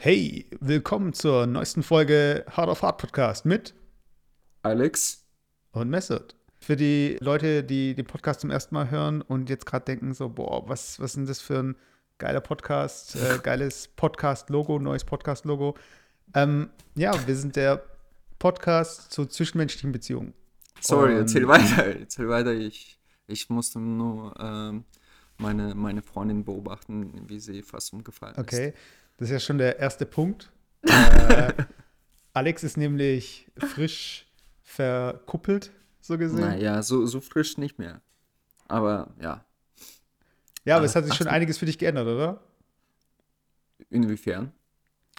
Hey, willkommen zur neuesten Folge Hard of Hard Podcast mit Alex und Messert. Für die Leute, die den Podcast zum ersten Mal hören und jetzt gerade denken so, boah, was, was ist denn das für ein geiler Podcast, äh, geiles Podcast-Logo, neues Podcast-Logo. Ähm, ja, wir sind der Podcast zu zwischenmenschlichen Beziehungen. Sorry, und erzähl weiter, erzähl weiter. Ich, ich musste nur ähm, meine, meine Freundin beobachten, wie sie fast umgefallen ist. Okay, das ist ja schon der erste Punkt. äh, Alex ist nämlich frisch verkuppelt, so gesehen. Naja, so, so frisch nicht mehr. Aber ja. Ja, aber es hat sich schon einiges für dich geändert, oder? Inwiefern?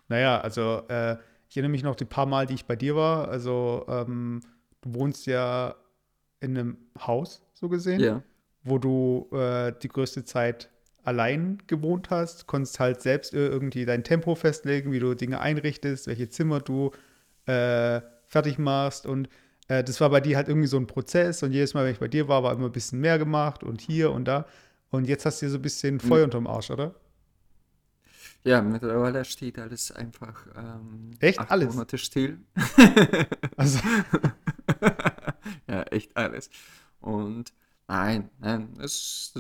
Naja, also äh, ich erinnere mich noch die paar Mal, die ich bei dir war. Also ähm, du wohnst ja in einem Haus, so gesehen, ja. wo du äh, die größte Zeit allein gewohnt hast, konntest halt selbst irgendwie dein Tempo festlegen, wie du Dinge einrichtest, welche Zimmer du äh, fertig machst und äh, das war bei dir halt irgendwie so ein Prozess und jedes Mal, wenn ich bei dir war, war immer ein bisschen mehr gemacht und hier und da und jetzt hast du hier so ein bisschen Feuer unterm Arsch, oder? Ja, mittlerweile steht alles einfach ähm, echt acht alles? Monate still. also. ja, echt alles. Und nein, nein, es,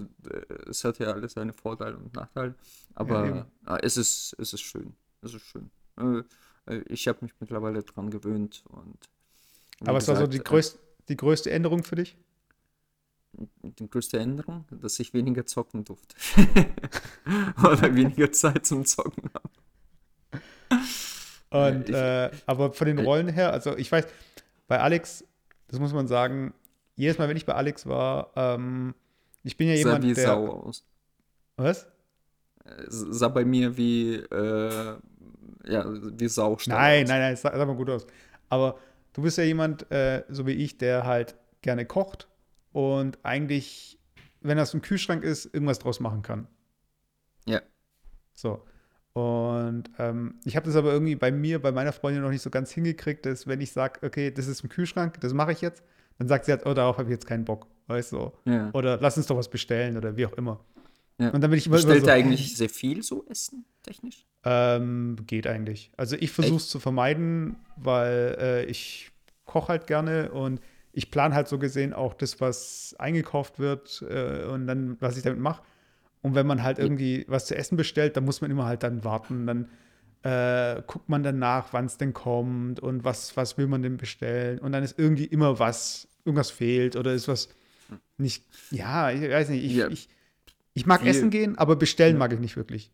es hat ja alles seine Vorteile und Nachteile. Aber ja, es, ist, es ist schön. Es ist schön. Äh, ich habe mich mittlerweile dran gewöhnt. Und aber was war so die, größt, die größte Änderung für dich? die größte Änderung, dass ich weniger zocken durfte. Oder weniger Zeit zum Zocken habe. Und, äh, aber von den Rollen her, also ich weiß, bei Alex, das muss man sagen, jedes Mal, wenn ich bei Alex war, ähm, ich bin ja jemand, sah wie der. Sau aus. Was? Sah bei mir wie, äh, ja, wie Sau Nein, aus. nein, nein, sah, sah mal gut aus. Aber du bist ja jemand, äh, so wie ich, der halt gerne kocht und eigentlich, wenn das im Kühlschrank ist, irgendwas draus machen kann. Ja. So. Und ähm, ich habe das aber irgendwie bei mir, bei meiner Freundin noch nicht so ganz hingekriegt, dass wenn ich sage, okay, das ist im Kühlschrank, das mache ich jetzt, dann sagt sie halt, oh, darauf habe ich jetzt keinen Bock, weißt du? Ja. Oder lass uns doch was bestellen oder wie auch immer. Ja. Und dann bin ich immer, Bestellt immer so, eigentlich sehr viel so Essen, technisch? Ähm, geht eigentlich. Also ich versuche es zu vermeiden, weil äh, ich koche halt gerne und ich plane halt so gesehen auch das, was eingekauft wird äh, und dann, was ich damit mache. Und wenn man halt irgendwie was zu essen bestellt, dann muss man immer halt dann warten. Dann äh, guckt man dann nach, wann es denn kommt und was, was will man denn bestellen. Und dann ist irgendwie immer was, irgendwas fehlt oder ist was nicht, ja, ich weiß nicht, ich, ja. ich, ich mag Viel. essen gehen, aber bestellen ja. mag ich nicht wirklich.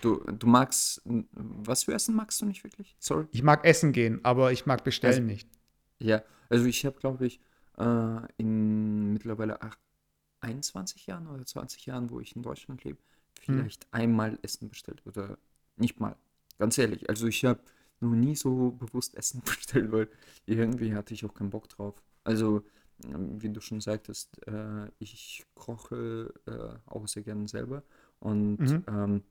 Du, du magst, was für Essen magst du nicht wirklich? Sorry. Ich mag essen gehen, aber ich mag bestellen also, nicht. Ja, also ich habe, glaube ich, äh, in mittlerweile ach, 21 Jahren oder 20 Jahren, wo ich in Deutschland lebe, hm. vielleicht hm. einmal Essen bestellt oder nicht mal. Ganz ehrlich, also ich habe noch nie so bewusst Essen bestellt, weil irgendwie hatte ich auch keinen Bock drauf. Also, ähm, wie du schon sagtest, äh, ich koche äh, auch sehr gerne selber und mhm. ähm,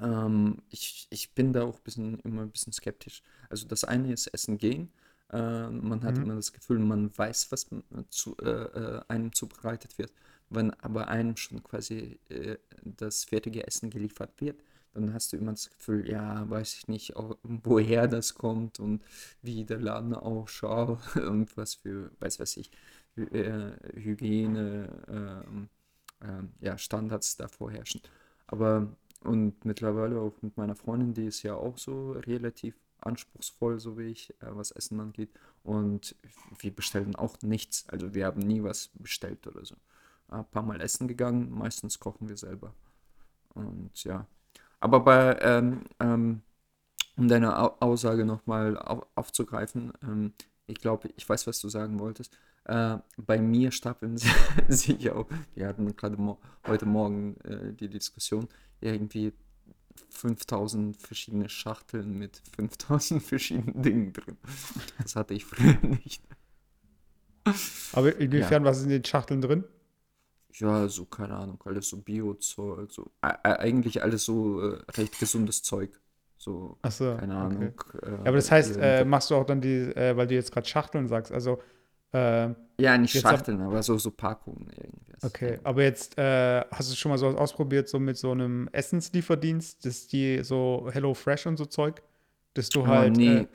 ähm, ich, ich bin da auch bisschen, immer ein bisschen skeptisch. Also das eine ist Essen gehen äh, man hat mhm. immer das Gefühl, man weiß, was zu, äh, äh, einem zubereitet wird. Wenn aber einem schon quasi äh, das fertige Essen geliefert wird, dann hast du immer das Gefühl, ja, weiß ich nicht, woher das kommt und wie der Laden ausschaut und was für, weiß was ich, äh, Hygiene, ähm, ähm, ja, Standards da vorherrschen. Aber und mittlerweile auch mit meiner Freundin, die ist ja auch so relativ anspruchsvoll, so wie ich, äh, was Essen angeht. Und wir bestellen auch nichts. Also wir haben nie was bestellt oder so. Ein paar Mal essen gegangen, meistens kochen wir selber. Und ja. Aber bei, ähm, ähm, um deine Aussage nochmal auf, aufzugreifen, ähm, ich glaube, ich weiß, was du sagen wolltest. Äh, bei mir stapeln sich auch, wir hatten gerade mo heute Morgen äh, die Diskussion, irgendwie 5000 verschiedene Schachteln mit 5000 verschiedenen Dingen drin. Das hatte ich früher nicht. Aber inwiefern, ja. was ist in den Schachteln drin? Ja, so, keine Ahnung, alles so Bio-Zeug, so, eigentlich alles so äh, recht gesundes Zeug. So, so keine Ahnung. Okay. Äh, aber das heißt, äh, machst du auch dann die, äh, weil du jetzt gerade Schachteln sagst, also Äh, Ja, nicht Jetzt ab- Schachteln, aber so, so Packungen irgendwie. okay, aber jetzt äh, hast du schon mal sowas ausprobiert, so mit so einem Essenslieferdienst, dass die so Hello Fresh und so Zeug, dass du Oh, halt. nee. Äh,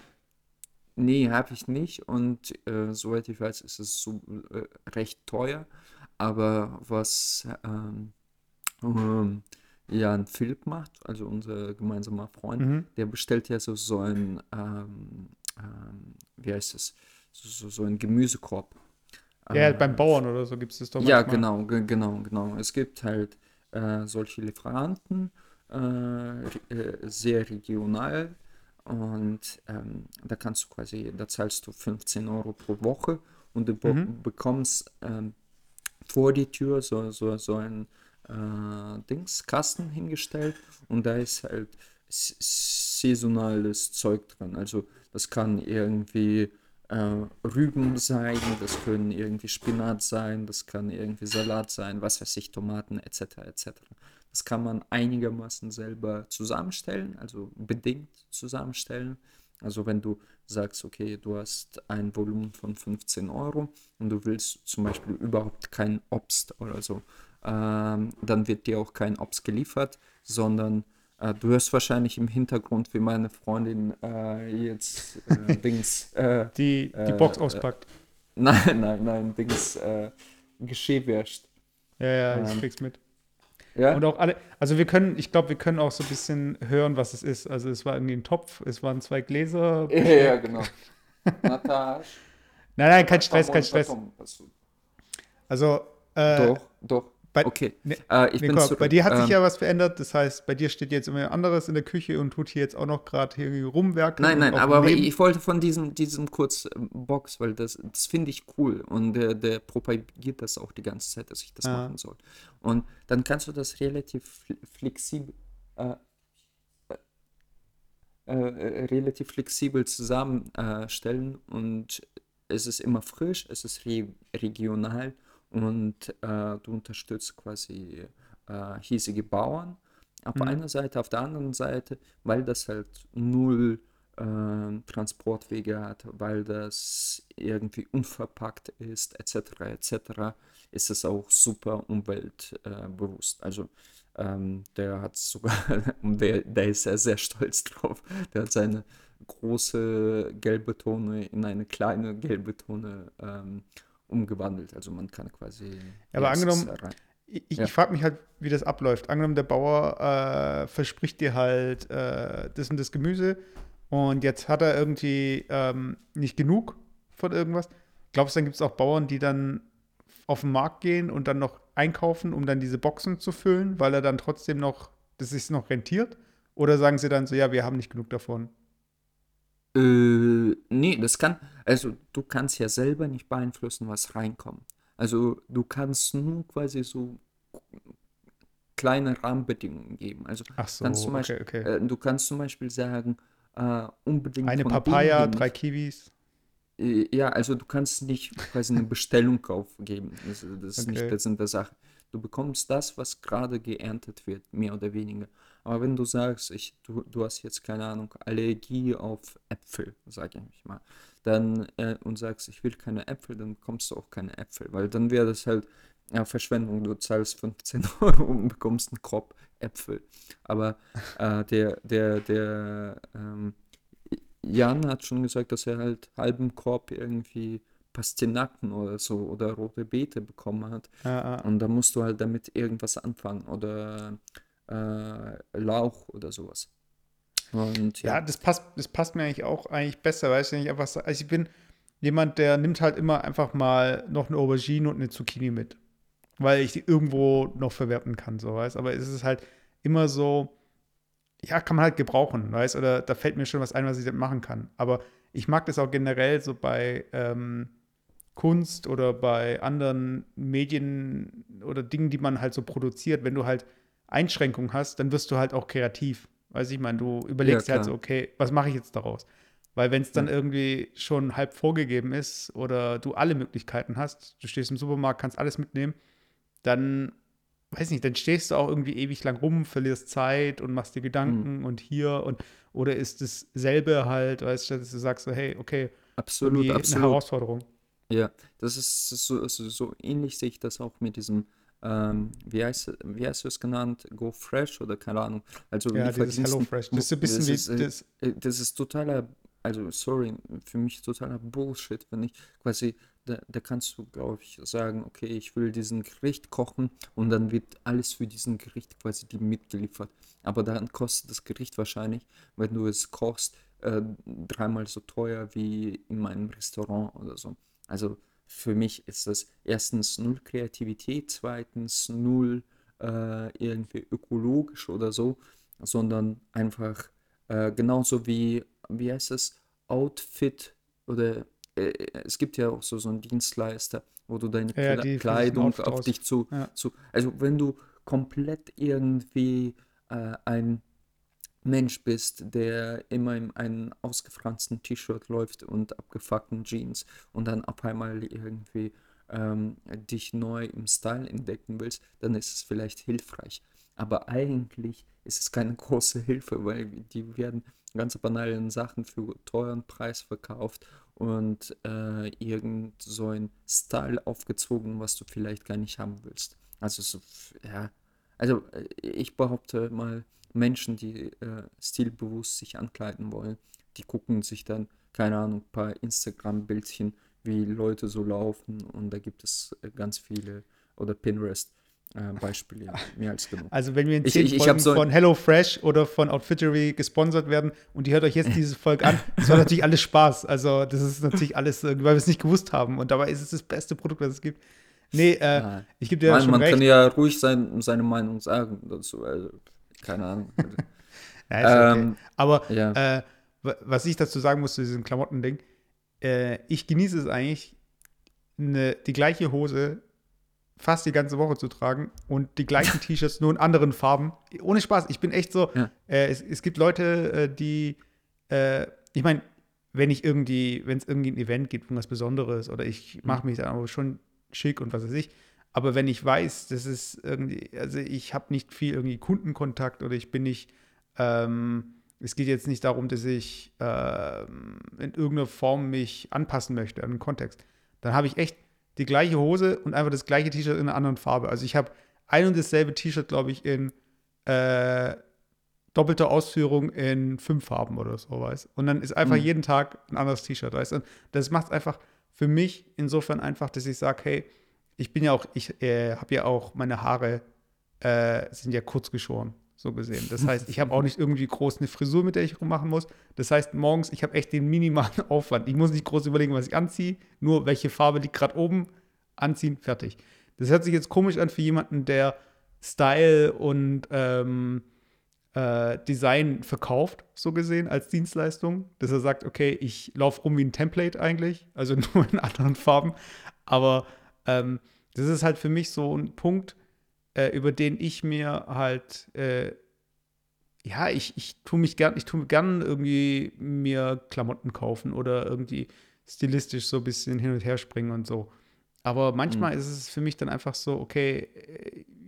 Nee, habe ich nicht. Und äh, soweit ich weiß, ist es so äh, recht teuer. Aber was ähm, ähm, Jan Philipp macht, also unser gemeinsamer Freund, mhm. der bestellt ja so, so ein, ähm, ähm, wie heißt es, so, so, so ein Gemüsekorb. Ja, halt Äh, beim Bauern oder so gibt es das doch ja, genau, ge- genau, genau. Es gibt halt äh, solche Lieferanten, äh, äh, sehr regional und ähm, da kannst du quasi, da zahlst du 15 Euro pro Woche und du Mhm. bekommst ähm, vor die Tür so, so, so ein äh, Dings, Kasten hingestellt und da ist halt saisonales Zeug drin. Also das kann irgendwie äh, Rüben sein, das können irgendwie Spinat sein, das kann irgendwie Salat sein, was weiß ich, Tomaten etc. etc. Das kann man einigermaßen selber zusammenstellen, also bedingt zusammenstellen. Also wenn du sagst, okay, du hast ein Volumen von 15 Euro und du willst zum Beispiel überhaupt kein Obst oder so, ähm, dann wird dir auch kein Obst geliefert, sondern äh, du hörst wahrscheinlich im Hintergrund, wie meine Freundin äh, jetzt äh, Dings, äh, Die, die Äh, Box äh, auspackt. nein, nein, nein, Dings, Geschirr wäscht. Ja, ja, ich ähm, krieg's mit. Ja? Und auch alle, also wir können, ich glaube, wir können auch so ein bisschen hören, was es ist. Also es war irgendwie ein Topf, es waren zwei Gläser. Ja, ja, genau. Natasch. Nein, nein, kein Stress, kein Stress. Doch, Also, äh, doch. Bei- Okay. ne, Äh, ich nee, bin zurück. bei dir hat sich Ähm, ja was verändert. Das heißt, bei dir steht jetzt immer anderes in der Küche und tut hier jetzt auch noch gerade hier rumwerken. Nein, nein, aber, aber ich wollte von diesem, diesem kurz ähm, Box, weil das, das finde ich cool und der, der propagiert das auch die ganze Zeit, dass ich das Ah. machen soll. Und dann kannst du das relativ fl- flexibel, äh, äh, äh, relativ flexibel zusammenstellen und es ist immer frisch, es ist re regional und äh, du unterstützt quasi äh, hiesige Bauern auf Mhm. einer Seite, auf der anderen Seite, weil das halt null ähm, Transportwege hat, weil das irgendwie unverpackt ist, etc., etc., ist es auch super umweltbewusst. Äh, also ähm, der hat sogar, der, der ist ja sehr stolz drauf, der hat seine große gelbe Tonne in eine kleine gelbe Tonne ähm, umgewandelt. Also man kann quasi. Ja, aber ist angenommen, Ich, ich Ja. frage mich halt, wie das abläuft. Angenommen, der Bauer äh, verspricht dir halt äh, das und das Gemüse und jetzt hat er irgendwie ähm, nicht genug von irgendwas. Glaubst du, dann gibt es auch Bauern, die dann auf den Markt gehen und dann noch einkaufen, um dann diese Boxen zu füllen, weil er dann trotzdem noch, das sich noch rentiert? Oder sagen sie dann so, ja, wir haben nicht genug davon? Äh, nee, das kann, also du kannst ja selber nicht beeinflussen, was reinkommt. Also du kannst nur quasi so kleine Rahmenbedingungen geben. Also Ach so, kannst zum okay, Beispiel, okay. äh, du kannst zum Beispiel sagen, äh, unbedingt Eine Papaya, drei Kiwis. Äh, Ja, also du kannst nicht quasi eine Bestellung aufgeben. Das, das ist nicht der Sinn der Sache. Du bekommst das, was gerade geerntet wird, mehr oder weniger. Aber wenn du sagst, ich, du, du hast jetzt keine Ahnung, Allergie auf Äpfel, sage ich mal, dann äh, und sagst, ich will keine Äpfel, dann bekommst du auch keine Äpfel, weil dann wäre das halt ja, Verschwendung. Du zahlst 15 Euro und bekommst einen Korb Äpfel. Aber äh, der, der, der, ähm, Jan hat schon gesagt, dass er halt halben Korb irgendwie Pastinaken oder so oder rote Beete bekommen hat. Ja, ja. Und da musst du halt damit irgendwas anfangen oder äh, Lauch oder sowas. Und Ja, ja, das passt, das passt mir eigentlich auch eigentlich besser, wenn ich einfach sa- also ich bin jemand, der nimmt halt immer einfach mal noch eine Aubergine und eine Zucchini mit, weil ich die irgendwo noch verwerten kann, so, weißt aber es ist halt immer so, ja, kann man halt gebrauchen, weißt oder da fällt mir schon was ein, was ich damit machen kann. Aber ich mag das auch generell so bei ähm, Kunst oder bei anderen Medien oder Dingen, die man halt so produziert, wenn du halt Einschränkungen hast, dann wirst du halt auch kreativ. Weiß ich meine, du überlegst dir halt so, okay, was mache ich jetzt daraus? Weil wenn es dann Ja. irgendwie schon halb vorgegeben ist oder du alle Möglichkeiten hast, du stehst im Supermarkt, kannst alles mitnehmen, dann, weiß nicht, dann stehst du auch irgendwie ewig lang rum, verlierst Zeit und machst dir Gedanken Mhm. und hier und oder ist dasselbe halt, weißt du, dass du sagst so, hey, okay, absolut, irgendwie eine absolut. Herausforderung. Ja, das ist so, also so ähnlich sehe ich das auch mit diesem, ähm, wie heißt, wie heißt es genannt? Go Fresh oder keine Ahnung. Also Ja, dieses Hello Fresh. Das ist ein bisschen das wie ist, äh, das. äh, das ist totaler, also sorry, für mich totaler Bullshit, wenn ich quasi, da, da kannst du, glaube ich, sagen, okay, ich will diesen Gericht kochen und dann wird alles für diesen Gericht quasi dir mitgeliefert. Aber dann kostet das Gericht wahrscheinlich, wenn du es kochst, äh, dreimal so teuer wie in meinem Restaurant oder so. Also für mich ist das erstens null Kreativität, zweitens null äh, irgendwie ökologisch oder so, sondern einfach äh, genauso wie, wie heißt es, Outfit oder äh, es gibt ja auch so, so einen Dienstleister, wo du deine Ja, Kle- Kleidung auf dich zu, Ja. zu, also wenn du komplett irgendwie äh, ein Mensch bist, der immer in einem ausgefransten T-Shirt läuft und abgefuckten Jeans und dann auf einmal irgendwie ähm, dich neu im Style entdecken willst, dann ist es vielleicht hilfreich. Aber eigentlich ist es keine große Hilfe, weil die werden ganz banalen Sachen für teuren Preis verkauft und äh, irgend so ein Style aufgezogen, was du vielleicht gar nicht haben willst. Also so, ja, also äh, ich behaupte mal, Menschen, die äh, stilbewusst sich ankleiden wollen, die gucken sich dann, keine Ahnung, ein paar Instagram-Bildchen, wie Leute so laufen und da gibt es äh, ganz viele oder Pinterest-Beispiele, mehr als genug. Also wenn wir in Ich, zehn ich, ich Folgen habe so, von HelloFresh oder von Outfittery gesponsert werden und ihr hört euch jetzt diese Folge an, das war natürlich alles Spaß. Also das ist natürlich alles, äh, weil wir es nicht gewusst haben. Und dabei ist es das beste Produkt, was es gibt. Nee, äh, Nein. ich gebe dir ja man, schon man kann recht. ja ruhig sein, seine Meinung sagen dazu, also keine Ahnung. Ja, okay. ähm, Aber ja. äh, wa- was ich dazu sagen muss zu diesem Klamottending, äh, ich genieße es eigentlich, ne, die gleiche Hose fast die ganze Woche zu tragen und die gleichen T-Shirts nur in anderen Farben. Ohne Spaß, ich bin echt so, Ja. äh, es, es gibt Leute, äh, die, äh, ich meine, wenn ich irgendwie, wenn es irgendwie ein Event gibt, irgendwas Besonderes oder ich mache mich dann aber schon schick und was weiß ich, aber wenn ich weiß, das ist irgendwie, also ich habe nicht viel irgendwie Kundenkontakt oder ich bin nicht, ähm, es geht jetzt nicht darum, dass ich ähm, in irgendeiner Form mich anpassen möchte an den Kontext, dann habe ich echt die gleiche Hose und einfach das gleiche T-Shirt in einer anderen Farbe. Also ich habe ein und dasselbe T-Shirt, glaube ich, in äh, doppelter Ausführung in fünf Farben oder so, weißt Und dann ist einfach Mhm. jeden Tag ein anderes T-Shirt, weißt Und das macht es einfach für mich insofern einfach, dass ich sage, hey, ich bin ja auch, ich äh, habe ja auch, meine Haare äh, sind ja kurz geschoren, so gesehen. Das heißt, ich habe auch nicht irgendwie groß eine Frisur, mit der ich rummachen muss. Das heißt, morgens, ich habe echt den minimalen Aufwand. Ich muss nicht groß überlegen, was ich anziehe, nur welche Farbe liegt gerade oben, anziehen, fertig. Das hört sich jetzt komisch an für jemanden, der Style und ähm, äh, Design verkauft, so gesehen, als Dienstleistung. Dass er sagt, okay, ich laufe rum wie ein Template eigentlich, also nur in anderen Farben. Aber ähm, das ist halt für mich so ein Punkt, äh, über den ich mir halt, äh, ja, ich, ich tue mich gern, ich tue gern irgendwie mir Klamotten kaufen oder irgendwie stilistisch so ein bisschen hin und her springen und so. Aber manchmal Mhm. ist es für mich dann einfach so, okay,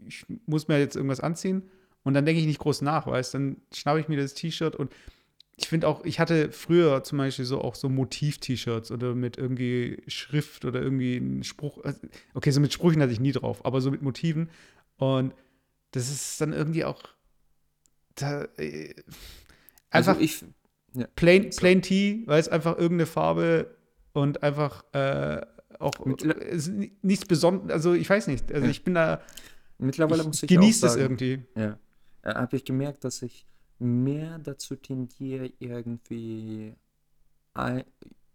ich muss mir jetzt irgendwas anziehen und dann denke ich nicht groß nach, weißt Dann schnappe ich mir das T-Shirt und ich finde auch, ich hatte früher zum Beispiel so auch so Motiv-T-Shirts oder mit irgendwie Schrift oder irgendwie ein Spruch. Also, Okay, so mit Sprüchen hatte ich nie drauf, aber so mit Motiven. Und das ist dann irgendwie auch da, äh, Also einfach ich, ja, plain, so. plain Tee, weil es einfach irgendeine Farbe und einfach äh, auch ni- nichts Besonderes. Also ich weiß nicht. Also Ja. ich bin da, mittlerweile ich muss ich auch genieße es irgendwie. Ja. Äh, habe ich gemerkt, dass ich mehr dazu tendiere, irgendwie,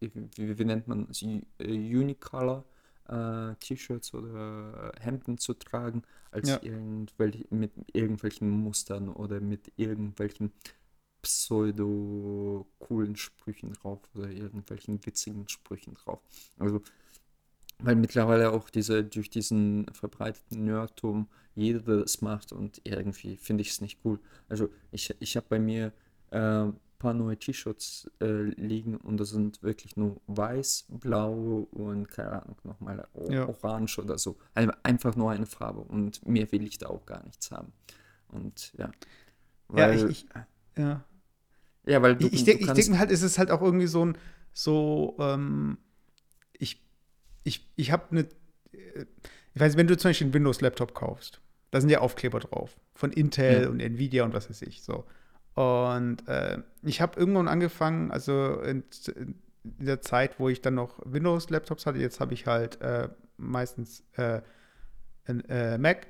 wie, nennt man es, äh, Unicolor äh, T-Shirts oder Hemden zu tragen, als Ja. irgendwelche, mit irgendwelchen Mustern oder mit irgendwelchen pseudo-coolen Sprüchen drauf oder irgendwelchen witzigen Sprüchen drauf. Also weil mittlerweile auch diese, durch diesen verbreiteten Nerdtum jeder das macht und irgendwie finde ich es nicht cool. Also ich, ich habe bei mir äh, ein paar neue T-Shirts äh, liegen und das sind wirklich nur weiß, blau und keine Ahnung, nochmal Ja. orange oder so. Also einfach nur eine Farbe und mehr will ich da auch gar nichts haben. Und ja. Ja, Weil, ich, ich, ja. ja, weil du, Ich, ich denke denk halt, es ist halt auch irgendwie so ein, so, ähm, ich ich, ich habe eine, ich weiß, wenn du zum Beispiel einen Windows-Laptop kaufst, da sind ja Aufkleber drauf von Intel ja. und Nvidia und was weiß ich so. Und äh, ich habe irgendwann angefangen, also in, in, der Zeit, wo ich dann noch Windows-Laptops hatte, jetzt habe ich halt äh, meistens äh, ein äh, Mac,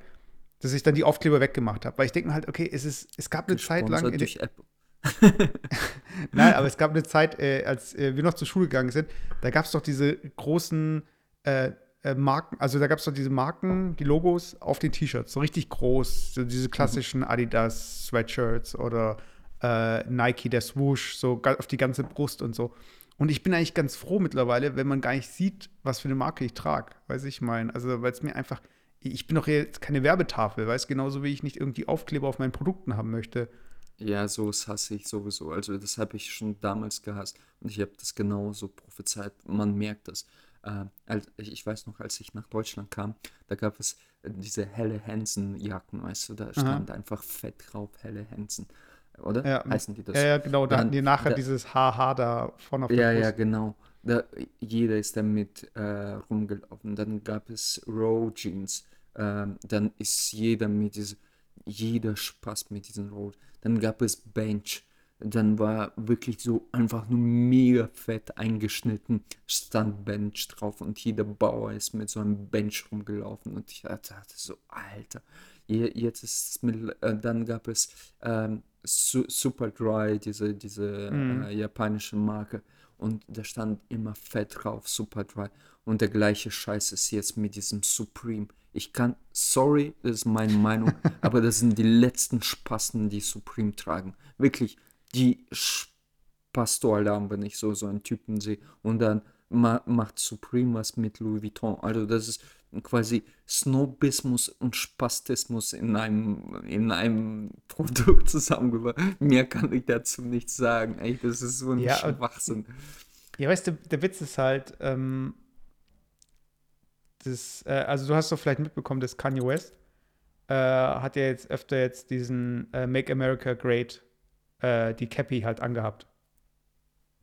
dass ich dann die Aufkleber weggemacht habe. Weil ich denke halt, okay, es, ist, es gab eine Zeit lang. Durch Apple. Nein, aber es gab eine Zeit, äh, als äh, wir noch zur Schule gegangen sind, da gab es doch diese großen äh, äh, Marken, also da gab es doch diese Marken, die Logos auf den T-Shirts, so richtig groß, so diese klassischen Adidas Sweatshirts oder äh, Nike, der Swoosh, so auf die ganze Brust und so. Und ich bin eigentlich ganz froh mittlerweile, wenn man gar nicht sieht, was für eine Marke ich trage. Weiß ich meine. Also, weil es mir einfach, ich bin doch jetzt keine Werbetafel, weiß genauso wie ich nicht irgendwie Aufkleber auf meinen Produkten haben möchte. Ja, so hasse ich sowieso. Also das habe ich schon damals gehasst und ich habe das genauso prophezeit. Man merkt das. Äh, ich weiß noch, als ich nach Deutschland kam, da gab es diese helle Hansen-Jacken, weißt du, da stand Aha. einfach fett drauf, helle Hansen oder? Ja, Heißen die das? Ja, ja, genau. Da hatten die nachher da, dieses HH da vorne auf der Ja, Brust. ja, genau. Da, jeder ist damit äh, rumgelaufen. Dann gab es Row Jeans. Ähm, dann ist jeder mit diesem, jeder Spaß mit diesem Row. Dann gab es Bench. Dann war wirklich so einfach nur mega fett eingeschnitten, stand Bench drauf und jeder Bauer ist mit so einem Bench rumgelaufen und ich dachte so, Alter, jetzt ist es mit, äh, dann gab es ähm, Su Superdry, diese, diese mm. äh, japanische Marke. Und da stand immer fett drauf, Superdry. Und der gleiche Scheiß ist jetzt mit diesem Supreme. Ich kann, sorry, das ist meine Meinung, aber das sind die letzten Spasten, die Supreme tragen. Wirklich, die Spasto-Alarm, wenn ich so, so einen Typen sehe. Und dann ma macht Supreme was mit Louis Vuitton. Also das ist quasi Snobismus und Spastismus in einem, in einem Produkt zusammengebracht. Mehr kann ich dazu nicht sagen. Ey, das ist so ein ja, Schwachsinn. Ja, weißt du, der Witz ist halt, ähm, das, äh, also du hast doch vielleicht mitbekommen, dass Kanye West äh, hat ja jetzt öfter jetzt diesen äh, Make America Great, äh, die Cappy halt angehabt.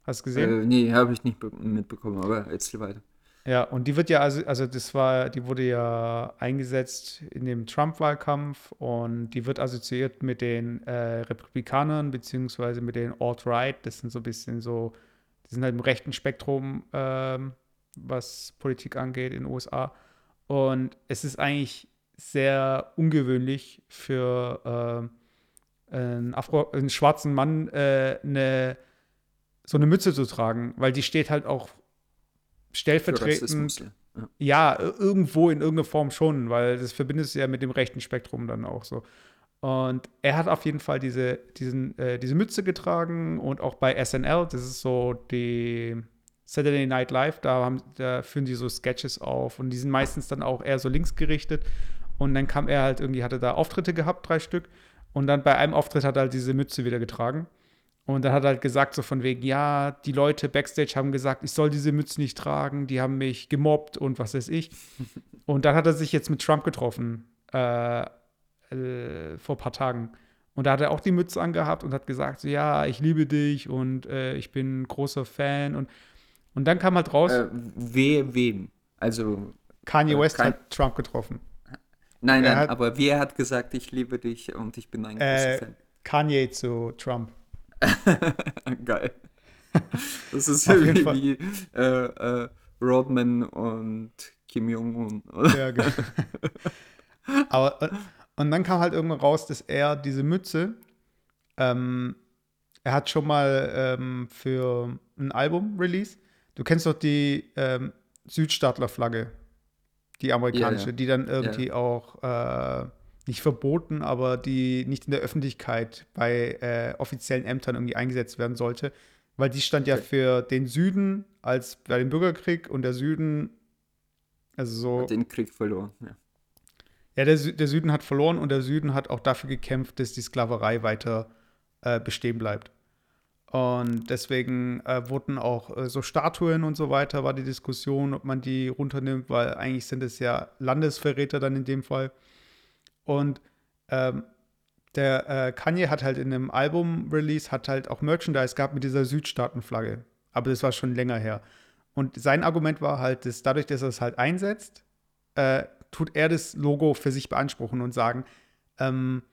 Hast du gesehen? Äh, nee, habe ich nicht mitbekommen, aber erzähl weiter. Ja, und die wird ja, also, also das war, die wurde ja eingesetzt in dem Trump-Wahlkampf und die wird assoziiert mit den äh, Republikanern beziehungsweise mit den Alt-Right. Das sind so ein bisschen so, die sind halt im rechten Spektrum, äh, was Politik angeht in den USA. Und es ist eigentlich sehr ungewöhnlich für äh, einen, Afro, einen schwarzen Mann äh, eine, so eine Mütze zu tragen, weil die steht halt auch stellvertretend. Ja. ja, irgendwo in irgendeiner Form schon, weil das verbindet es ja mit dem rechten Spektrum dann auch so. Und er hat auf jeden Fall diese, diesen, äh, diese Mütze getragen und auch bei SNL, das ist so die Saturday Night Live, da, haben, da führen die so Sketches auf und die sind meistens dann auch eher so links gerichtet. Und dann kam er halt irgendwie, hatte da Auftritte gehabt, drei Stück. Und dann bei einem Auftritt hat er halt diese Mütze wieder getragen. Und dann hat er halt gesagt, so von wegen, ja, die Leute backstage haben gesagt, ich soll diese Mütze nicht tragen, die haben mich gemobbt und was weiß ich. und dann hat er sich jetzt mit Trump getroffen, äh, äh, vor ein paar Tagen. Und da hat er auch die Mütze angehabt und hat gesagt, so, ja, ich liebe dich und äh, ich bin ein großer Fan. Und, und dann kam halt raus. Äh, we, wem? Also. Kanye äh, West hat Trump getroffen. Nein, nein, hat, aber wer hat gesagt, ich liebe dich und ich bin ein großer äh, Fan? Kanye zu Trump. Geil. Das ist irgendwie wie äh, äh, Rodman und Kim Jong-un. Ja, genau. Aber äh, und dann kam halt irgendwann raus, dass er diese Mütze, ähm, er hat schon mal ähm, für ein Album-Release, du kennst doch die ähm, Südstaatler-Flagge, die amerikanische, ja, ja. die dann irgendwie ja. auch äh, nicht verboten, aber die nicht in der Öffentlichkeit bei äh, offiziellen Ämtern irgendwie eingesetzt werden sollte. Weil die stand okay. ja für den Süden als bei dem Bürgerkrieg und der Süden, also so. Hat den Krieg verloren, ja. Ja, der, der, Süden hat verloren und der Süden hat auch dafür gekämpft, dass die Sklaverei weiter äh, bestehen bleibt. Und deswegen äh, wurden auch äh, so Statuen und so weiter, war die Diskussion, ob man die runternimmt, weil eigentlich sind es ja Landesverräter dann in dem Fall. Und ähm, der äh, Kanye hat halt in einem Album-Release, hat halt auch Merchandise gehabt mit dieser Südstaatenflagge. Aber das war schon länger her. Und sein Argument war halt, dass dadurch, dass er es halt einsetzt, äh, tut er das Logo für sich beanspruchen und sagen, ähm,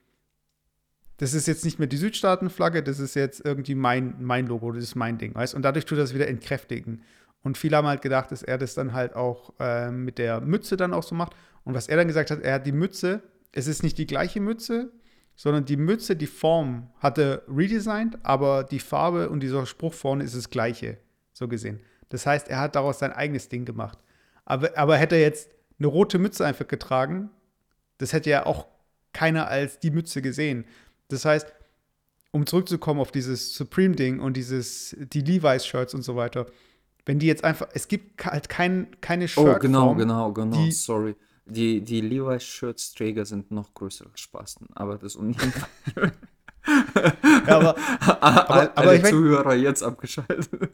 das ist jetzt nicht mehr die Südstaatenflagge, das ist jetzt irgendwie mein, mein Logo, das ist mein Ding, weißt Und dadurch tut das wieder entkräftigen. Und viele haben halt gedacht, dass er das dann halt auch äh, mit der Mütze dann auch so macht. Und was er dann gesagt hat, er hat die Mütze, es ist nicht die gleiche Mütze, sondern die Mütze, die Form hatte redesigned, aber die Farbe und dieser Spruch vorne ist das gleiche, so gesehen. Das heißt, er hat daraus sein eigenes Ding gemacht. Aber, aber hätte er jetzt eine rote Mütze einfach getragen, das hätte ja auch keiner als die Mütze gesehen. Das heißt, um zurückzukommen auf dieses Supreme-Ding und dieses, die Levi's-Shirts und so weiter, wenn die jetzt einfach, es gibt halt kein, keine Shirt. Oh, genau, genau, genau, die, sorry. Die, die Levi's-Shirts-Träger sind noch größere Spasten, aber das und ja, aber, aber, aber, aber ich Zuhörer jetzt abgeschaltet.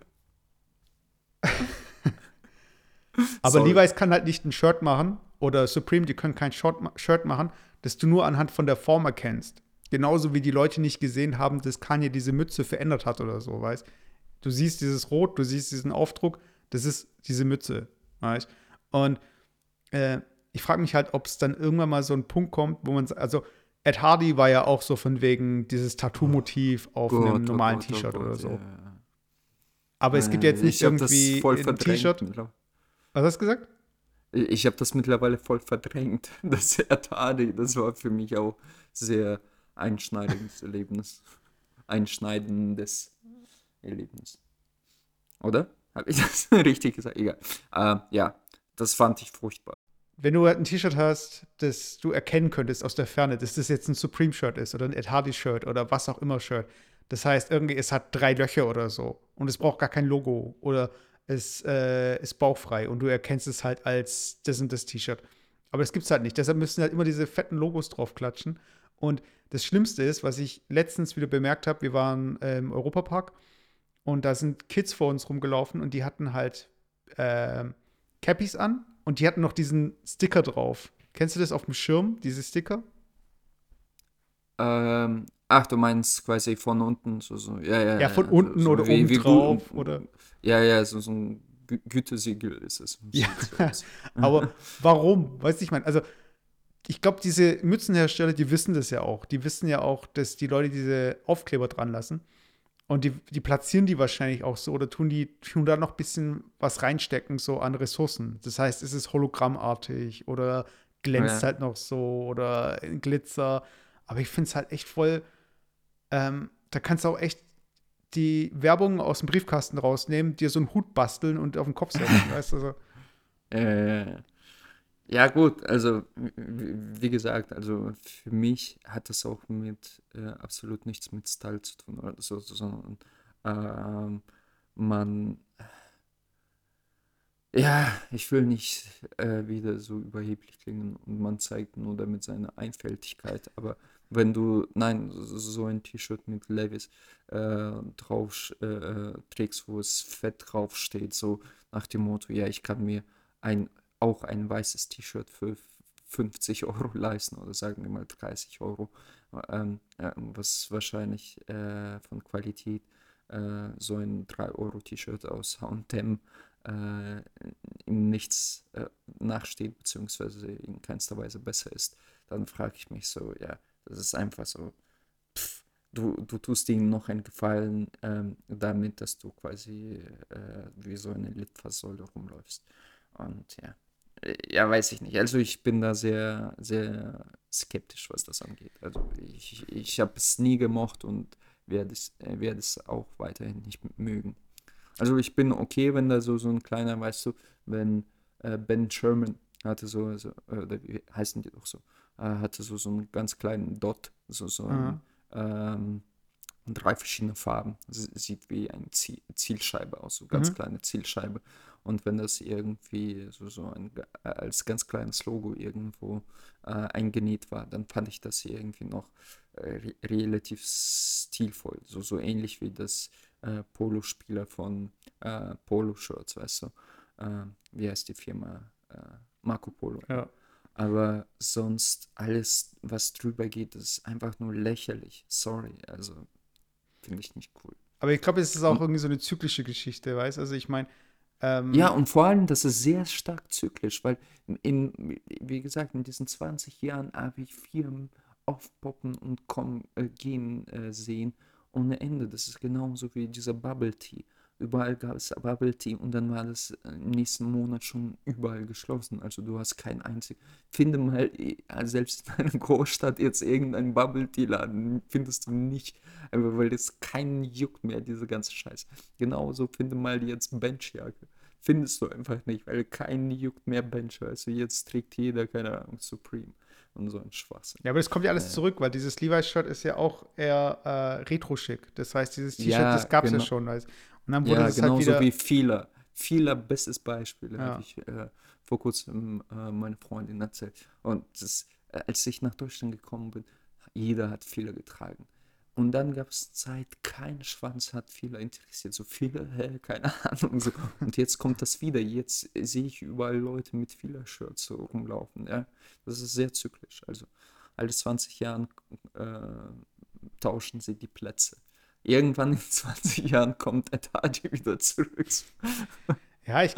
aber Sorry. Levi's kann halt nicht ein Shirt machen oder Supreme, die können kein Shirt machen, das du nur anhand von der Form erkennst. Genauso wie die Leute nicht gesehen haben, dass Kanye diese Mütze verändert hat oder so, weißt Du siehst dieses Rot, du siehst diesen Aufdruck, das ist diese Mütze, weißt Und äh, ich frage mich halt, ob es dann irgendwann mal so ein Punkt kommt, wo man, also Ed Hardy war ja auch so von wegen dieses Tattoo-Motiv auf Gott, einem oh normalen oh T-Shirt oh oder so. Ja. Aber es gibt jetzt nicht irgendwie ein T-Shirt. Was hast du gesagt? Ich habe das mittlerweile voll verdrängt. Das Ed Hardy, das war für mich auch sehr einschneidendes Erlebnis. Einschneidendes Erlebnis. Oder? Habe ich das richtig gesagt? Egal. Äh, ja, das fand ich furchtbar. Wenn du halt ein T-Shirt hast, das du erkennen könntest aus der Ferne, dass das jetzt ein Supreme-Shirt ist oder ein Ed Hardy-Shirt oder was auch immer Shirt. Das heißt, irgendwie, es hat drei Löcher oder so und es braucht gar kein Logo oder es äh, ist bauchfrei und du erkennst es halt als das und das T-Shirt. Aber das gibt es halt nicht. Deshalb müssen halt immer diese fetten Logos draufklatschen. Und das Schlimmste ist, was ich letztens wieder bemerkt habe, wir waren äh, im Europapark und da sind Kids vor uns rumgelaufen und die hatten halt äh, Cappies an und die hatten noch diesen Sticker drauf. Kennst du das auf dem Schirm, diese Sticker? Ähm, ach, du meinst quasi von unten, so, so. Ja, ja, ja, von unten so, oder wie, oben wie drauf, oder? Ja, ja, so, so ein Gütesiegel ist es. Ja, aber warum? Weißt du, ich meine, also ich glaube, diese Mützenhersteller, die wissen das ja auch. Die wissen ja auch, dass die Leute diese Aufkleber dran lassen. Und die, die platzieren die wahrscheinlich auch so oder tun die tun da noch ein bisschen was reinstecken, so an Ressourcen. Das heißt, es ist hologrammartig oder glänzt ja. halt noch so oder Glitzer. Aber ich finde es halt echt voll. Ähm, da kannst du auch echt die Werbung aus dem Briefkasten rausnehmen, dir so einen Hut basteln und auf den Kopf setzen, weißt du? So. Äh, ja, gut, also wie gesagt, also für mich hat das auch mit äh, absolut nichts mit Style zu tun oder so, sondern ähm, man, ja, ich will nicht äh, wieder so überheblich klingen und man zeigt nur damit seine Einfältigkeit, aber wenn du, nein, so ein T-Shirt mit Levis äh, drauf äh, trägst, wo es fett drauf steht, so nach dem Motto, ja, ich kann mir ein auch ein weißes T-Shirt für 50 Euro leisten oder sagen wir mal 30 Euro, ähm, äh, was wahrscheinlich äh, von Qualität äh, so ein 3-Euro-T-Shirt aus H&M äh, in nichts äh, nachsteht, beziehungsweise in keinster Weise besser ist, dann frage ich mich so, ja, das ist einfach so, pff, du, du tust ihnen noch einen Gefallen ähm, damit, dass du quasi äh, wie so eine Litfaßsäule rumläufst. Und ja, ja, weiß ich nicht. Also ich bin da sehr, sehr skeptisch, was das angeht. Also ich, ich habe es nie gemocht und werde es, äh, werde es auch weiterhin nicht mögen. Also ich bin okay, wenn da so, so ein kleiner, weißt du, wenn äh, Ben Sherman hatte so, also, oder wie heißen die doch so, äh, hatte so, so einen ganz kleinen Dot, so, so ein, ähm, drei verschiedene Farben. Sieht wie eine Zielscheibe aus, so ganz mhm. kleine Zielscheibe. Und wenn das irgendwie so, so ein, äh, als ganz kleines Logo irgendwo äh, eingenäht war, dann fand ich das irgendwie noch äh, re relativ stilvoll. So, so ähnlich wie das äh, Polospieler von äh, Polo-Shirts, weißt du. Äh, wie heißt die Firma? Äh, Marco Polo. Ja. Aber sonst alles, was drüber geht, ist einfach nur lächerlich. Sorry, also finde ich nicht cool. Aber ich glaube, es ist auch irgendwie so eine zyklische Geschichte, weißt du? Also ich meine, Ähm, Ja, und vor allem, das ist sehr stark zyklisch, weil in, wie gesagt, in diesen 20 Jahren habe ich Firmen aufpoppen und kommen, äh, gehen äh, sehen ohne Ende. Das ist genauso wie dieser Bubble Tea. Überall gab es Bubble Tea und dann war das äh, im nächsten Monat schon überall geschlossen. Also du hast kein einzig. Finde mal, äh, selbst in einer Großstadt jetzt irgendeinen Bubble Tea Laden findest du nicht, einfach weil das keinen juckt mehr, diese ganze Scheiße. Genauso finde mal jetzt Benchjacke. Findest du einfach nicht, weil keinen juckt mehr Bench. Also jetzt trägt jeder, keine Ahnung, Supreme und so ein Schwachsinn. Ja, aber das kommt ja alles Äh. zurück, weil dieses Levi's-Shirt ist ja auch eher äh, retro-schick. Das heißt, dieses T-Shirt, Ja, das gab es genau. ja schon. Weißt. Und dann wurde Ja, es genauso halt wieder. wie Fehler. Fehler, bestes Beispiel, Ja. habe ich äh, vor kurzem äh, meine Freundin erzählt. Und das, äh, als ich nach Deutschland gekommen bin, jeder hat Fehler getragen. Und dann gab es Zeit, kein Schwanz hat Fehler interessiert. So viele, hä, keine Ahnung. So. Und jetzt kommt das wieder. Jetzt sehe ich überall Leute mit Fehler-Shirts so rumlaufen. Ja? Das ist sehr zyklisch. Also alle 20 Jahren äh, tauschen sie die Plätze. Irgendwann in 20 Jahren kommt Hardy wieder zurück. Ja, ich,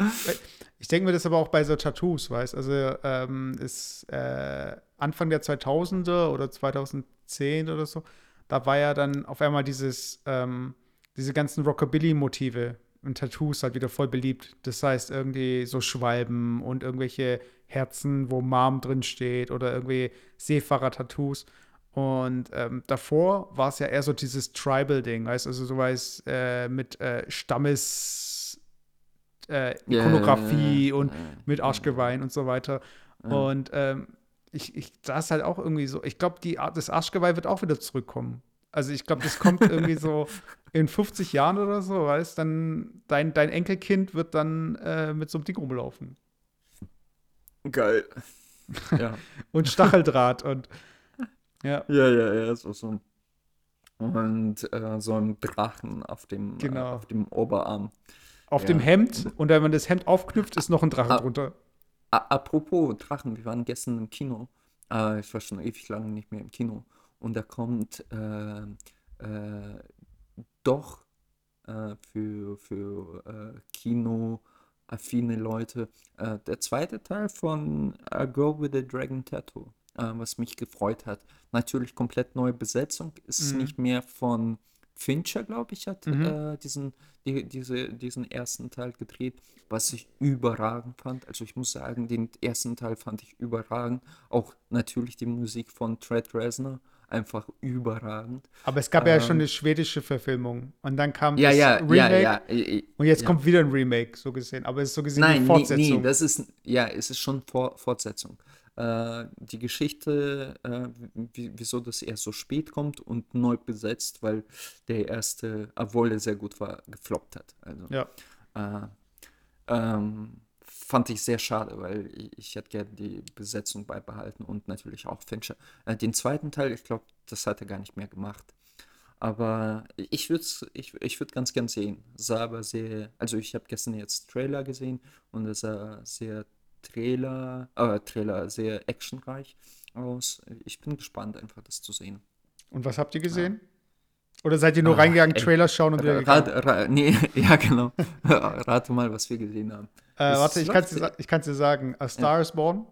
ich denke mir das aber auch bei so Tattoos, weißt Also, ähm, ist äh, Anfang der 2000er oder 2010 oder so, da war ja dann auf einmal dieses, ähm, diese ganzen Rockabilly-Motive in Tattoos halt wieder voll beliebt. Das heißt, irgendwie so Schwalben und irgendwelche Herzen, wo Mom drin steht oder irgendwie Seefahrer-Tattoos. Und ähm, davor war es ja eher so dieses Tribal-Ding, weißt also so weiß äh, mit äh, Stammes äh, Ikonografie und mit Arschgeweih und so weiter. Und ähm, ich, ich das halt auch irgendwie so, ich glaube, die Art, das Arschgeweih wird auch wieder zurückkommen. Also ich glaube, das kommt irgendwie so in 50 Jahren oder so, weißt dann dein, dein Enkelkind wird dann äh, mit so einem Ding rumlaufen. Geil. Ja. Und Stacheldraht und ja, ja, ja, ja, so, so. Und äh, so ein Drachen auf dem, Genau. äh, auf dem Oberarm. auf Ja. dem Hemd und wenn man das Hemd aufknüpft, ist noch ein Drache Ah. drunter. Apropos Drachen, wir waren gestern im Kino. Äh, ich war schon ewig lange nicht mehr im Kino. Und da kommt äh, äh, doch äh, für, für äh, Kino-affine Leute äh, der zweite Teil von A Girl with a Dragon Tattoo, was mich gefreut hat. Natürlich komplett neue Besetzung. Es ist Mhm. nicht mehr von Fincher, glaube ich, hat Mhm. äh, diesen, die, diese, diesen ersten Teil gedreht, was ich überragend fand. Also ich muss sagen, den ersten Teil fand ich überragend. Auch natürlich die Musik von Trent Reznor, einfach überragend. Aber es gab ja schon Ähm. eine schwedische Verfilmung und dann kam Ja, das ja, Remake ja, ja. und jetzt kommt wieder ein Remake, so gesehen. Aber es ist so gesehen Nein, die nee, Fortsetzung. nee, das ist, ja, es ist schon Vor Fortsetzung. Äh, die Geschichte, äh, wie, wieso das erst so spät kommt und neu besetzt, weil der erste, obwohl er sehr gut war, gefloppt hat. Also, ja. äh, ähm, fand ich sehr schade, weil ich, ich hätte gerne die Besetzung beibehalten und natürlich auch Fincher. Äh, den zweiten Teil, ich glaube, das hat er gar nicht mehr gemacht. Aber ich würde ich, ich würd ganz gern sehen. Sah aber sehr, also ich habe gestern jetzt Trailer gesehen und es sah sehr Trailer, äh, Trailer sehr actionreich aus. Ich bin gespannt, einfach das zu sehen. Und was habt ihr gesehen? Oder seid ihr nur Ah, reingegangen, ey. Trailer schauen und wieder Rat, gegangen? ra, nee, ja, genau. Rate mal, was wir gesehen haben. Äh, warte, ich kann es dir, ich sagen. A Star is Born?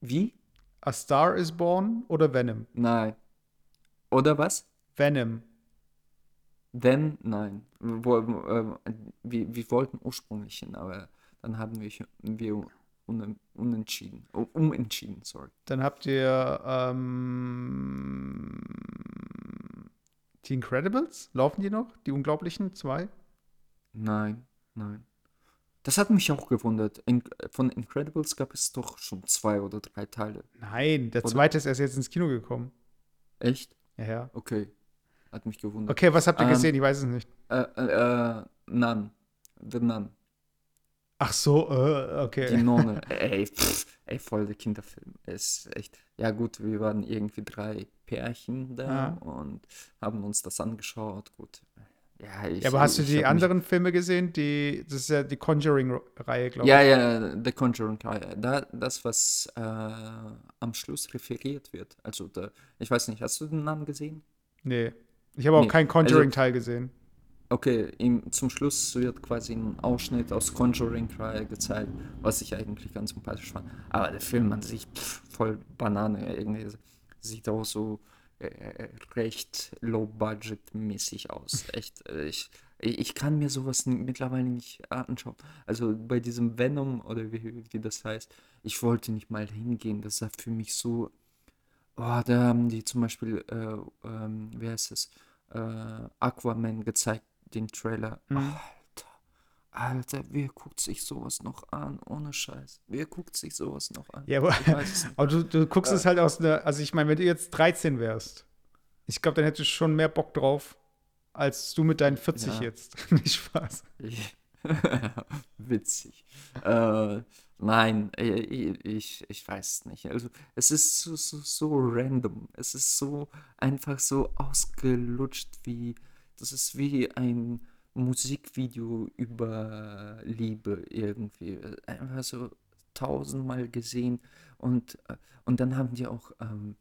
Wie? A Star is Born oder Venom? Nein. Oder was? Venom. Then, nein. Wo, äh, wir, wir wollten ursprünglich hin, aber dann haben wir, wir un, unentschieden. Oh, umentschieden, sorry. Dann habt ihr ähm, die Incredibles. Laufen die noch? Die Unglaublichen? Zwei? Nein, nein. Das hat mich auch gewundert. In, von Incredibles gab es doch schon zwei oder drei Teile. Nein, der Oder- zweite ist erst jetzt ins Kino gekommen. Echt? Ja, ja. Okay. Hat mich gewundert. Okay, was habt ihr Ähm, gesehen? Ich weiß es nicht. Äh, äh, äh, Nun. The Nun. Ach so, äh, Die okay. Nonne. ey, pff, ey, voll der Kinderfilm. Ist echt. Ja, gut, wir waren irgendwie drei Pärchen da Ja. und haben uns das angeschaut. Gut. Ja, ich, Ja, aber hast du die mich- anderen Filme gesehen? Die, das ist ja die Conjuring-Reihe, glaube Ja, ich. ja, The Conjuring. Reihe. Da, das, was äh, am Schluss referiert wird. Also, da, ich weiß nicht, hast du den Namen gesehen? Nee. Ich habe auch Nee, keinen also- Conjuring-Teil gesehen. Okay, im, zum Schluss wird quasi ein Ausschnitt aus Conjuring Cry gezeigt, was ich eigentlich ganz sympathisch fand. Aber der Film an sich, pff, voll Banane, irgendwie sieht auch so äh, recht low-budget-mäßig aus. Echt, äh, ich, ich kann mir sowas mittlerweile nicht anschauen. Also bei diesem Venom oder wie, wie das heißt, ich wollte nicht mal hingehen. Das sah für mich so. Oh, da haben die zum Beispiel, äh, ähm, wie heißt es, äh, Aquaman gezeigt den Trailer. Mhm. Alter, Alter, wer guckt sich sowas noch an? Ohne Scheiß. Wer guckt sich sowas noch an? Ja, aber, aber du, du guckst äh, es halt aus einer, also ich meine, wenn du jetzt 13 wärst, ich glaube, dann hättest du schon mehr Bock drauf, als du mit deinen 40 ja. jetzt. Nicht Spaß. Witzig. Äh, nein, äh, ich, ich weiß nicht. Also, es ist so, so, so random. Es ist so einfach so ausgelutscht wie das ist wie ein Musikvideo über Liebe irgendwie. Einfach so tausendmal gesehen. Und, äh, und dann haben die auch ähm,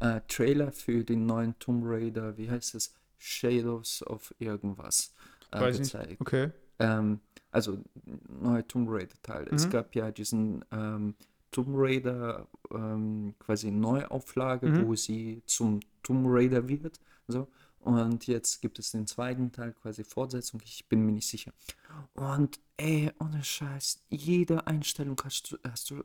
äh, Trailer für den neuen Tomb Raider, wie heißt es? Shadows of irgendwas äh, Weiß gezeigt. Nicht. Okay. Ähm, also neue Tomb Raider Teil. Mhm. Es gab ja diesen ähm, Tomb Raider ähm, quasi Neuauflage, mhm. wo sie zum Tomb Raider wird. So. Und jetzt gibt es den zweiten Teil, quasi Fortsetzung, ich bin mir nicht sicher. Und ey, ohne Scheiß, jede Einstellung hast du, hast du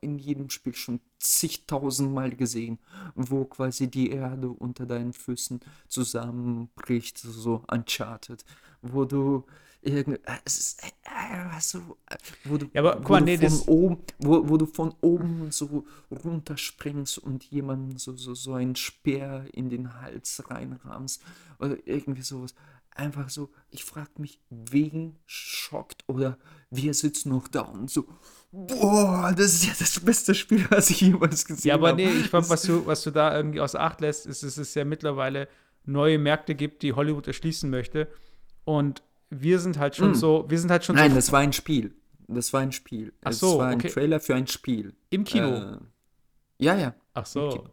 in jedem Spiel schon zigtausendmal gesehen, wo quasi die Erde unter deinen Füßen zusammenbricht, so Uncharted, wo du irgendwie, äh, es ist äh, so, wo du, ja, aber, wo, mal, du nee, von oben, wo, wo du von oben so runterspringst und jemandem so, so, so ein Speer in den Hals reinrahmst oder irgendwie sowas. Einfach so, ich frage mich, wen schockt oder wir sitzen noch da und so, boah, das ist ja das beste Spiel, was ich jemals gesehen habe. Ja, aber nee, ich glaube, was du, was du da irgendwie außer Acht lässt, ist, dass es ja mittlerweile neue Märkte gibt, die Hollywood erschließen möchte. Und wir sind halt schon mm. so, wir sind halt schon Nein, so das war ein Spiel. Das war ein Spiel. Ach so, das war ein okay. Trailer für ein Spiel. Im Kino? Äh, ja, ja. Ach so.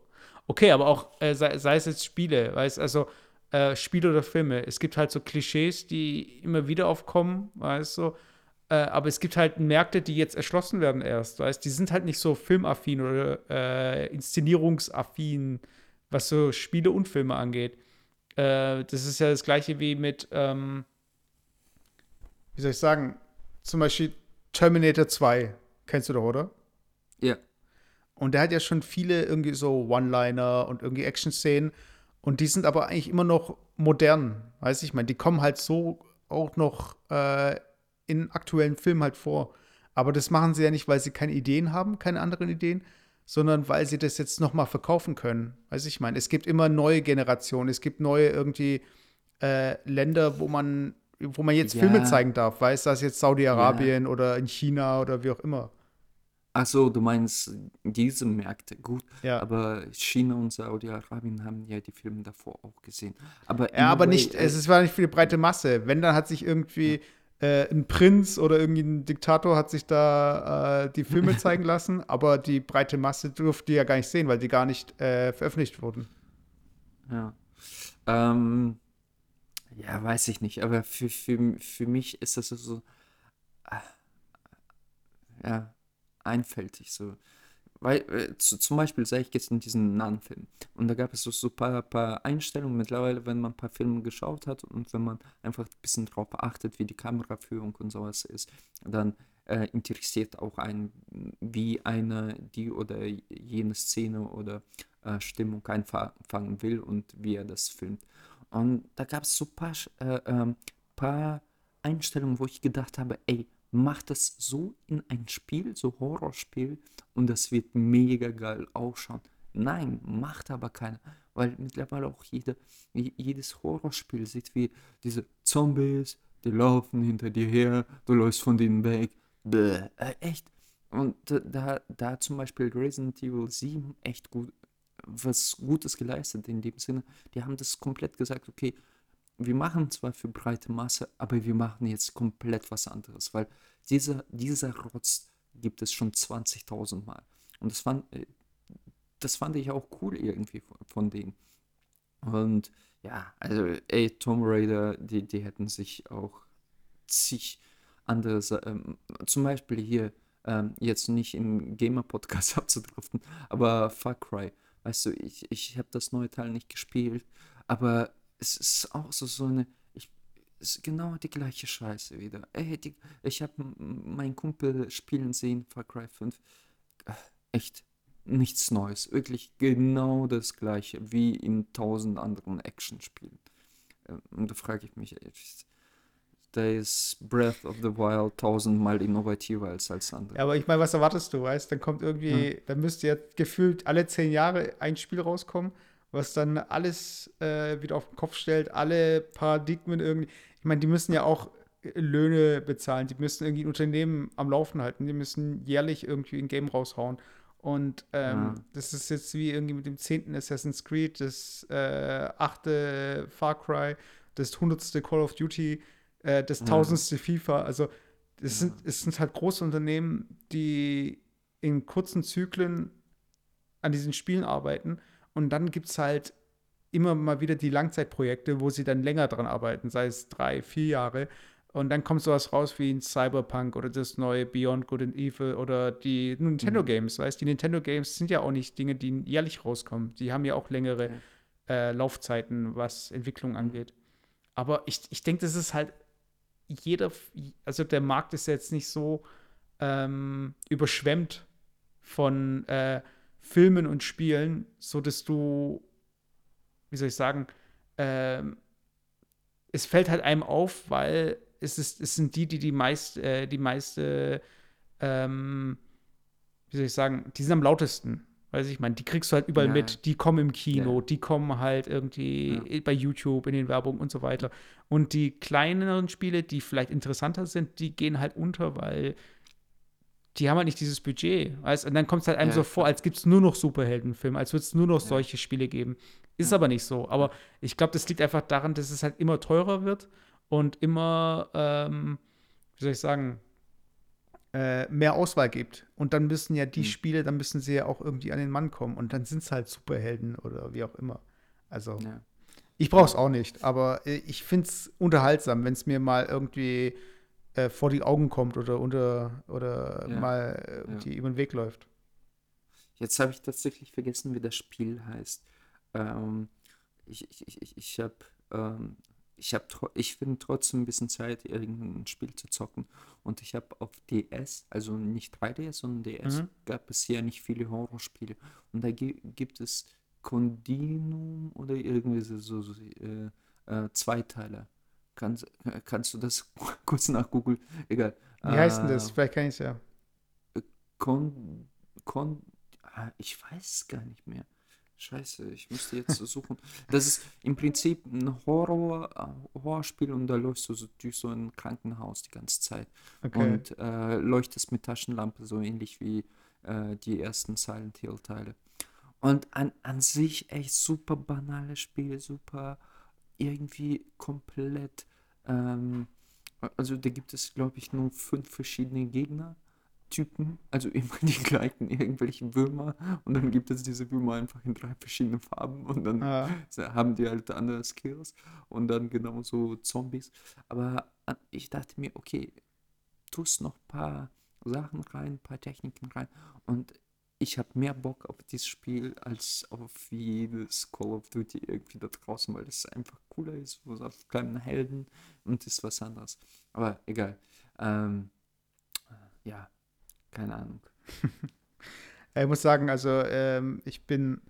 Okay, aber auch, äh, sei, sei, es jetzt Spiele, weißt also äh, Spiele oder Filme. Es gibt halt so Klischees, die immer wieder aufkommen, weißt du. Äh, aber es gibt halt Märkte, die jetzt erschlossen werden erst, weißt Die sind halt nicht so filmaffin oder äh, inszenierungsaffin, was so Spiele und Filme angeht. Äh, das ist ja das gleiche wie mit, ähm, wie soll ich sagen, zum Beispiel Terminator 2, kennst du doch, oder? Ja. Und der hat ja schon viele irgendwie so One-Liner und irgendwie Action-Szenen. Und die sind aber eigentlich immer noch modern, weiß ich, ich meine, die kommen halt so auch noch äh, in aktuellen Filmen halt vor. Aber das machen sie ja nicht, weil sie keine Ideen haben, keine anderen Ideen, sondern weil sie das jetzt noch mal verkaufen können. Weiß ich meine, es gibt immer neue Generationen, es gibt neue irgendwie äh, Länder, wo man wo man jetzt ja. Filme zeigen darf. Weiß das jetzt Saudi-Arabien ja. oder in China oder wie auch immer. Ach so, du meinst diese Märkte, gut. Ja. Aber China und Saudi-Arabien haben ja die Filme davor auch gesehen. Aber ja, aber nicht, äh, es war nicht für die breite Masse. Wenn, dann hat sich irgendwie ja. äh, ein Prinz oder irgendwie ein Diktator hat sich da äh, die Filme zeigen lassen, aber die breite Masse durfte die ja gar nicht sehen, weil die gar nicht äh, veröffentlicht wurden. Ja. Ähm, ja, weiß ich nicht, aber für, für, für mich ist das so, äh, ja, einfältig so. Weil, äh, zu, zum Beispiel sah ich gestern diesen Nan-Film und da gab es so, so ein paar, paar Einstellungen mittlerweile, wenn man ein paar Filme geschaut hat und wenn man einfach ein bisschen darauf achtet, wie die Kameraführung und sowas ist, dann äh, interessiert auch einen, wie eine die oder jene Szene oder äh, Stimmung einfangen will und wie er das filmt. Und da gab es so ein paar, äh, ähm, paar Einstellungen, wo ich gedacht habe, ey, mach das so in ein Spiel, so Horrorspiel, und das wird mega geil ausschauen. Nein, macht aber keiner, weil mittlerweile auch jede, jedes Horrorspiel sieht wie diese Zombies, die laufen hinter dir her, du läufst von denen weg. Bäh, äh, echt. Und da, da zum Beispiel Resident Evil 7 echt gut, was Gutes geleistet in dem Sinne. Die haben das komplett gesagt, okay, wir machen zwar für breite Masse, aber wir machen jetzt komplett was anderes, weil dieser, dieser Rotz gibt es schon 20.000 Mal. Und das fand, äh, das fand ich auch cool irgendwie von, denen. Und Ja, also, ey, Tomb Raider, die, die hätten sich auch zig andere, ähm, zum Beispiel hier, ähm, jetzt nicht im Gamer-Podcast abzudriften, aber Far Cry. Weißt du, ich, ich habe das neue Teil nicht gespielt, aber es ist auch so, so eine, ich, es ist genau die gleiche Scheiße wieder. Ey, die, ich habe meinen Kumpel spielen sehen, Far Cry 5. Äh, Echt nichts Neues. Wirklich genau das gleiche wie in tausend anderen Actionspielen. Ähm, Und da frage ich mich, da ist Breath of the Wild tausendmal innovativer als alles andere. Ja, aber ich meine, was erwartest du, weißt? Dann kommt irgendwie, dann müsste ja gefühlt alle zehn Jahre ein Spiel rauskommen, was dann alles äh, wieder auf den Kopf stellt, alle Paradigmen irgendwie. Ich meine, die müssen ja auch äh, Löhne bezahlen, die müssen irgendwie ein Unternehmen am Laufen halten, die müssen jährlich irgendwie ein Game raushauen. Und ähm, Ja. das ist jetzt wie irgendwie mit dem zehnten Assassin's Creed, das äh, achte Far Cry, das hundertste Call of Duty, äh, das Ja. tausendste FIFA. Also es, Ja. sind, es sind halt große Unternehmen, die in kurzen Zyklen an diesen Spielen arbeiten. Und dann gibt es halt immer mal wieder die Langzeitprojekte, wo sie dann länger dran arbeiten, sei es drei, vier Jahre. Und dann kommt sowas raus wie ein Cyberpunk oder das neue Beyond Good and Evil oder die Nintendo Mhm. Games, weißt du? Die Nintendo Games sind ja auch nicht Dinge, die jährlich rauskommen. Die haben ja auch längere äh, Laufzeiten, was Entwicklung angeht. Aber ich, ich denke, das ist halt jeder, also der Markt ist jetzt nicht so ähm, überschwemmt von äh, Filmen und Spielen, so dass du, wie soll ich sagen, ähm, es fällt halt einem auf, weil es, ist, es sind die, die die, meist, äh, die meiste, ähm, wie soll ich sagen, die sind am lautesten. Weiß ich, meine, die kriegst du halt überall Ja. mit, die kommen im Kino, Ja. die kommen halt irgendwie Ja. bei YouTube, in den Werbungen und so weiter. Und die kleineren Spiele, die vielleicht interessanter sind, die gehen halt unter, weil die haben halt nicht dieses Budget. Weißt? Und dann kommt es halt einem so vor, als gibt es nur noch Superheldenfilme, als würde es nur noch solche Spiele geben. Ist aber nicht so. Aber ich glaube, das liegt einfach daran, dass es halt immer teurer wird und immer, ähm, wie soll ich sagen, äh, mehr Auswahl gibt. Und dann müssen ja die Mhm. Spiele, dann müssen sie ja auch irgendwie an den Mann kommen. Und dann sind es halt Superhelden oder wie auch immer. Also, Ja. ich brauche es auch nicht, aber äh, ich finde es unterhaltsam, wenn es mir mal irgendwie äh, vor die Augen kommt oder unter oder Ja. mal äh, irgendwie über den Weg läuft. Jetzt habe ich tatsächlich vergessen, wie das Spiel heißt. Ähm, ich ich, ich, ich, ich habe ähm, ich hab tro- ich finde trotzdem ein bisschen Zeit, irgendein Spiel zu zocken. Und ich habe auf DS, also nicht 3DS, sondern DS, Mhm. gab es ja nicht viele Horrorspiele. Und da gi gibt es Continuum oder irgendwie so, so, so äh, äh, Zweiteiler. Kannst, äh, kannst du das kurz nach Google? Egal. Wie heißt denn Äh, das? Vielleicht kann ich es ja. Kon, Kon, ah, ich weiß es gar nicht mehr. Scheiße, ich müsste jetzt so suchen. Das ist im Prinzip ein Horror, äh, Horrorspiel und da läufst du so durch so ein Krankenhaus die ganze Zeit Okay. und äh, leuchtest mit Taschenlampe, so ähnlich wie äh, die ersten Silent Hill-Teile. Und an, an sich echt super banales Spiel, super irgendwie komplett. Ähm, also da gibt es, glaube ich, nur fünf verschiedene Gegnertypen, also immer die gleichen, irgendwelche Würmer. Und dann gibt es diese Würmer einfach in drei verschiedenen Farben und dann Ah, haben die halt andere Skills und dann genauso Zombies. Aber äh, ich dachte mir, okay, tust noch ein paar Sachen rein, ein paar Techniken rein und ich habe mehr Bock auf dieses Spiel als auf jedes Call of Duty irgendwie da draußen, weil es einfach cooler ist, so auf kleinen Helden und ist was anderes. Aber egal. Ähm, äh, ja, keine Ahnung. ich muss sagen, also ähm, ich bin,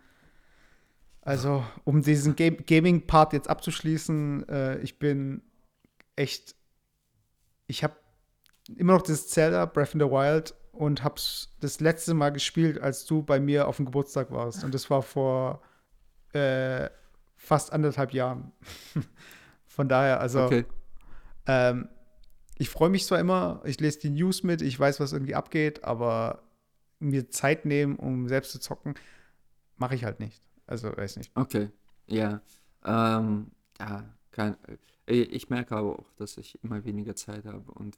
also um diesen Ga Gaming-Part jetzt abzuschließen, äh, ich bin echt, ich habe immer noch das Zelda Breath in the Wild und hab's das letzte Mal gespielt, als du bei mir auf dem Geburtstag warst. Und das war vor äh, fast anderthalb Jahren. Von daher, also Okay. ähm, ich freue mich zwar immer, ich lese die News mit, ich weiß, was irgendwie abgeht, aber mir Zeit nehmen, um selbst zu zocken, mache ich halt nicht. Also, weiß nicht. Okay, ja. Ähm, ja, kein, äh, ich merke aber auch, dass ich immer weniger Zeit habe und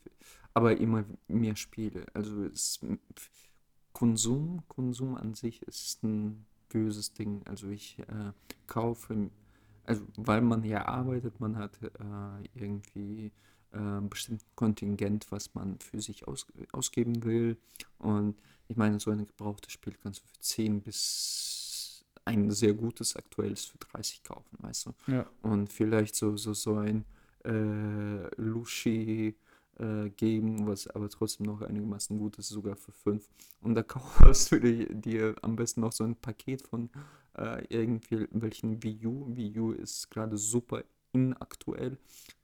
aber immer mehr spiele. Also es, Konsum, Konsum an sich ist ein böses Ding. Also ich äh, kaufe also weil man ja arbeitet, man hat äh, irgendwie äh, ein bestimmtes Kontingent, was man für sich aus, ausgeben will. Und ich meine, so ein gebrauchtes Spiel kannst du für 10 bis ein sehr gutes aktuelles für 30 kaufen, weißt du? Ja. Und vielleicht so, so, so ein äh, Lushi äh, geben, was aber trotzdem noch einigermaßen gut ist, sogar für 5. Und da kaufst du dir, dir am besten noch so ein Paket von äh, irgendwelchen Wii U. Wii U ist gerade super inaktuell.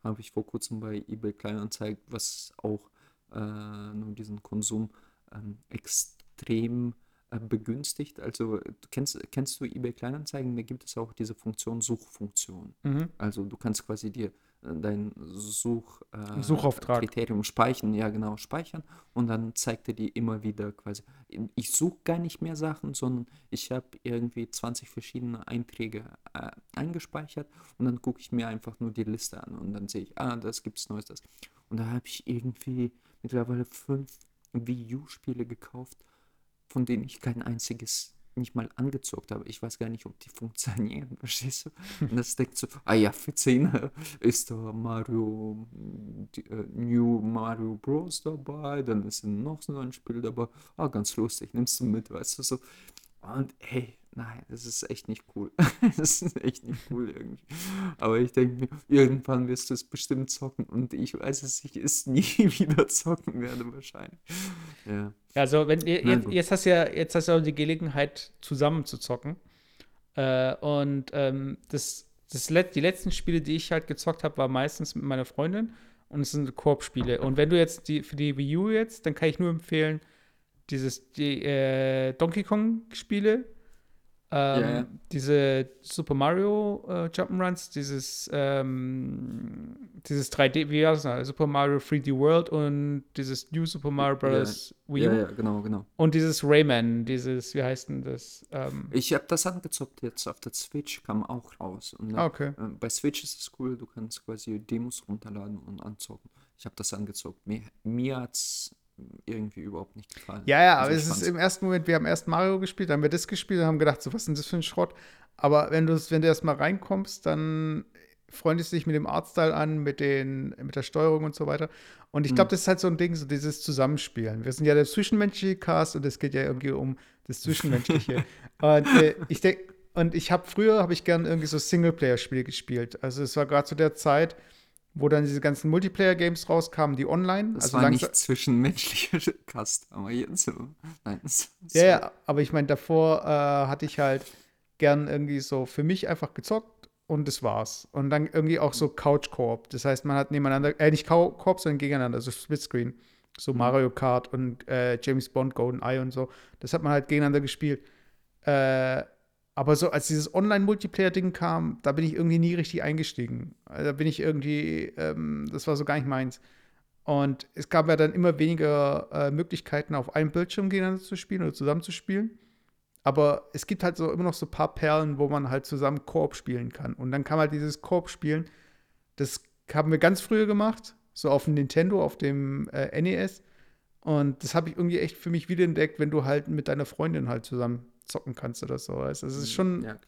Habe ich vor kurzem bei eBay Kleinanzeigen, was auch äh, nur diesen Konsum ähm, extrem äh, begünstigt. Also kennst, kennst du eBay Kleinanzeigen, da gibt es auch diese Funktion Suchfunktion. Mhm. Also du kannst quasi dir dein Such, äh, Suchauftrag. Kriterium speichern, ja genau, speichern und dann zeigt er dir immer wieder quasi, ich suche gar nicht mehr Sachen, sondern ich habe irgendwie 20 verschiedene Einträge äh, eingespeichert und dann gucke ich mir einfach nur die Liste an und dann sehe ich, ah, das gibt's Neues, das. Und da habe ich irgendwie mittlerweile fünf Wii U-Spiele gekauft, von denen ich kein einziges nicht mal angezockt habe. Ich weiß gar nicht, ob die funktionieren, verstehst du? Und das denkt so, ah ja, für 10 ist da Mario, die, äh, New Mario Bros. dabei, dann ist noch so ein Spiel dabei, ah, ganz lustig, nimmst du mit, weißt du, so. Und hey, nein, das ist echt nicht cool. das ist echt nicht cool irgendwie. Aber ich denke mir, irgendwann wirst du es bestimmt zocken und ich weiß, dass ich es nie wieder zocken werde wahrscheinlich. Ja. Also, wenn ihr, Na jetzt, jetzt hast du ja jetzt hast du ja die Gelegenheit, zusammen zu zocken. Äh, und ähm, das, das Let die letzten Spiele, die ich halt gezockt habe, war meistens mit meiner Freundin und es sind Koop-Spiele. Und wenn du jetzt die für die Wii U jetzt, dann kann ich nur empfehlen, dieses die äh, Donkey Kong-Spiele, ähm, ja. diese Super Mario äh, Jump'n'Runs, dieses ähm, dieses 3D, wie heißt das? Super Mario 3D World und dieses New Super Mario Bros. Wii U. Ja, ja, genau, genau. Und dieses Rayman, dieses, wie heißt denn das? Ähm, Ich habe das angezockt jetzt auf der Switch, kam auch raus. Und, ah, okay. äh, bei Switch ist es cool, du kannst quasi Demos runterladen und anzocken. Ich habe das angezockt. Mir, mir hat es irgendwie überhaupt nicht gefallen. Ja, ja, aber Also ich es ist im ersten Moment, wir haben erst Mario gespielt, dann haben wir das gespielt und haben gedacht, so, was ist denn das für ein Schrott? Aber wenn du wenn du erst mal reinkommst, dann freundest du dich mit dem Artstyle an, mit, den, mit der Steuerung und so weiter. Und ich glaube, Mhm. das ist halt so ein Ding, so dieses Zusammenspielen. Wir sind ja der zwischenmenschliche Cast und es geht ja irgendwie um das Zwischenmenschliche. und äh, ich denke, und ich habe früher, habe ich gern irgendwie so Singleplayer-Spiele gespielt. Also es war gerade zu der Zeit, wo dann diese ganzen Multiplayer-Games rauskamen, die online. Das also war nicht zwischenmenschlicher Cast, aber jetzt so. Nein, das, Ja, ja, aber ich meine, davor äh, hatte ich halt gern irgendwie so für mich einfach gezockt und das war's. Und dann irgendwie auch so Couch-Koop. Das heißt, man hat nebeneinander, äh, nicht Koop, sondern gegeneinander, so Splitscreen. So Mario Kart und äh, James Bond, GoldenEye und so. Das hat man halt gegeneinander gespielt. Äh, aber so, als dieses Online-Multiplayer-Ding kam, da bin ich irgendwie nie richtig eingestiegen. Also, Da bin ich irgendwie, ähm, das war so gar nicht meins. Und es gab ja dann immer weniger äh, Möglichkeiten, auf einem Bildschirm gegeneinander zu spielen oder zusammen zu spielen. Aber es gibt halt so immer noch so ein paar Perlen, wo man halt zusammen Koop spielen kann. Und dann kam halt dieses Koop-Spielen. Das haben wir ganz früher gemacht, so auf dem Nintendo, auf dem äh, NES. Und das habe ich irgendwie echt für mich wiederentdeckt, wenn du halt mit deiner Freundin halt zusammen zocken kannst oder so. Also, das ist schon, Ja,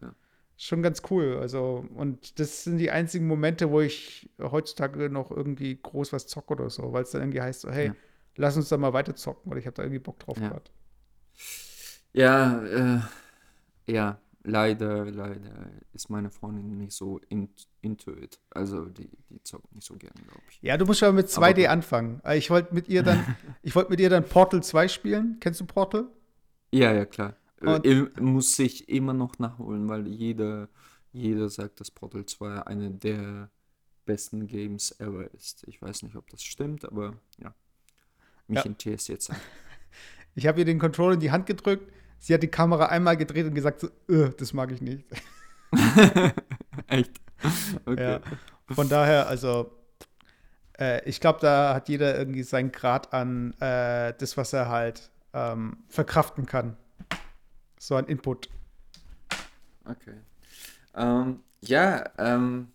schon ganz cool. Also, und das sind die einzigen Momente, wo ich heutzutage noch irgendwie groß was zocke oder so, weil es dann irgendwie heißt, so, hey, Ja. lass uns da mal weiter zocken, oder ich habe da irgendwie Bock drauf Ja. gehabt. Ja, äh, ja, leider, leider ist meine Freundin nicht so in, into it. Also die, die zockt nicht so gerne, glaube ich. Ja, du musst mal mit Aber 2D gut. anfangen. Äh, Ich wollte mit ihr dann, ich wollte mit ihr dann Portal 2 spielen. Kennst du Portal? Ja, ja, klar. Und- Äh, muss ich immer noch nachholen, weil jeder, jeder sagt, dass Portal 2 eine der besten Games ever ist. Ich weiß nicht, ob das stimmt, aber ja. Mich Ja. interessiert jetzt. einfach. Ich habe ihr den Controller in die Hand gedrückt. Sie hat die Kamera einmal gedreht und gesagt, so, "Äh, das mag ich nicht. Echt? Okay. Ja. Von daher, also, äh, ich glaube, da hat jeder irgendwie seinen Grad an äh, das, was er halt ähm, verkraften kann. So ein Input. Okay. Ähm, ja, ähm,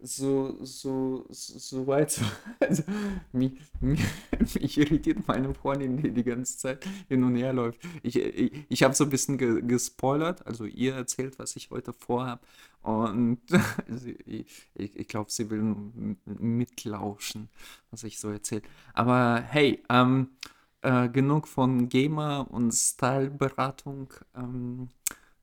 so, so, so weit. So, also, mich, mich, mich irritiert meine Freundin, die die ganze Zeit hin und her läuft. Ich, ich, ich habe so ein bisschen ge, gespoilert, also ihr erzählt, was ich heute vorhabe. Und also ich, ich glaube, sie will mitlauschen, was ich so erzähle. Aber hey, ähm, äh, genug von Gamer und Styleberatung. Ähm,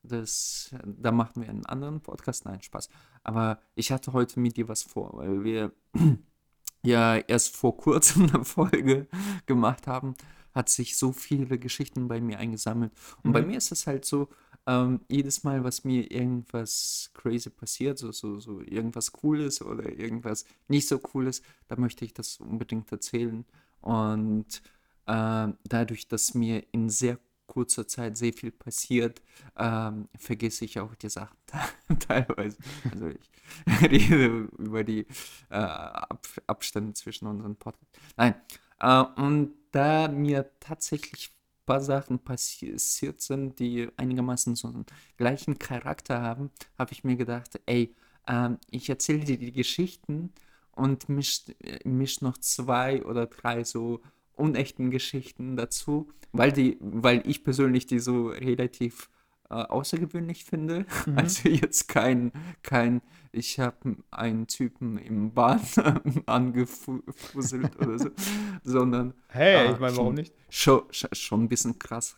das, da machen wir einen anderen Podcast. Nein, Spaß. Aber ich hatte heute mit dir was vor, weil wir ja erst vor kurzem eine Folge gemacht haben, hat sich so viele Geschichten bei mir eingesammelt. Und mhm. bei mir ist es halt so, ähm, jedes Mal, was mir irgendwas crazy passiert, so, so, so irgendwas Cooles oder irgendwas nicht so Cooles, da möchte ich das unbedingt erzählen. Und äh, dadurch, dass mir in sehr kurzer Zeit sehr viel passiert, ähm, vergesse ich auch die Sachen teilweise. Also ich rede über die äh, Ab Abstände zwischen unseren Podcasts. Nein, äh, und da mir tatsächlich ein paar Sachen passiert sind, die einigermaßen so einen gleichen Charakter haben, habe ich mir gedacht, ey, äh, ich erzähle dir die Geschichten und misch, misch noch zwei oder drei so unechten Geschichten dazu, weil die, weil ich persönlich die so relativ äh, außergewöhnlich finde. Mhm. Also jetzt kein, kein, ich habe einen Typen im Bahn angefusselt oder so, sondern hey, äh, ich meine, warum nicht? Schon, schon ein bisschen krass.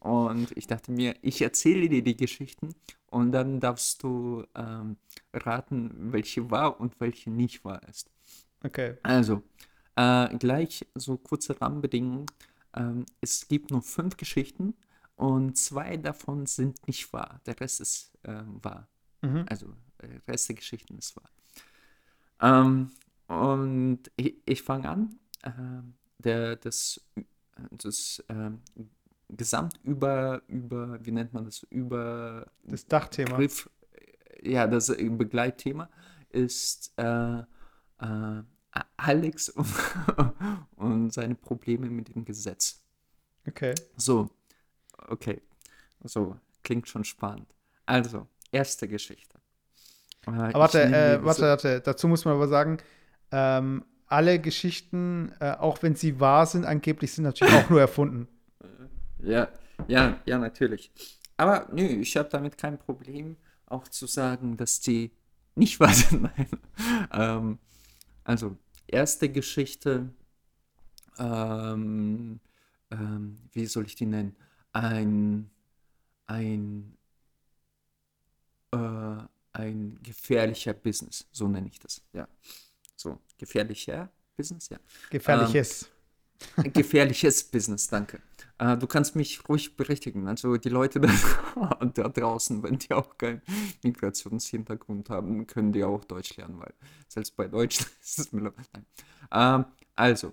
Und ich dachte mir, ich erzähle dir die Geschichten und dann darfst du ähm, raten, welche wahr und welche nicht wahr ist. Okay. Also, äh, gleich so kurze Rahmenbedingungen. Ähm, es gibt nur fünf Geschichten und zwei davon sind nicht wahr. Der Rest ist äh, wahr. Mhm. Also der Rest der Geschichten ist wahr. Ähm, und ich, ich fange an. Äh, der, das das äh, Gesamt über, über, wie nennt man das, über das Dachthema. Griff, ja, das Begleitthema ist äh, äh, Alex und seine Probleme mit dem Gesetz. Okay. So, okay. So, klingt schon spannend. Also, erste Geschichte. Äh, aber warte, äh, warte, warte, dazu muss man aber sagen, ähm, alle Geschichten, äh, auch wenn sie wahr sind, angeblich sind natürlich auch nur erfunden. Ja, ja, ja, natürlich. Aber nö, ich habe damit kein Problem, auch zu sagen, dass die nicht wahr sind. Nein. ähm, also, erste Geschichte, ähm, ähm, wie soll ich die nennen? Ein, ein, äh, ein gefährlicher Business, so nenne ich das. Ja, so gefährlicher Business, ja. Gefährliches. Gefährliches Business, danke. Äh, du kannst mich ruhig berichtigen. Also die Leute da, da, draußen, wenn die auch keinen Migrationshintergrund haben, können die auch Deutsch lernen, weil selbst bei Deutsch ist es mir ähm, Also,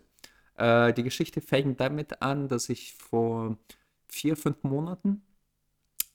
äh, die Geschichte fängt damit an, dass ich vor vier, fünf Monaten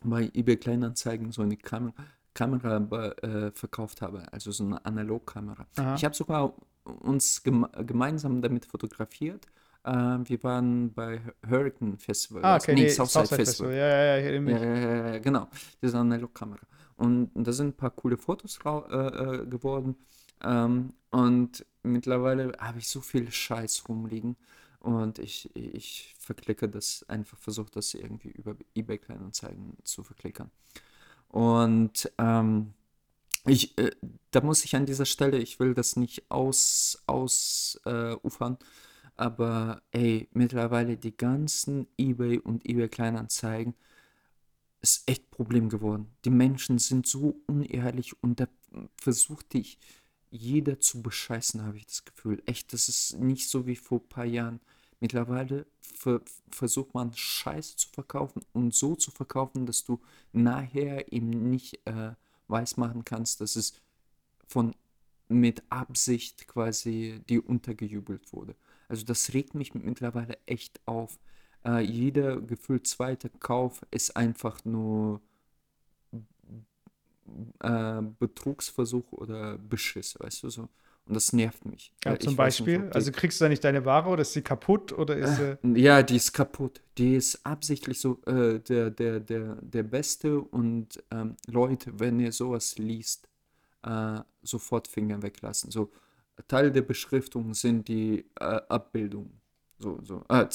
bei eBay Kleinanzeigen so eine Kam Kamera äh, verkauft habe, also so eine Analogkamera. Ich habe sogar uns geme gemeinsam damit fotografiert äh, wir waren bei Hurricane Festival. Ah, okay, nee, nee Southside, Southside Festival. Festival. Ja, ja, ja, ja, ja, genau. Diese Analogkamera. Und da sind ein paar coole Fotos äh, äh, geworden. Ähm, und mittlerweile habe ich so viel Scheiß rumliegen. Und ich, ich verklicke das einfach, versuche das irgendwie über eBay Kleinanzeigen zu verklickern. Und ähm, ich, äh, da muss ich an dieser Stelle, ich will das nicht aus, ausufern, äh, aber ey, mittlerweile die ganzen eBay und eBay Kleinanzeigen ist echt Problem geworden. Die Menschen sind so unehrlich und da versucht dich jeder zu bescheißen, habe ich das Gefühl. Echt, das ist nicht so wie vor ein paar Jahren. Mittlerweile ver versucht man Scheiße zu verkaufen und so zu verkaufen, dass du nachher eben nicht äh, weiß machen kannst, dass es von mit Absicht quasi dir untergejubelt wurde. Also das regt mich mittlerweile echt auf. Äh, jeder gefühlt zweite Kauf ist einfach nur äh, Betrugsversuch oder Beschiss, weißt du so. Und das nervt mich. Ja, zum Beispiel? Nicht, also kriegst du da nicht deine Ware oder ist sie kaputt oder ist äh, Ja, die ist kaputt. Die ist absichtlich so äh, der, der, der, der Beste und ähm, Leute, wenn ihr sowas liest, äh, sofort Finger weglassen. So, Teil der Beschriftung sind die äh, Abbildungen. So, so. Äh,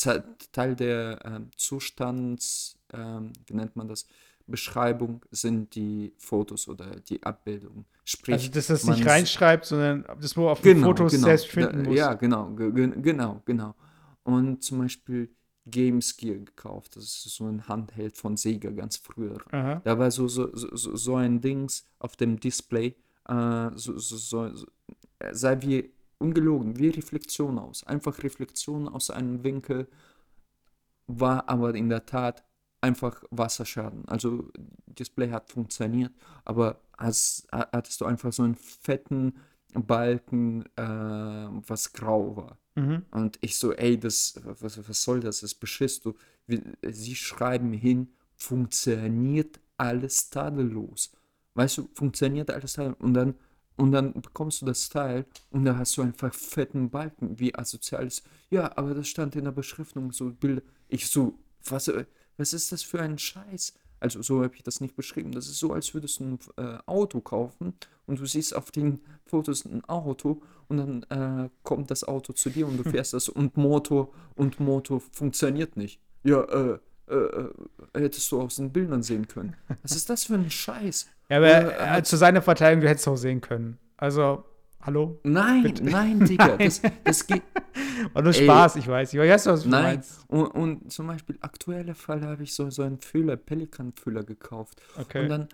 Teil der ähm, Zustands, ähm, wie nennt man das? Beschreibung sind die Fotos oder die Abbildungen. Sprich, also, dass das nicht reinschreibt, sondern das nur auf den genau, Fotos genau, selbst finden da, muss. Ja, genau, genau, genau. Und zum Beispiel Games Gear gekauft. Das ist so ein Handheld von Sega ganz früher. Aha. Da war so, so, so, so ein Dings auf dem Display, äh, so, so, so, sei wie ungelogen, wie Reflexion aus. Einfach Reflexion aus einem Winkel, war aber in der Tat einfach Wasserschaden. Also Display hat funktioniert, aber hast, hattest du einfach so einen fetten Balken, äh, was grau war. Mhm. Und ich so, ey, das, was, was soll das? Das beschisst du. Sie schreiben hin, funktioniert alles tadellos. Weißt du, funktioniert alles tadellos. Und dann, und dann bekommst du das Teil und da hast du einfach fetten Balken, wie asoziales. Ja, aber das stand in der Beschriftung, so Bilder. Ich so, was, was ist das für ein Scheiß? Also so habe ich das nicht beschrieben. Das ist so, als würdest du ein äh, Auto kaufen und du siehst auf den Fotos ein Auto und dann äh, kommt das Auto zu dir und du fährst das und Motor und Motor funktioniert nicht. Ja, äh, äh, äh hättest du aus den Bildern sehen können. Was ist das für ein Scheiß? Ja, aber äh, zu seiner Verteidigung, du hättest auch sehen können. Also, hallo? Nein, Bitte. nein, Digga, das, das geht. War nur Spaß, ich weiß. Ich weiß, was du nein. meinst. Und, und zum Beispiel, aktueller Fall habe ich so, so einen Fühler, Pelikan-Fühler gekauft. Okay. Und dann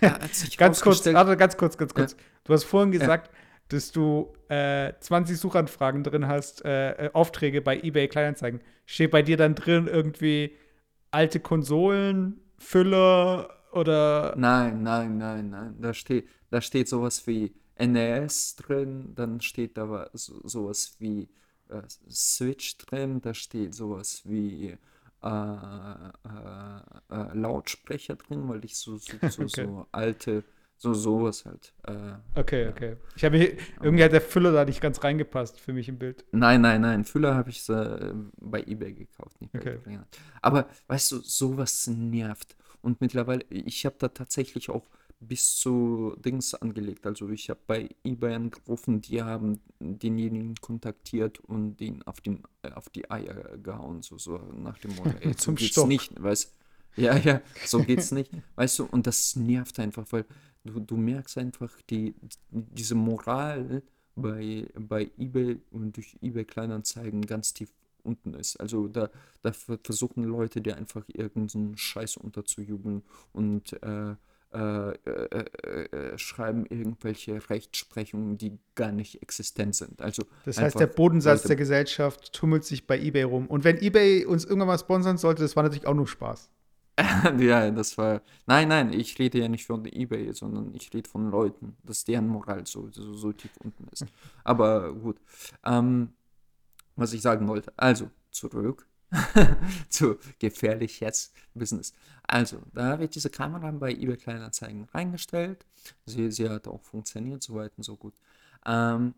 äh, hat sich ganz kurz, also ganz kurz, ganz kurz. Ja. Du hast vorhin gesagt, dass du äh, 20 Suchanfragen drin hast, äh, äh, Aufträge bei eBay Kleinanzeigen. Steht bei dir dann drin irgendwie alte Konsolen, Füller oder. Nein, nein, nein, nein. Da steht, da steht sowas wie NES drin, dann steht da so, sowas wie äh, Switch drin, da steht sowas wie äh, äh, äh, Lautsprecher drin, weil ich so, so, so, okay. so alte, so sowas halt. Äh, okay, okay. Ich habe irgendwie hat der Füller da nicht ganz reingepasst für mich im Bild. Nein, nein, nein. Füller habe ich bei eBay gekauft, nicht bei okay. Aber weißt du, sowas nervt. Und mittlerweile, ich habe da tatsächlich auch bis zu Dings angelegt. Also ich habe bei eBay angerufen, die haben denjenigen kontaktiert und den auf, den, äh, auf die Eier gehauen, so, so nach dem Motto, ey, so geht's Stock. nicht, weißt Ja, ja, so geht's nicht, weißt du, und das nervt einfach, weil du, du merkst einfach die, diese Moral bei, bei eBay und durch eBay Kleinanzeigen ganz tief unten ist. Also da, da versuchen Leute dir einfach irgendeinen Scheiß unterzujubeln und äh, äh, äh, äh, schreiben irgendwelche Rechtsprechungen, die gar nicht existent sind. Also das heißt, der Bodensatz Leute, der Gesellschaft tummelt sich bei eBay rum. Und wenn eBay uns irgendwann mal sponsern sollte, das war natürlich auch nur Spaß. ja, das war. Nein, nein, ich rede ja nicht von eBay, sondern ich rede von Leuten, dass deren Moral so, so, so tief unten ist. Aber gut. Ähm, was ich sagen wollte. Also, zurück zu gefährlich jetzt Business. Also, da habe ich diese Kamera bei eBay Kleinanzeigen reingestellt. Sie, sie hat auch funktioniert, so weit und so gut. Ähm,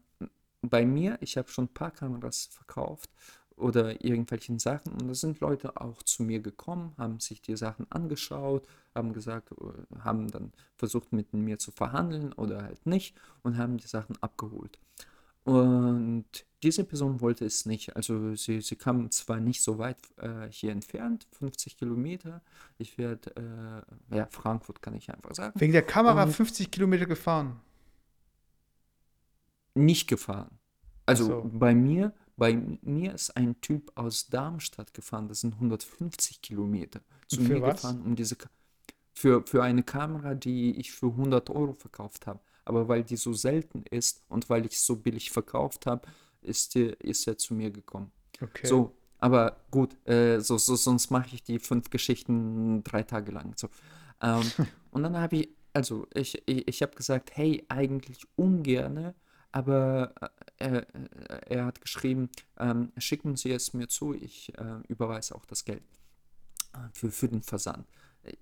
bei mir, ich habe schon ein paar Kameras verkauft oder irgendwelchen Sachen und da sind Leute auch zu mir gekommen, haben sich die Sachen angeschaut, haben gesagt, äh, haben dann versucht mit mir zu verhandeln oder halt nicht und haben die Sachen abgeholt. Und diese Person wollte es nicht. Also sie, sie kam zwar nicht so weit äh, hier entfernt, 50 Kilometer. Ich werde, äh, ja, Frankfurt kann ich einfach sagen. Wegen der Kamera Und 50 Kilometer gefahren? Nicht gefahren. Also so. bei mir, bei mir ist ein Typ aus Darmstadt gefahren, das sind 150 Kilometer zu mir was? gefahren, um diese für, für eine Kamera, die ich für 100 Euro verkauft habe aber weil die so selten ist und weil ich es so billig verkauft habe, ist, die, ist er zu mir gekommen. Okay. So, aber gut, äh, so, so, sonst mache ich die fünf Geschichten drei Tage lang. So. Ähm, und dann habe ich, also ich, ich, ich habe gesagt, hey, eigentlich ungerne, aber äh, äh, er hat geschrieben, ähm, schicken Sie es mir zu, ich äh, überweise auch das Geld äh, für, für den Versand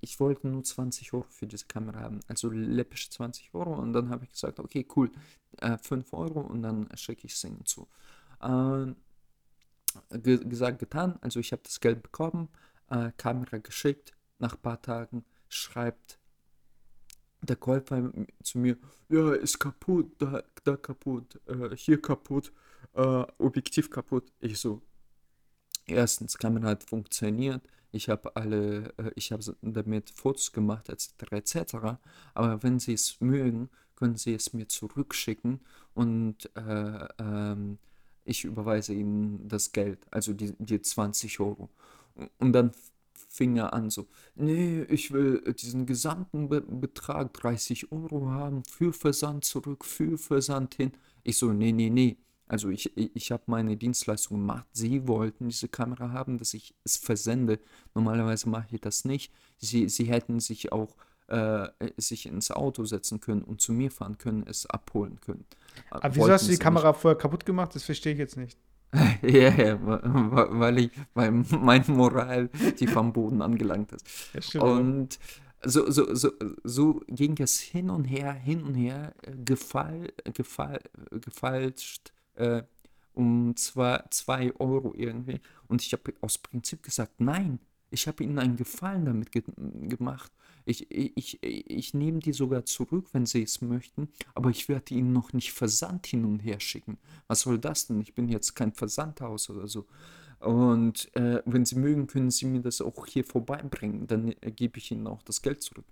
ich wollte nur 20 Euro für diese Kamera haben, also läppische 20 Euro. Und dann habe ich gesagt, okay, cool, äh, 5 Euro und dann schicke ich es ihnen zu. Äh, ge gesagt, getan, also ich habe das Geld bekommen, äh, Kamera geschickt, nach ein paar Tagen schreibt der Käufer zu mir, ja, ist kaputt, da, da kaputt, äh, hier kaputt, äh, Objektiv kaputt. Ich so, erstens, Kamera hat funktioniert, ich habe alle, äh, ich habe damit Fotos gemacht, etc., etc., aber wenn Sie es mögen, können Sie es mir zurückschicken und äh, ähm, ich überweise Ihnen das Geld, also die, die 20 Euro. Und dann fing er an so, nee, ich will diesen gesamten Be Betrag 30 Euro haben, für Versand zurück, für Versand hin. Ich so, nee, nee, nee. Also ich, ich habe meine Dienstleistung gemacht. Sie wollten diese Kamera haben, dass ich es versende. Normalerweise mache ich das nicht. Sie, sie hätten sich auch äh, sich ins Auto setzen können und zu mir fahren können, es abholen können. Aber wieso hast du die Kamera nicht. vorher kaputt gemacht? Das verstehe ich jetzt nicht. ja, ja, weil ich, weil mein Moral tief am Boden angelangt ist. Ja, und so, so, so, so ging es hin und her, hin und her, gefall, gefall, gefalscht äh, um zwei, zwei Euro irgendwie. Und ich habe aus Prinzip gesagt, nein, ich habe ihnen einen Gefallen damit ge gemacht. Ich, ich, ich nehme die sogar zurück, wenn sie es möchten, aber ich werde ihnen noch nicht Versand hin und her schicken. Was soll das denn? Ich bin jetzt kein Versandhaus oder so. Und äh, wenn sie mögen, können sie mir das auch hier vorbeibringen. Dann äh, gebe ich ihnen auch das Geld zurück.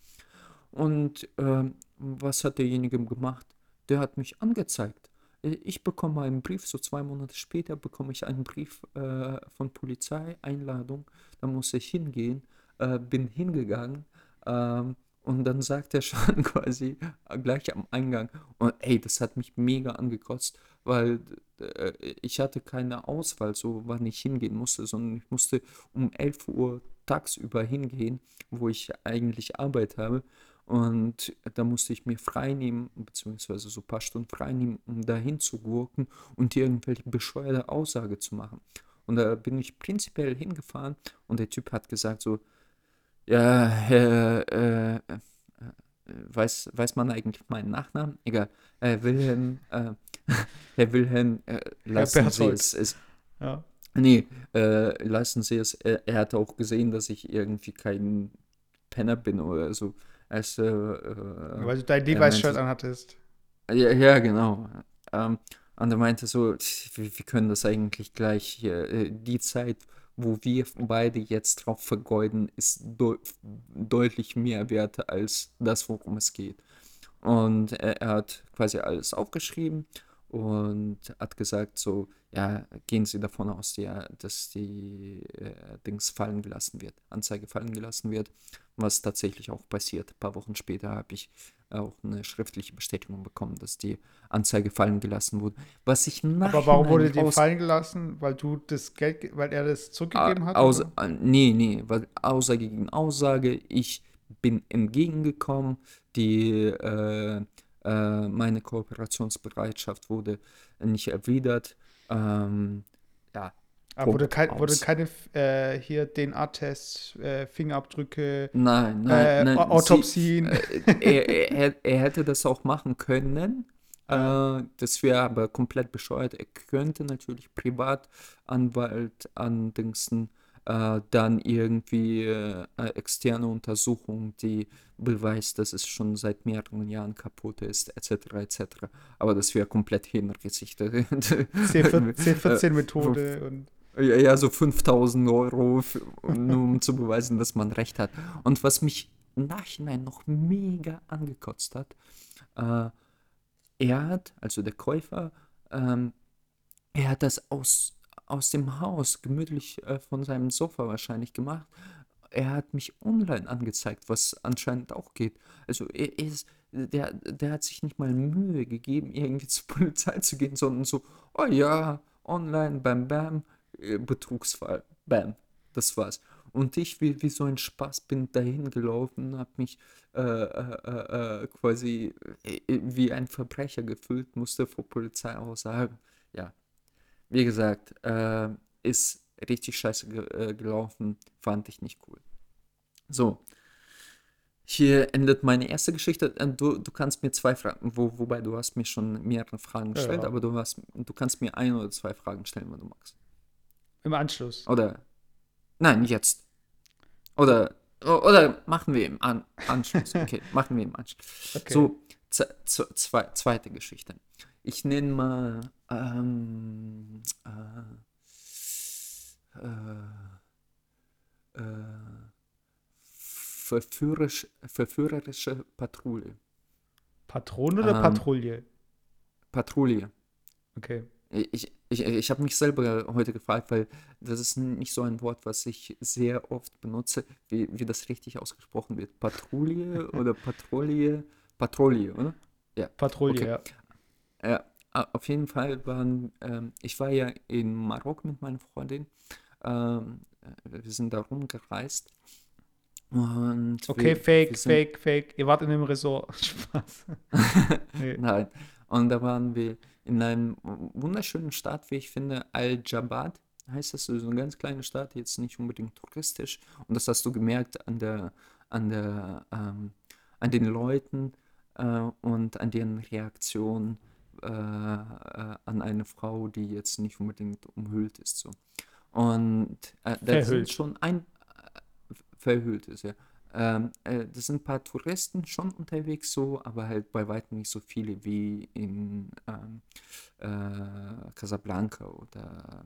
Und äh, was hat derjenige gemacht? Der hat mich angezeigt. Äh, ich bekomme einen Brief, so zwei Monate später bekomme ich einen Brief äh, von Polizei, Einladung. Da muss ich hingehen, äh, bin hingegangen ähm, und dann sagt er schon quasi gleich am Eingang, und ey, das hat mich mega angekotzt, weil äh, ich hatte keine Auswahl, so wann ich hingehen musste, sondern ich musste um 11 Uhr tagsüber hingehen, wo ich eigentlich Arbeit habe. Und da musste ich mir frei nehmen, beziehungsweise so ein paar Stunden frei nehmen, um dahin zu gurken und irgendwelche bescheuerte Aussage zu machen. Und da bin ich prinzipiell hingefahren und der Typ hat gesagt so, ja, Herr, äh, äh, weiß, weiß man eigentlich meinen Nachnamen? Egal. Äh, Wilhelm, äh, Herr Wilhelm, äh, lassen Sie es. es ja. Nee, äh, lassen Sie es. Er, er hat auch gesehen, dass ich irgendwie kein Penner bin oder so. Also, äh, Weil du dein Levi's-Shirt anhattest. Ja, ja genau. Ähm, und er meinte so, wir, wir können das eigentlich gleich hier, äh, die Zeit, wo wir beide jetzt drauf vergeuden, ist de deutlich mehr wert als das, worum es geht. Und er, er hat quasi alles aufgeschrieben und hat gesagt so, ja, gehen Sie davon aus, ja, dass die äh, Dings fallen gelassen wird, Anzeige fallen gelassen wird, was tatsächlich auch passiert. Ein paar Wochen später habe ich auch eine schriftliche Bestätigung bekommen, dass die Anzeige fallen gelassen wurde. Was ich Aber warum wurde die fallen gelassen? Weil du das Geld, weil er das zurückgegeben hat? Aus, oder? nee, nee, weil Aussage gegen Aussage, ich bin entgegengekommen, die äh, äh, meine Kooperationsbereitschaft wurde nicht erwidert. Ähm, ja. Aber wurde, kein, wurde keine äh, hier DNA-Tests, äh, Fingerabdrücke, nein, nein, äh, nein, Autopsien? Sie, äh, er, er, er, hätte das auch machen können. Äh, das wäre aber komplett bescheuert. Er könnte natürlich Privatanwalt an Dingsen äh, dann irgendwie äh, externe Untersuchung, die beweist, dass es schon seit mehreren Jahren kaputt ist, etc. etc. Aber das wäre komplett hinrissig. C14-Methode äh, und. Ja, ja, so 5000 Euro, für, nur um zu beweisen, dass man recht hat. Und was mich im Nachhinein noch mega angekotzt hat, äh, er hat, also der Käufer, ähm, er hat das aus aus dem Haus, gemütlich äh, von seinem Sofa wahrscheinlich gemacht. Er hat mich online angezeigt, was anscheinend auch geht. Also er ist, der, der hat sich nicht mal Mühe gegeben, irgendwie zur Polizei zu gehen, sondern so, oh ja, online, bam, bam, äh, Betrugsfall, bam, das war's. Und ich, wie, wie so ein Spaß, bin dahin gelaufen, habe mich äh, äh, äh, quasi äh, wie ein Verbrecher gefühlt, musste vor Polizei auch sagen, ja, wie gesagt, äh, ist richtig scheiße ge äh, gelaufen, fand ich nicht cool. So, hier endet meine erste Geschichte. Äh, du, du kannst mir zwei Fragen, wo, wobei du hast mir schon mehrere Fragen gestellt, ja. aber du, hast, du kannst mir ein oder zwei Fragen stellen, wenn du magst. Im Anschluss. Oder, nein, jetzt. Oder Oder machen wir im An Anschluss. Okay, machen wir im Anschluss. Okay. So, zwei, zweite Geschichte. Ich nenne mal ähm, äh, äh, äh, verführerisch, verführerische Patrouille. Patron oder ähm, Patrouille? Patrouille. Okay. Ich, ich, ich habe mich selber heute gefragt, weil das ist nicht so ein Wort, was ich sehr oft benutze, wie, wie das richtig ausgesprochen wird. Patrouille oder Patrouille? Patrouille, oder? Ja. Patrouille, okay. ja. Ja, auf jeden Fall waren, ähm, ich war ja in Marokko mit meiner Freundin. Ähm, wir sind da rumgereist. Und okay, wir, fake, wir fake, fake. Ihr wart in einem Resort. Spaß. nee. Nein. Und da waren wir in einem wunderschönen Stadt, wie ich finde, Al-Jabad heißt das, so eine ganz kleine Stadt, jetzt nicht unbedingt touristisch. Und das hast du gemerkt an der, an der, ähm, an den Leuten äh, und an deren Reaktion äh, äh, an eine Frau, die jetzt nicht unbedingt umhüllt ist. So. Und äh, da sind schon ein äh, verhüllt ist, ja. Ähm, äh, das sind ein paar Touristen schon unterwegs so, aber halt bei weitem nicht so viele wie in ähm, äh, Casablanca oder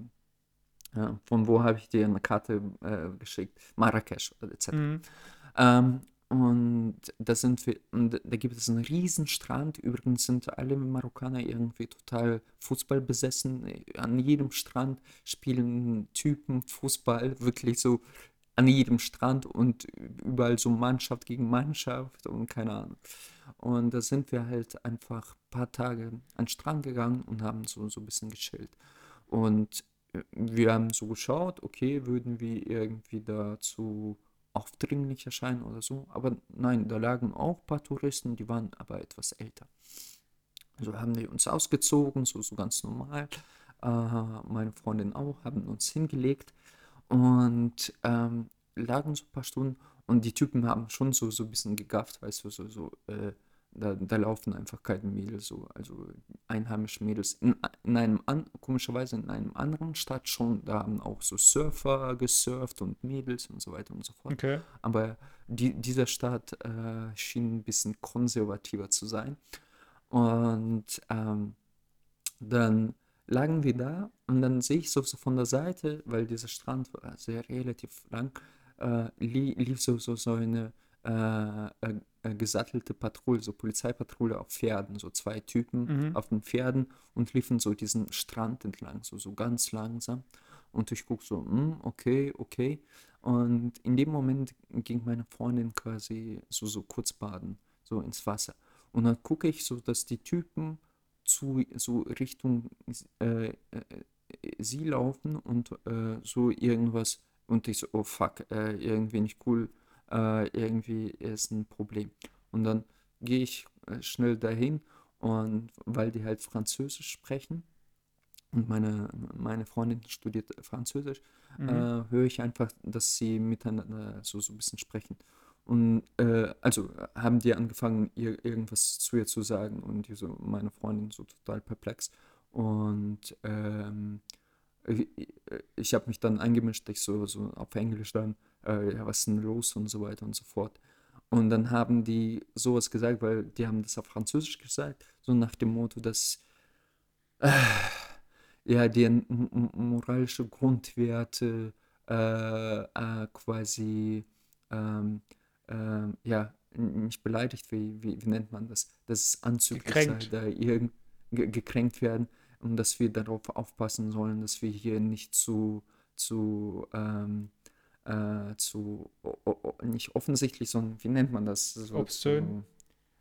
äh, von wo habe ich dir eine Karte äh, geschickt? Marrakesch etc. Mhm. Ähm, und da sind wir, und da gibt es einen riesen Strand. Übrigens sind alle Marokkaner irgendwie total Fußball besessen. An jedem Strand spielen Typen Fußball, wirklich so an jedem Strand und überall so Mannschaft gegen Mannschaft und keine Ahnung. Und da sind wir halt einfach ein paar Tage an den Strand gegangen und haben so, so ein bisschen geschillt. Und wir haben so geschaut, okay, würden wir irgendwie dazu aufdringlich erscheinen oder so. Aber nein, da lagen auch ein paar Touristen, die waren aber etwas älter. Also haben wir uns ausgezogen, so, so ganz normal. Äh, meine Freundin auch, haben uns hingelegt und ähm, lagen so ein paar Stunden und die Typen haben schon so, so ein bisschen gegafft, weißt du, so, so, äh, da, da laufen einfach keine Mädels, so, also einheimische Mädels. In, in einem, an, komischerweise in einem anderen Stadt schon, da haben auch so Surfer gesurft und Mädels und so weiter und so fort. Okay. Aber die, dieser Stadt äh, schien ein bisschen konservativer zu sein. Und ähm, dann lagen wir da und dann sehe ich so, so von der Seite, weil dieser Strand war sehr relativ lang, äh, lief so, so, so eine äh, äh, gesattelte Patrouille, so Polizeipatrouille auf Pferden, so zwei Typen mhm. auf den Pferden und liefen so diesen Strand entlang, so, so ganz langsam. Und ich gucke so, hm, okay, okay. Und in dem Moment ging meine Freundin quasi so, so kurz baden, so ins Wasser. Und dann gucke ich so, dass die Typen zu so Richtung äh, äh, sie laufen und äh, so irgendwas und ich so, oh fuck, äh, irgendwie nicht cool, äh, irgendwie ist ein Problem. Und dann gehe ich äh, schnell dahin und weil die halt Französisch sprechen und meine, meine Freundin studiert Französisch, mhm. höre ich einfach, dass sie miteinander so, so ein bisschen sprechen. Und äh, also haben die angefangen, ihr irgendwas zu ihr zu sagen und die so, meine Freundin so total perplex. Und ähm, ich, ich habe mich dann eingemischt, ich so, so auf Englisch dann, äh, ja, was ist denn los und so weiter und so fort. Und dann haben die sowas gesagt, weil die haben das auf Französisch gesagt, so nach dem Motto, dass äh, ja, die moralische Grundwerte äh, äh quasi ähm, äh, ja, nicht beleidigt, wie, wie, wie, nennt man das, dass es anzüglich sei, da irgend, gekränkt werden und dass wir darauf aufpassen sollen, dass wir hier nicht zu, zu, ähm, äh, zu nicht offensichtlich, sondern wie nennt man das? So, obszön.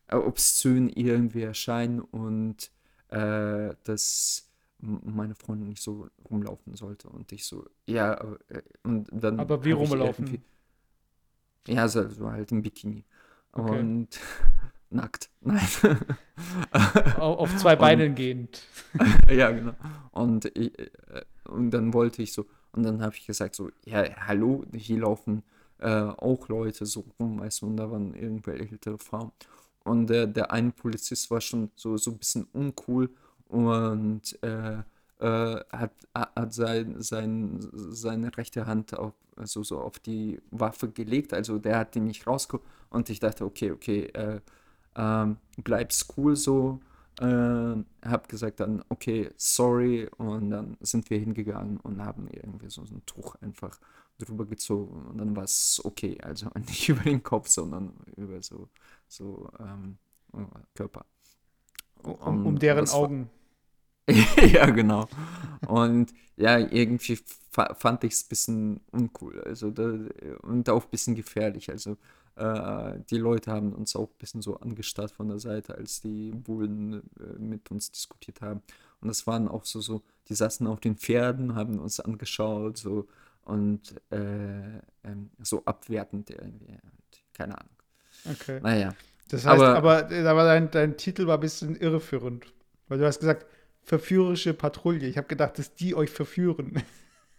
Äh, obszön irgendwie erscheinen und äh, dass meine Freundin nicht so rumlaufen sollte und ich so, ja, äh, und dann. Aber wie rumlaufen? Ja, so, so halt im Bikini. Okay. Und nackt. Nein. Auf zwei Beinen und, gehend. ja, genau. Und, ich, äh, und dann wollte ich so, und dann habe ich gesagt so, ja, hallo, hier laufen äh, auch Leute so rum, weißt du, und da waren irgendwelche ältere Frauen. Und äh, der eine Polizist war schon so, so ein bisschen uncool und äh, äh, hat, hat sein, sein, seine rechte Hand auf, also so auf die Waffe gelegt. Also der hat die nicht rausgeholt. Und ich dachte, okay, okay, äh, äh, bleib's cool so. Äh, hab gesagt dann, okay, sorry. Und dann sind wir hingegangen und haben irgendwie so, ein Tuch einfach drüber gezogen. Und dann war es okay. Also nicht über den Kopf, sondern über so, so ähm, Körper. Um, um deren Augen. ja, genau. Und ja, irgendwie fand ich es ein bisschen uncool. Also da, und auch ein bisschen gefährlich. Also äh, die Leute haben uns auch ein bisschen so angestarrt von der Seite, als die Bullen äh, mit uns diskutiert haben. Und das waren auch so, so, die saßen auf den Pferden, haben uns angeschaut, so und äh, ähm, so abwertend irgendwie. Und, keine Ahnung. Okay. Naja. Das heißt, aber, aber, aber dein, dein Titel war ein bisschen irreführend. Weil du hast gesagt, verführerische Patrouille. Ich habe gedacht, dass die euch verführen.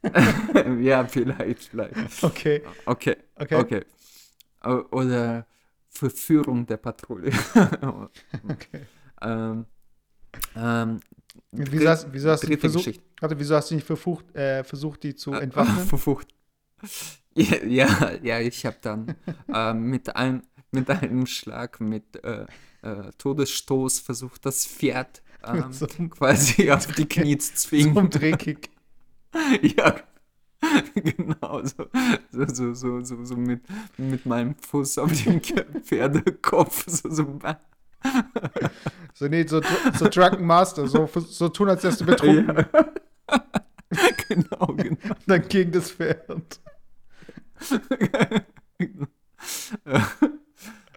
ja, vielleicht, vielleicht. Okay. Okay. Okay. okay. Oder Verführung der Patrouille. okay. Ähm, ähm, wieso hast, wieso hast du versucht, also wieso hast du nicht versucht, äh, versucht die zu entwaffnen? versucht. Ja, ja, ja, ich habe dann äh, mit, ein, mit einem Schlag, mit äh, äh Todesstoß versucht, das Pferd ähm, quasi auf die Knie zu zwingen. Zum Drehkick. ja, genau, so, so, so, so, so, mit, mit meinem Fuß auf dem Pferdekopf. So, so. so nee, so, so Drunken Master, so, so tun, als wärst du betrunken. Ja. genau, genau. Dann gegen das Pferd.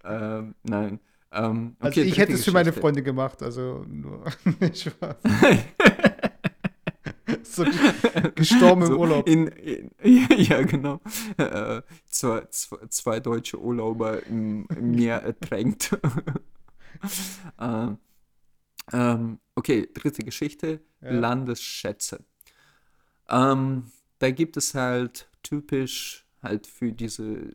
ähm, nein. Ähm, also okay, also ich hätte es für meine Freunde gemacht, also nur Spaß. so gestorben so im Urlaub. In, in, ja, genau. Äh, zwei, zwei, deutsche Urlauber im, im Meer ertränkt. ähm, ähm, okay, dritte Geschichte: ja. Landesschätze. Ähm, da gibt es halt typisch halt für diese,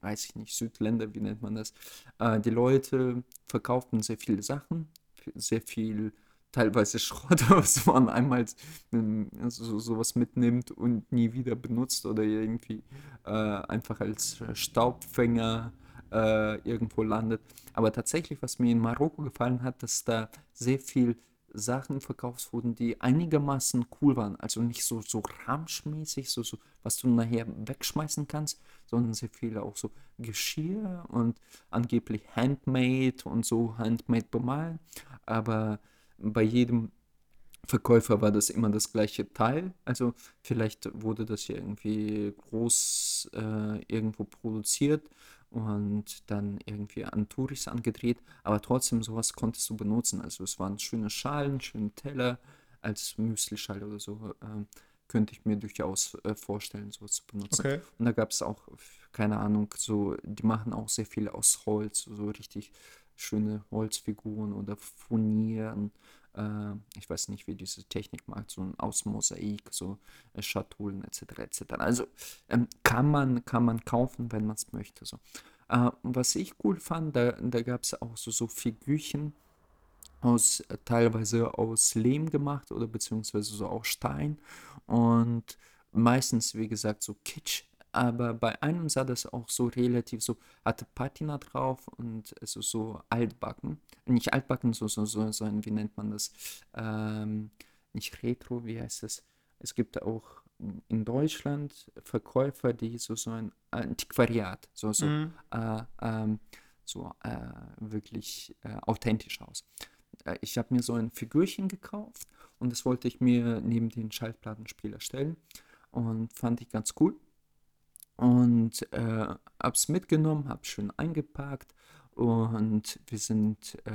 weiß ich nicht, Südländer, wie nennt man das? Äh, die Leute verkauften sehr viele Sachen, sehr viel, teilweise Schrott, was man einmal ähm, so, sowas mitnimmt und nie wieder benutzt oder irgendwie äh, einfach als Staubfänger äh, irgendwo landet. Aber tatsächlich, was mir in Marokko gefallen hat, dass da sehr viel Sachen verkauft wurden, die einigermaßen cool waren. Also nicht so, so ramschmäßig, so, so, was du nachher wegschmeißen kannst, sondern sehr viele auch so Geschirr und angeblich Handmade und so Handmade bemalen. Aber bei jedem Verkäufer war das immer das gleiche Teil. Also vielleicht wurde das irgendwie groß äh, irgendwo produziert und dann irgendwie an Touris angedreht, aber trotzdem sowas konntest du benutzen. Also es waren schöne Schalen, schöne Teller als Müslischale oder so. Äh, könnte ich mir durchaus äh, vorstellen, sowas zu benutzen. Okay. Und da gab es auch, keine Ahnung, so, die machen auch sehr viel aus Holz, so richtig schöne Holzfiguren oder Furnieren. Äh, ich weiß nicht, wie diese Technik macht, so aus Mosaik, so äh, Schatullen etc. etc. Also ähm, kann, man, kann man kaufen, wenn man es möchte. So. Äh, was ich cool fand, da, da gab es auch so, so Figürchen aus äh, teilweise aus Lehm gemacht oder beziehungsweise so aus Stein und meistens wie gesagt so Kitsch aber bei einem sah das auch so relativ so, hatte Patina drauf und also so altbacken. Nicht altbacken, so, so, so, so ein, wie nennt man das? Ähm, nicht Retro, wie heißt das? Es gibt auch in Deutschland Verkäufer, die so, so ein Antiquariat, so, so, mhm. äh, ähm, so äh, wirklich äh, authentisch aus. Äh, ich habe mir so ein Figürchen gekauft und das wollte ich mir neben den Schallplattenspieler stellen und fand ich ganz cool und äh, hab's mitgenommen, hab's schön eingepackt und wir sind äh,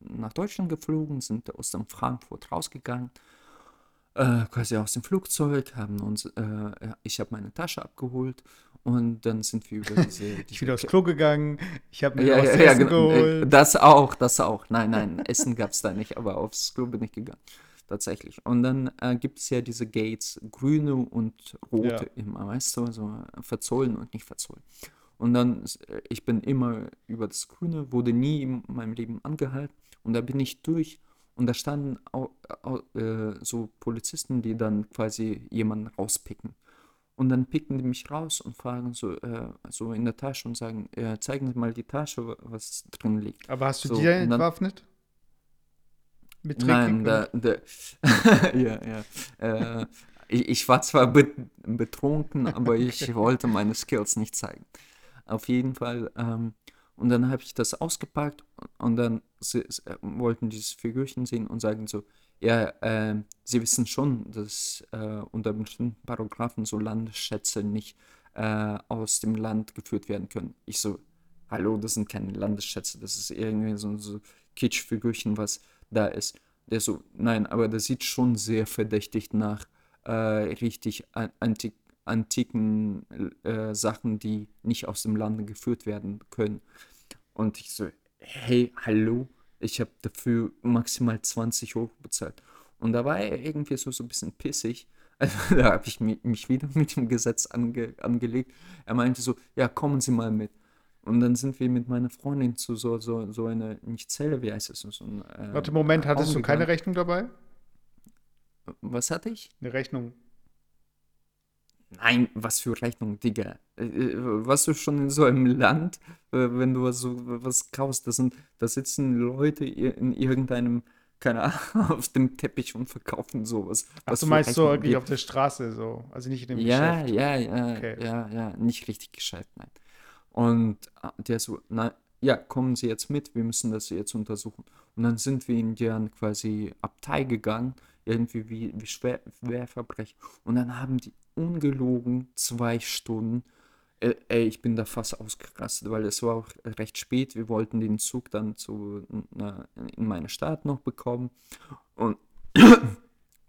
nach Deutschland geflogen, sind aus dem Frankfurt rausgegangen, äh, quasi aus dem Flugzeug, haben uns, äh, ich habe meine Tasche abgeholt und dann sind wir über diese. ich bin aufs Klo gegangen, ich habe mir ja, was ja, ja, Essen genau, geholt. Das auch, das auch. Nein, nein, Essen gab es da nicht, aber aufs Klo bin ich gegangen tatsächlich. Und dann äh, gibt es ja diese Gates, grüne und rote ja. immer, weißt du, so verzollen und nicht verzollen. Und dann, äh, ich bin immer über das Grüne, wurde nie in meinem Leben angehalten und da bin ich durch Und da standen auch, auch, äh, so Polizisten, die dann quasi jemanden rauspicken. Und dann picken die mich raus und fragen so, äh, so in der Tasche und sagen, äh, zeigen Sie mal die Tasche, was drin liegt. Aber hast du So, die dann- entwaffnet? Mit Nein, da, da, ja, ja. Äh, ich, ich war zwar be betrunken, aber ich wollte meine Skills nicht zeigen. Auf jeden Fall. Ähm, und dann habe ich das ausgepackt und dann sie, sie, äh, wollten dieses Figürchen sehen und sagen so, ja, äh, sie wissen schon, dass äh, unter bestimmten Paragraphen so Landesschätze nicht äh, aus dem Land geführt werden können. Ich so, hallo, das sind keine Landesschätze, das ist irgendwie so, so Kitschfigürchen, was da ist. Der so, nein, aber das sieht schon sehr verdächtig nach äh, richtig an- antik, antiken äh, Sachen, die nicht aus dem Lande geführt werden können. Und ich so, hey, hallo, ich habe dafür maximal 20 Euro bezahlt. Und da war er irgendwie so, so ein bisschen pissig. Also, da habe ich mi- mich wieder mit dem Gesetz ange, angelegt. Er meinte so, ja, kommen Sie mal mit. Und dann sind wir mit meiner Freundin zu so, so, so einer, nicht Zelle, wie heißt es? So ein, äh, Warte, Moment, hattest du keine gegangen. Rechnung dabei? Was hatte ich? Eine Rechnung. Nein, was für Rechnung, Digga. Äh, äh, Warst du schon in so einem Land, äh, wenn du was so was kaufst, das sind, da sitzen Leute in irgendeinem, keine Ahnung, auf dem Teppich und verkaufen sowas. Ach, Was du meinst so Rechnung wirklich geht- auf der Straße so, also nicht in dem Ja, Geschäft. ja, ja, Okay. ja, ja, nicht richtig gescheit, nein. Und äh, der so, na, ja, kommen Sie jetzt mit, wir müssen das jetzt untersuchen. Und dann sind wir in deren quasi Abtei gegangen, irgendwie wie, wie schwer, Schwerverbrechen. Und dann haben die ungelogen zwei Stunden, äh, ey, ich bin da fast ausgerastet, weil es war auch recht spät. Wir wollten den Zug dann zu, na, in meine Stadt noch bekommen. Und wir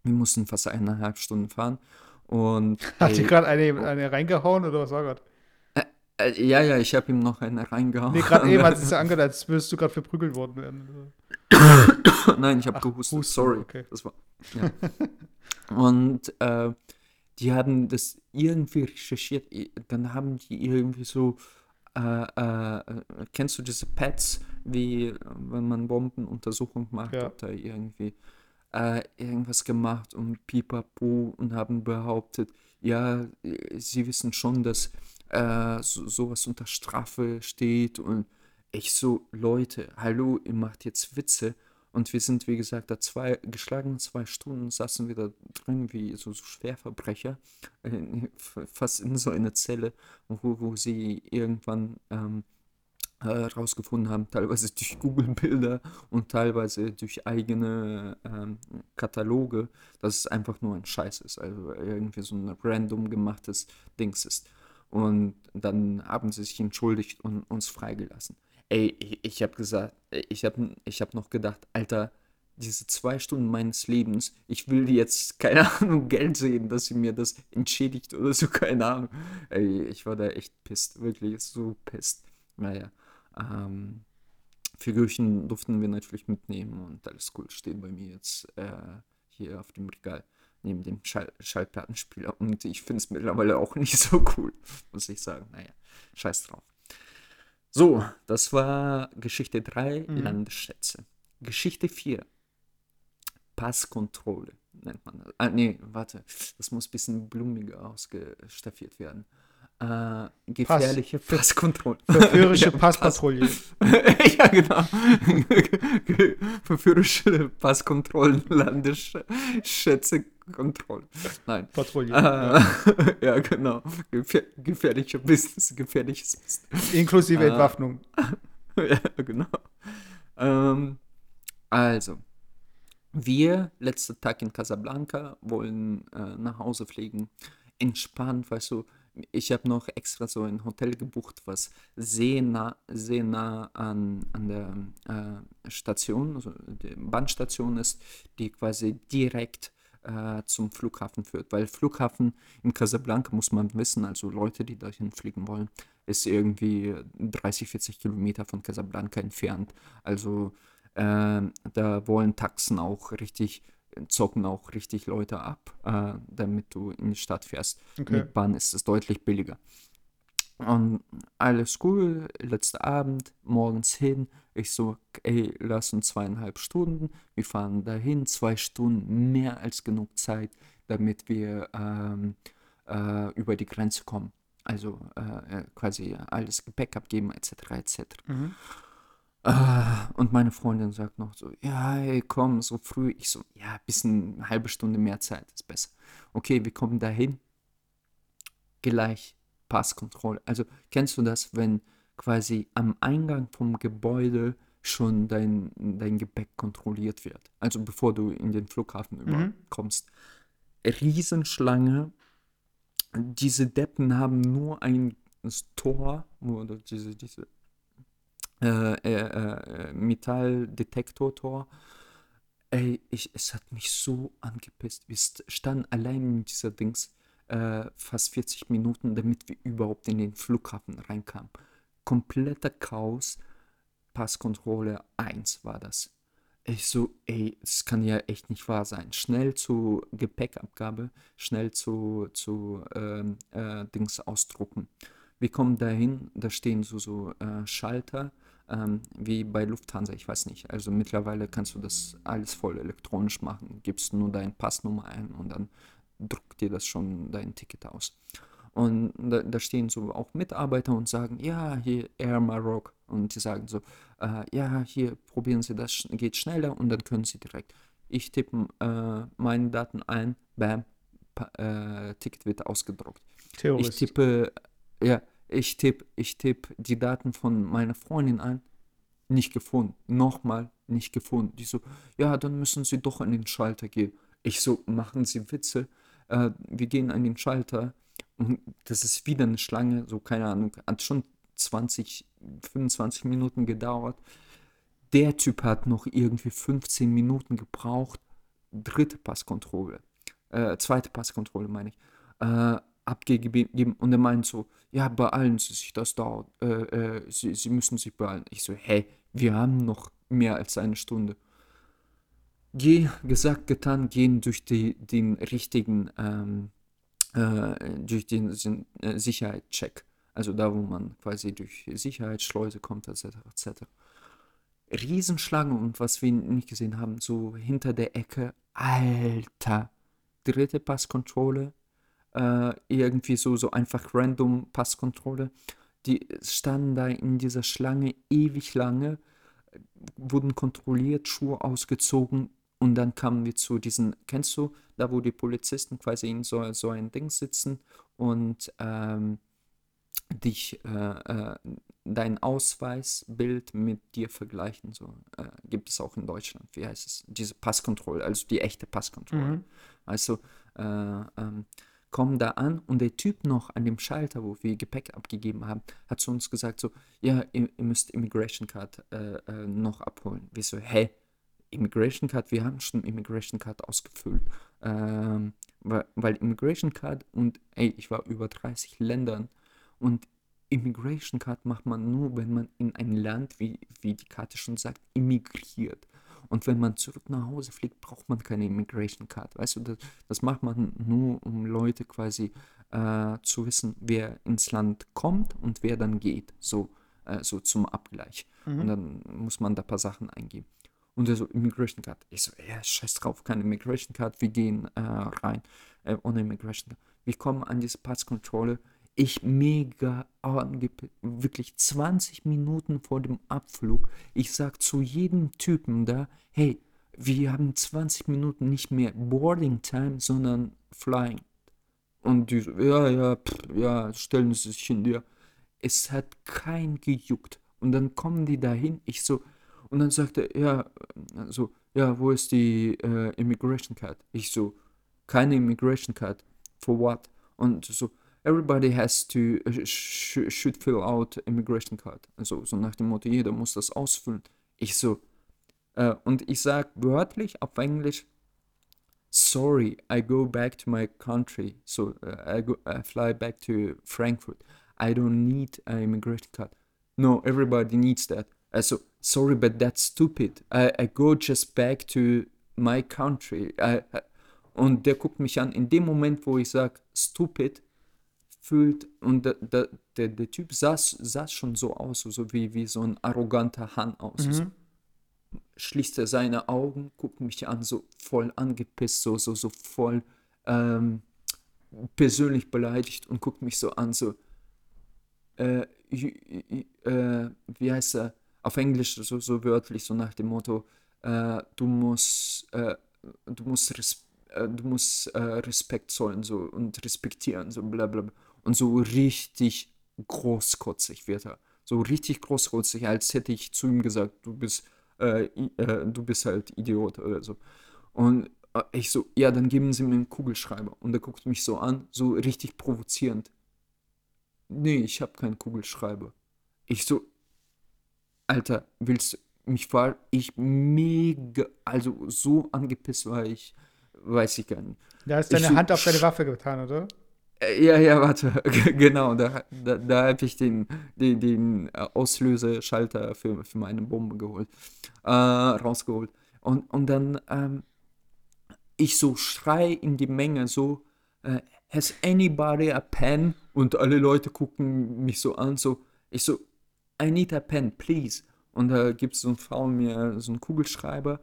mussten fast eineinhalb Stunden fahren. Und Hat ey, dir gerade eine, eine reingehauen oder was war gerade? Äh, ja, ja, ich habe ihm noch eine reingehauen. Nee, gerade eben hat es angehört, als würdest du gerade verprügelt worden werden. Nein, ich habe gehustet. Husten, Sorry. okay. Das war. Ja. Und äh, die haben das irgendwie recherchiert. Dann haben die irgendwie so. Äh, äh, kennst du diese Pads, wie wenn man Bombenuntersuchung macht, Ja. ob da irgendwie äh, irgendwas gemacht und pipapo und haben behauptet, ja, sie wissen schon, dass äh, so, sowas unter Strafe steht und ich so, Leute, hallo, ihr macht jetzt Witze und wir sind, wie gesagt, da zwei, geschlagene zwei Stunden saßen wir da drin wie so, so Schwerverbrecher, äh, fast in so einer Zelle, wo, wo sie irgendwann ähm, äh, rausgefunden haben, teilweise durch Google-Bilder und teilweise durch eigene ähm, Kataloge, dass es einfach nur ein Scheiß ist, also irgendwie so ein random gemachtes Dings ist. Und dann haben sie sich entschuldigt und uns freigelassen. Ey, ich, ich habe gesagt, ich habe ich hab noch gedacht, Alter, diese zwei Stunden meines Lebens, ich will jetzt, keine Ahnung, Geld sehen, dass sie mir das entschädigt oder so, keine Ahnung. Ey, ich war da echt pisst, wirklich so pisst. Naja, ähm, Figürchen durften wir natürlich mitnehmen und alles cool, steht bei mir jetzt äh, hier auf dem Regal neben dem Schall Schallplattenspieler und ich finde es mittlerweile auch nicht so cool, muss ich sagen. Naja, scheiß drauf. So, das war Geschichte 3, Mhm. Landesschätze. Geschichte 4, Passkontrolle nennt man das. Ah, nee, warte, das muss ein bisschen blumiger ausgestaffiert werden. Äh, gefährliche Ver- Passkontrolle. Verführerische Ja, Pass- ja, genau. Verführerische Passkontrollen, Landesschätzekontrolle. Nein. Patrouille. Äh, ja. ja, genau. Gefähr gefährlicher Business, gefährliches Business. Inklusive äh, Entwaffnung. ja, genau. Ähm, also, wir, letzter Tag in Casablanca, wollen äh, nach Hause fliegen. Entspannt, weißt du, ich habe noch extra so ein Hotel gebucht, was sehr nah, sehr nah an, an der äh, Station, also der Bahnstation ist, die quasi direkt äh, zum Flughafen führt. Weil Flughafen in Casablanca muss man wissen, also Leute, die dahin fliegen wollen, ist irgendwie 30, 40 Kilometer von Casablanca entfernt. Also äh, da wollen Taxen auch richtig, zocken auch richtig Leute ab, äh, damit du in die Stadt fährst. Okay. Mit Bahn ist es deutlich billiger. Und alles cool, letzter Abend, morgens hin. Ich so, ey, lass uns zweieinhalb Stunden. Wir fahren dahin, zwei Stunden, mehr als genug Zeit, damit wir ähm, äh, über die Grenze kommen. Also äh, quasi alles Gepäck abgeben, etc. etc. Mhm. Äh, und meine Freundin sagt noch so, ja, ey, komm, so früh. Ich so, ja, bisschen eine halbe Stunde mehr Zeit ist besser. Okay, wir kommen dahin. Gleich Passkontrolle. Also kennst du das, wenn quasi am Eingang vom Gebäude schon dein, dein Gepäck kontrolliert wird? Also bevor du in den Flughafen Mhm. überkommst. Riesenschlange. Diese Deppen haben nur ein Tor oder diese, diese äh, äh, äh, Metalldetektortor. Ey, ich, es hat mich so angepisst. Wir st- standen allein in dieser Dings äh, fast 40 Minuten, damit wir überhaupt in den Flughafen reinkamen. Kompletter Chaos. Passkontrolle 1 war das. Ich so, ey, das kann ja echt nicht wahr sein. Schnell zu Gepäckabgabe, schnell zu, zu ähm, äh, Dings ausdrucken. Wir kommen dahin, da stehen so, so äh, Schalter, ähm, wie bei Lufthansa, ich weiß nicht. Also mittlerweile kannst du das alles voll elektronisch machen. Gibst nur deine Passnummer ein und dann druckt dir das schon dein Ticket aus. Und da, da stehen so auch Mitarbeiter und sagen, ja, hier Air Maroc. Und die sagen so, äh, ja, hier probieren Sie das, geht schneller und dann können Sie direkt. Ich tippe äh, meine Daten ein, bam, pa äh, Ticket wird ausgedruckt. Ich Terrorist. tippe, ja, ich tippe, ich tippe die Daten von meiner Freundin ein, nicht gefunden. Nochmal nicht gefunden. Die so, ja, dann müssen Sie doch an den Schalter gehen. Ich so, machen Sie Witze. Äh, wir gehen an den Schalter und das ist wieder eine Schlange, so keine Ahnung, hat schon 20, 25 Minuten gedauert. Der Typ hat noch irgendwie 15 Minuten gebraucht. Dritte Passkontrolle, äh, zweite Passkontrolle meine ich, äh, abgegeben und er meint so, ja, beeilen Sie sich, das dauert, äh, äh, Sie, Sie müssen sich beeilen. Ich so, hey, wir haben noch mehr als eine Stunde. Geh, gesagt, getan, gehen durch die, den richtigen, ähm, äh, durch den äh, Sicherheitscheck. Also da, wo man quasi durch Sicherheitsschleuse kommt, etc. etc. Riesenschlange und was wir nicht gesehen haben, so hinter der Ecke, Alter, dritte Passkontrolle, äh, irgendwie so, so einfach random Passkontrolle. Die standen da in dieser Schlange ewig lange, wurden kontrolliert, Schuhe ausgezogen und dann kamen wir zu diesen, kennst du, da wo die Polizisten quasi in so, so ein Ding sitzen und ähm, dich äh, äh, dein Ausweisbild mit dir vergleichen. So äh, gibt es auch in Deutschland. Wie heißt es? Diese Passkontrolle, also die echte Passkontrolle. Mhm. Also äh, ähm, kommen da an und der Typ noch an dem Schalter, wo wir Gepäck abgegeben haben, hat zu uns gesagt so, ja, ihr, ihr müsst Immigration Card äh, äh, noch abholen. Wir so, hä? Immigration Card, wir haben schon Immigration Card ausgefüllt. Ähm, weil, weil Immigration Card und ey, ich war über 30 Ländern und Immigration Card macht man nur, wenn man in ein Land, wie, wie die Karte schon sagt, immigriert. Und wenn man zurück nach Hause fliegt, braucht man keine Immigration Card. Weißt du, das, das macht man nur, um Leute quasi äh, zu wissen, wer ins Land kommt und wer dann geht. So, äh, so zum Abgleich. Und dann muss man da ein paar Sachen eingeben. Und er so, Immigration Card. Ich so, ja, scheiß drauf, keine Immigration Card. Wir gehen äh, rein äh, ohne Immigration Card. Wir kommen an diese Passkontrolle. Ich mega wirklich 20 Minuten vor dem Abflug. Ich sag zu jedem Typen da, hey, wir haben 20 Minuten nicht mehr Boarding Time, sondern Flying. Und die so, ja, ja, pff, ja, stellen Sie sich hin, ja. Es hat kein gejuckt. Und dann kommen die dahin, ich so, und dann sagt er, ja, so, ja, wo ist die äh, Immigration Card? Ich so, keine Immigration Card. For what? Und so, everybody has to, äh, sh should fill out Immigration Card. Also, so nach dem Motto, jeder muss das ausfüllen. Ich so, äh, und ich sag wörtlich auf Englisch, sorry, I go back to my country. So, uh, I, go, I fly back to Frankfurt. I don't need an immigration card. No, everybody needs that. Also, sorry, but that's stupid. I, I go just back to my country. I, I, und der guckt mich an. In dem Moment, wo ich sage, stupid, fühlt und der, der, der, der Typ sah, sah schon so aus, so wie, wie so ein arroganter Hahn aus. So Mhm. schließt er seine Augen, guckt mich an, so voll angepisst, so, so, so voll ähm, persönlich beleidigt und guckt mich so an, so, äh, äh, wie heißt er, auf Englisch so, so wörtlich, so nach dem Motto, äh, du musst, äh, du musst, res äh, du musst äh, Respekt zollen so, und respektieren, so bla bla. Und so richtig großkotzig wird er. So richtig großkotzig, als hätte ich zu ihm gesagt, du bist, äh, äh, du bist halt Idiot oder so. Und ich so, ja, dann geben Sie mir einen Kugelschreiber. Und er guckt mich so an, so richtig provozierend. Nee, ich habe keinen Kugelschreiber. Ich so, Alter, willst du mich ver... Ich mega, also so angepisst war ich, weiß ich gar nicht. Da ist Ich deine so Hand auf deine Waffe getan, oder? Äh, Ja, ja, warte, genau, da, da, da habe ich den, den, den äh, Auslöseschalter für, für meine Bombe geholt, äh, rausgeholt. Und, und dann, ähm, ich so schrei in die Menge so, äh, has anybody a pen? Und alle Leute gucken mich so an, so, ich so, I need a pen, please. Und da gibt so eine Frau mir so einen Kugelschreiber.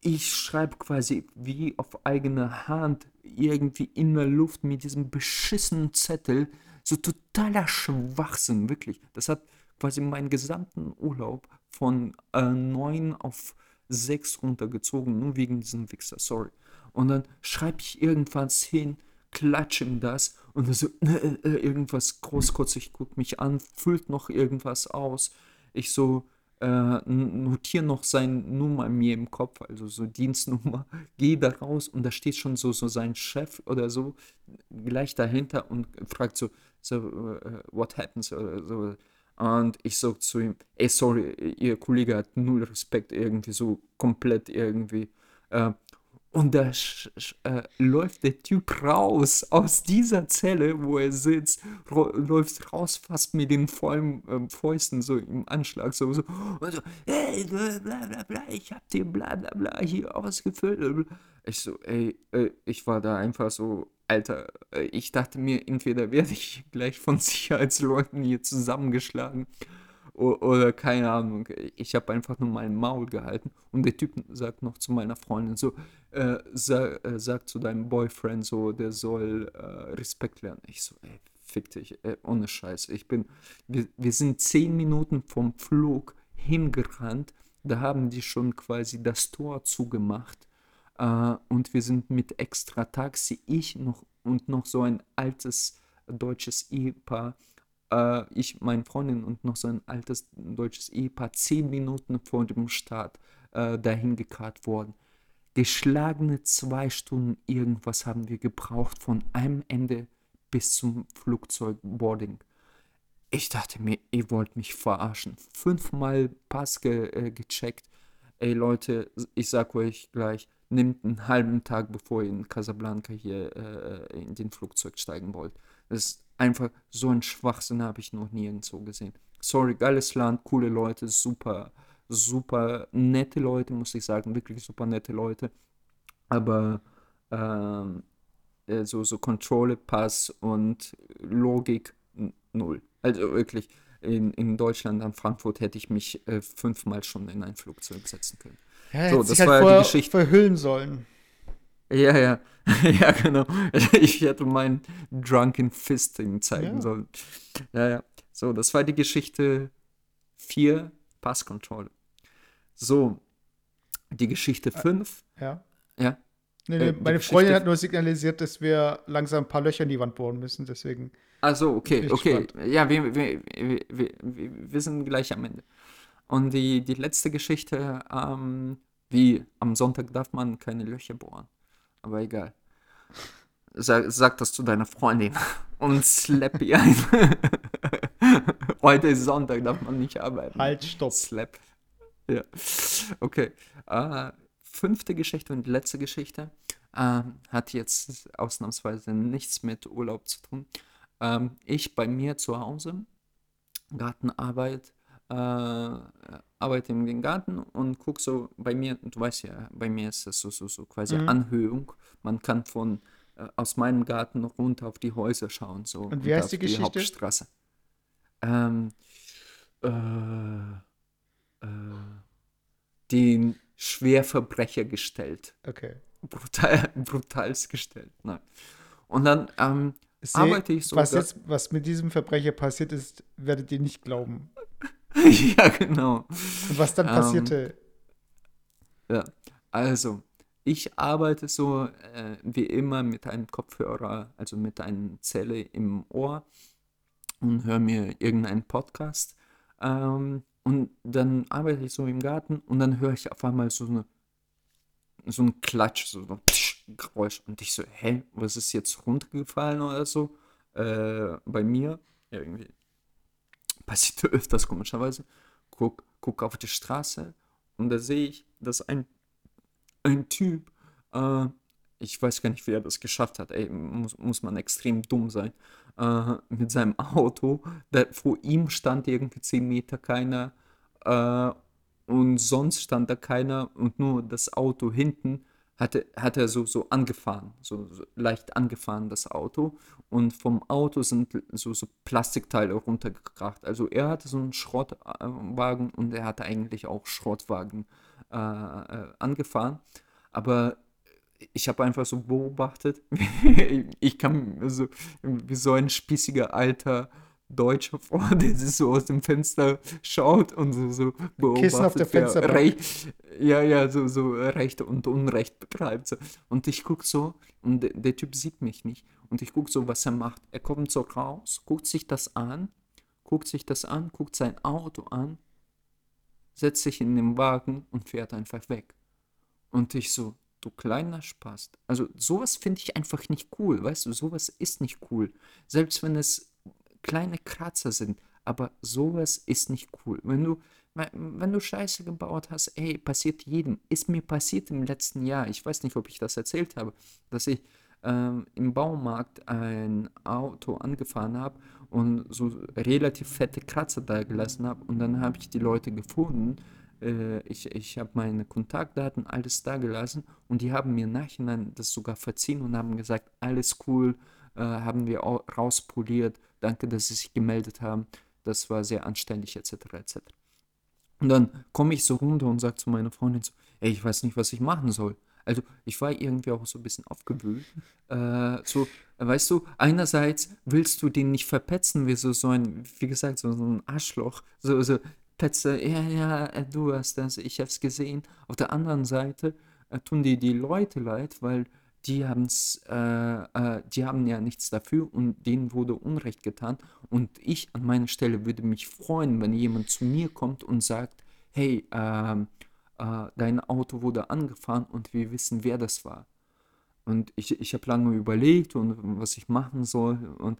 Ich schreibe quasi wie auf eigene Hand irgendwie in der Luft mit diesem beschissenen Zettel. So totaler Schwachsinn, wirklich. Das hat quasi meinen gesamten Urlaub von äh, neun auf sechs runtergezogen, nur wegen diesem Wichser, sorry. Und dann schreibe ich irgendwas hin, klatsche ihm das und so, äh, äh, irgendwas großkotzig, guckt mich an, füllt noch irgendwas aus. Ich so, äh, notiere noch seine Nummer mir im Kopf, also so Dienstnummer, gehe da raus und da steht schon so, so sein Chef oder so gleich dahinter und fragt so, so äh, what happens oder so. Und ich so zu ihm, ey, sorry, ihr Kollege hat null Respekt irgendwie, so komplett irgendwie. Äh, und da äh, läuft der Typ raus aus dieser Zelle, wo er sitzt, läuft raus fast mit den vollen ähm, Fäusten so im Anschlag, so, so, und so, hey, bla bla bla, ich hab dir bla bla bla hier ausgefüllt. Ich so, ey, äh, ich war da einfach so, Alter, äh, ich dachte mir, entweder werde ich gleich von Sicherheitsleuten hier zusammengeschlagen Oder keine Ahnung, ich habe einfach nur mein Maul gehalten und der Typ sagt noch zu meiner Freundin so, äh, sag, äh, sag zu deinem Boyfriend so, der soll äh, Respekt lernen. Ich so, ey, fick dich, ey, ohne Scheiß. Ich bin, wir, wir sind zehn Minuten vom Flug hingerannt, da haben die schon quasi das Tor zugemacht äh, und wir sind mit extra Taxi, ich noch und noch so ein altes deutsches Ehepaar äh, ich, meine Freundin und noch so ein altes deutsches Ehepaar zehn Minuten vor dem Start äh, dahin gekarrt worden. Geschlagene zwei Stunden irgendwas haben wir gebraucht von einem Ende bis zum Flugzeugboarding. Ich dachte mir, ihr wollt mich verarschen. Fünfmal Pass ge äh, gecheckt. Ey Leute, ich sag euch gleich, nehmt einen halben Tag, bevor ihr in Casablanca hier äh, in den Flugzeug steigen wollt. Das ist einfach so ein Schwachsinn habe ich noch nirgendwo gesehen. Sorry, geiles Land, coole Leute, super, super nette Leute, muss ich sagen, wirklich super nette Leute. Aber ähm, äh, so, so Kontrolle, Pass und Logik null. Also wirklich, in, in Deutschland, an Frankfurt, hätte ich mich äh, fünfmal schon in ein Flugzeug setzen können. Ja, So, das halt war ja die Geschichte. verhüllen sollen. Ja, ja, ja, genau. Ich hätte meinen Drunken Fisting zeigen Ja. sollen. Ja, ja. So, das war die Geschichte 4, Passkontrolle. So, die Geschichte 5, Ja. ja. Nee, Äh, nee, die meine Freundin hat nur signalisiert, dass wir langsam ein paar Löcher in die Wand bohren müssen, deswegen. Also, okay, okay. gespannt. Ja, wir, wir, wir wir sind gleich am Ende. Und die, die letzte Geschichte, ähm, wie am Sonntag darf man keine Löcher bohren. Aber egal. Sag, sag das zu deiner Freundin und slap ihr ein. Heute ist Sonntag, darf man nicht arbeiten. Halt, stopp. Slap. Ja. Okay. Äh, fünfte Geschichte und letzte Geschichte ähm, hat jetzt ausnahmsweise nichts mit Urlaub zu tun. Ähm, ich bei mir zu Hause, Gartenarbeit, äh, arbeite in den Garten und gucke so bei mir, du weißt ja, bei mir ist das so, so, so quasi Mhm. Anhöhung. Man kann von äh, aus meinem Garten noch runter auf die Häuser schauen. So, Und wie heißt auf die Geschichte? Hauptstraße. Ähm, äh, äh, den Schwerverbrecher gestellt. Okay. Brutal, brutals gestellt. Nein. Und dann ähm, Seh, arbeite ich so. was, jetzt, was mit diesem Verbrecher passiert ist, werdet ihr nicht glauben. ja, genau. Und was dann Ähm, passierte, Ja, also ich arbeite so äh, wie immer mit einem Kopfhörer, also mit einer Zelle im Ohr und höre mir irgendeinen Podcast. Ähm, und dann arbeite ich so im Garten und dann höre ich auf einmal so eine so ein Klatsch, so ein Tsch, Geräusch. Und ich so, hä, was ist jetzt runtergefallen oder so? Äh, bei mir, ja, irgendwie passiert öfters komischerweise. Guck, guck auf die Straße und da sehe ich, dass ein, ein Typ, äh, ich weiß gar nicht, wie er das geschafft hat, ey, muss, muss man extrem dumm sein, äh, mit seinem Auto, da, vor ihm stand irgendwie 10 Meter keiner äh, und sonst stand da keiner und nur das Auto hinten hatte, hat er so, so angefahren, so, so leicht angefahren, das Auto. Und vom Auto sind so, so Plastikteile runtergekracht. Also er hatte so einen Schrottwagen und er hatte eigentlich auch Schrottwagen äh, äh, angefahren. Aber ich habe einfach so beobachtet, ich kam so wie so ein spießiger alter Deutscher vor, der sich so aus dem Fenster schaut und so, so beobachtet, Kissen auf der Fensterbank. Recht, ja, ja, so, so Recht und Unrecht betreibt. So. Und ich gucke so und der, der Typ sieht mich nicht. Und ich gucke so, was er macht. Er kommt so raus, guckt sich das an, guckt sich das an, guckt sein Auto an, setzt sich in den Wagen und fährt einfach weg. Und ich so, du kleiner Spast. Also sowas finde ich einfach nicht cool, weißt du, sowas ist nicht cool. Selbst wenn es kleine Kratzer sind, aber sowas ist nicht cool. Wenn du, wenn du Scheiße gebaut hast, ey, passiert jedem. Ist mir passiert im letzten Jahr. Ich weiß nicht, ob ich das erzählt habe, dass ich ähm, im Baumarkt ein Auto angefahren habe und so relativ fette Kratzer da gelassen habe. Und dann habe ich die Leute gefunden. Äh, ich ich habe meine Kontaktdaten, alles da gelassen. Und die haben mir im Nachhinein das sogar verziehen und haben gesagt, alles cool, äh, haben wir au- rauspoliert. Danke, dass Sie sich gemeldet haben. Das war sehr anständig, etc. etc. Und dann komme ich so runter und sage zu meiner Freundin so, ey, ich weiß nicht, was ich machen soll. Also ich war irgendwie auch so ein bisschen aufgewühlt. Äh, so, weißt du, einerseits willst du den nicht verpetzen, wie so, so ein, wie gesagt, so, so ein Arschloch. So, so, Petze, ja, ja, äh, du hast das, ich hab's gesehen. Auf der anderen Seite äh, tun die die Leute leid, weil die haben's, äh, äh, die haben ja nichts dafür und denen wurde Unrecht getan. Und ich an meiner Stelle würde mich freuen, wenn jemand zu mir kommt und sagt, hey, ähm, äh, dein Auto wurde angefahren und wir wissen, wer das war. Und ich, ich habe lange überlegt und was ich machen soll. Und,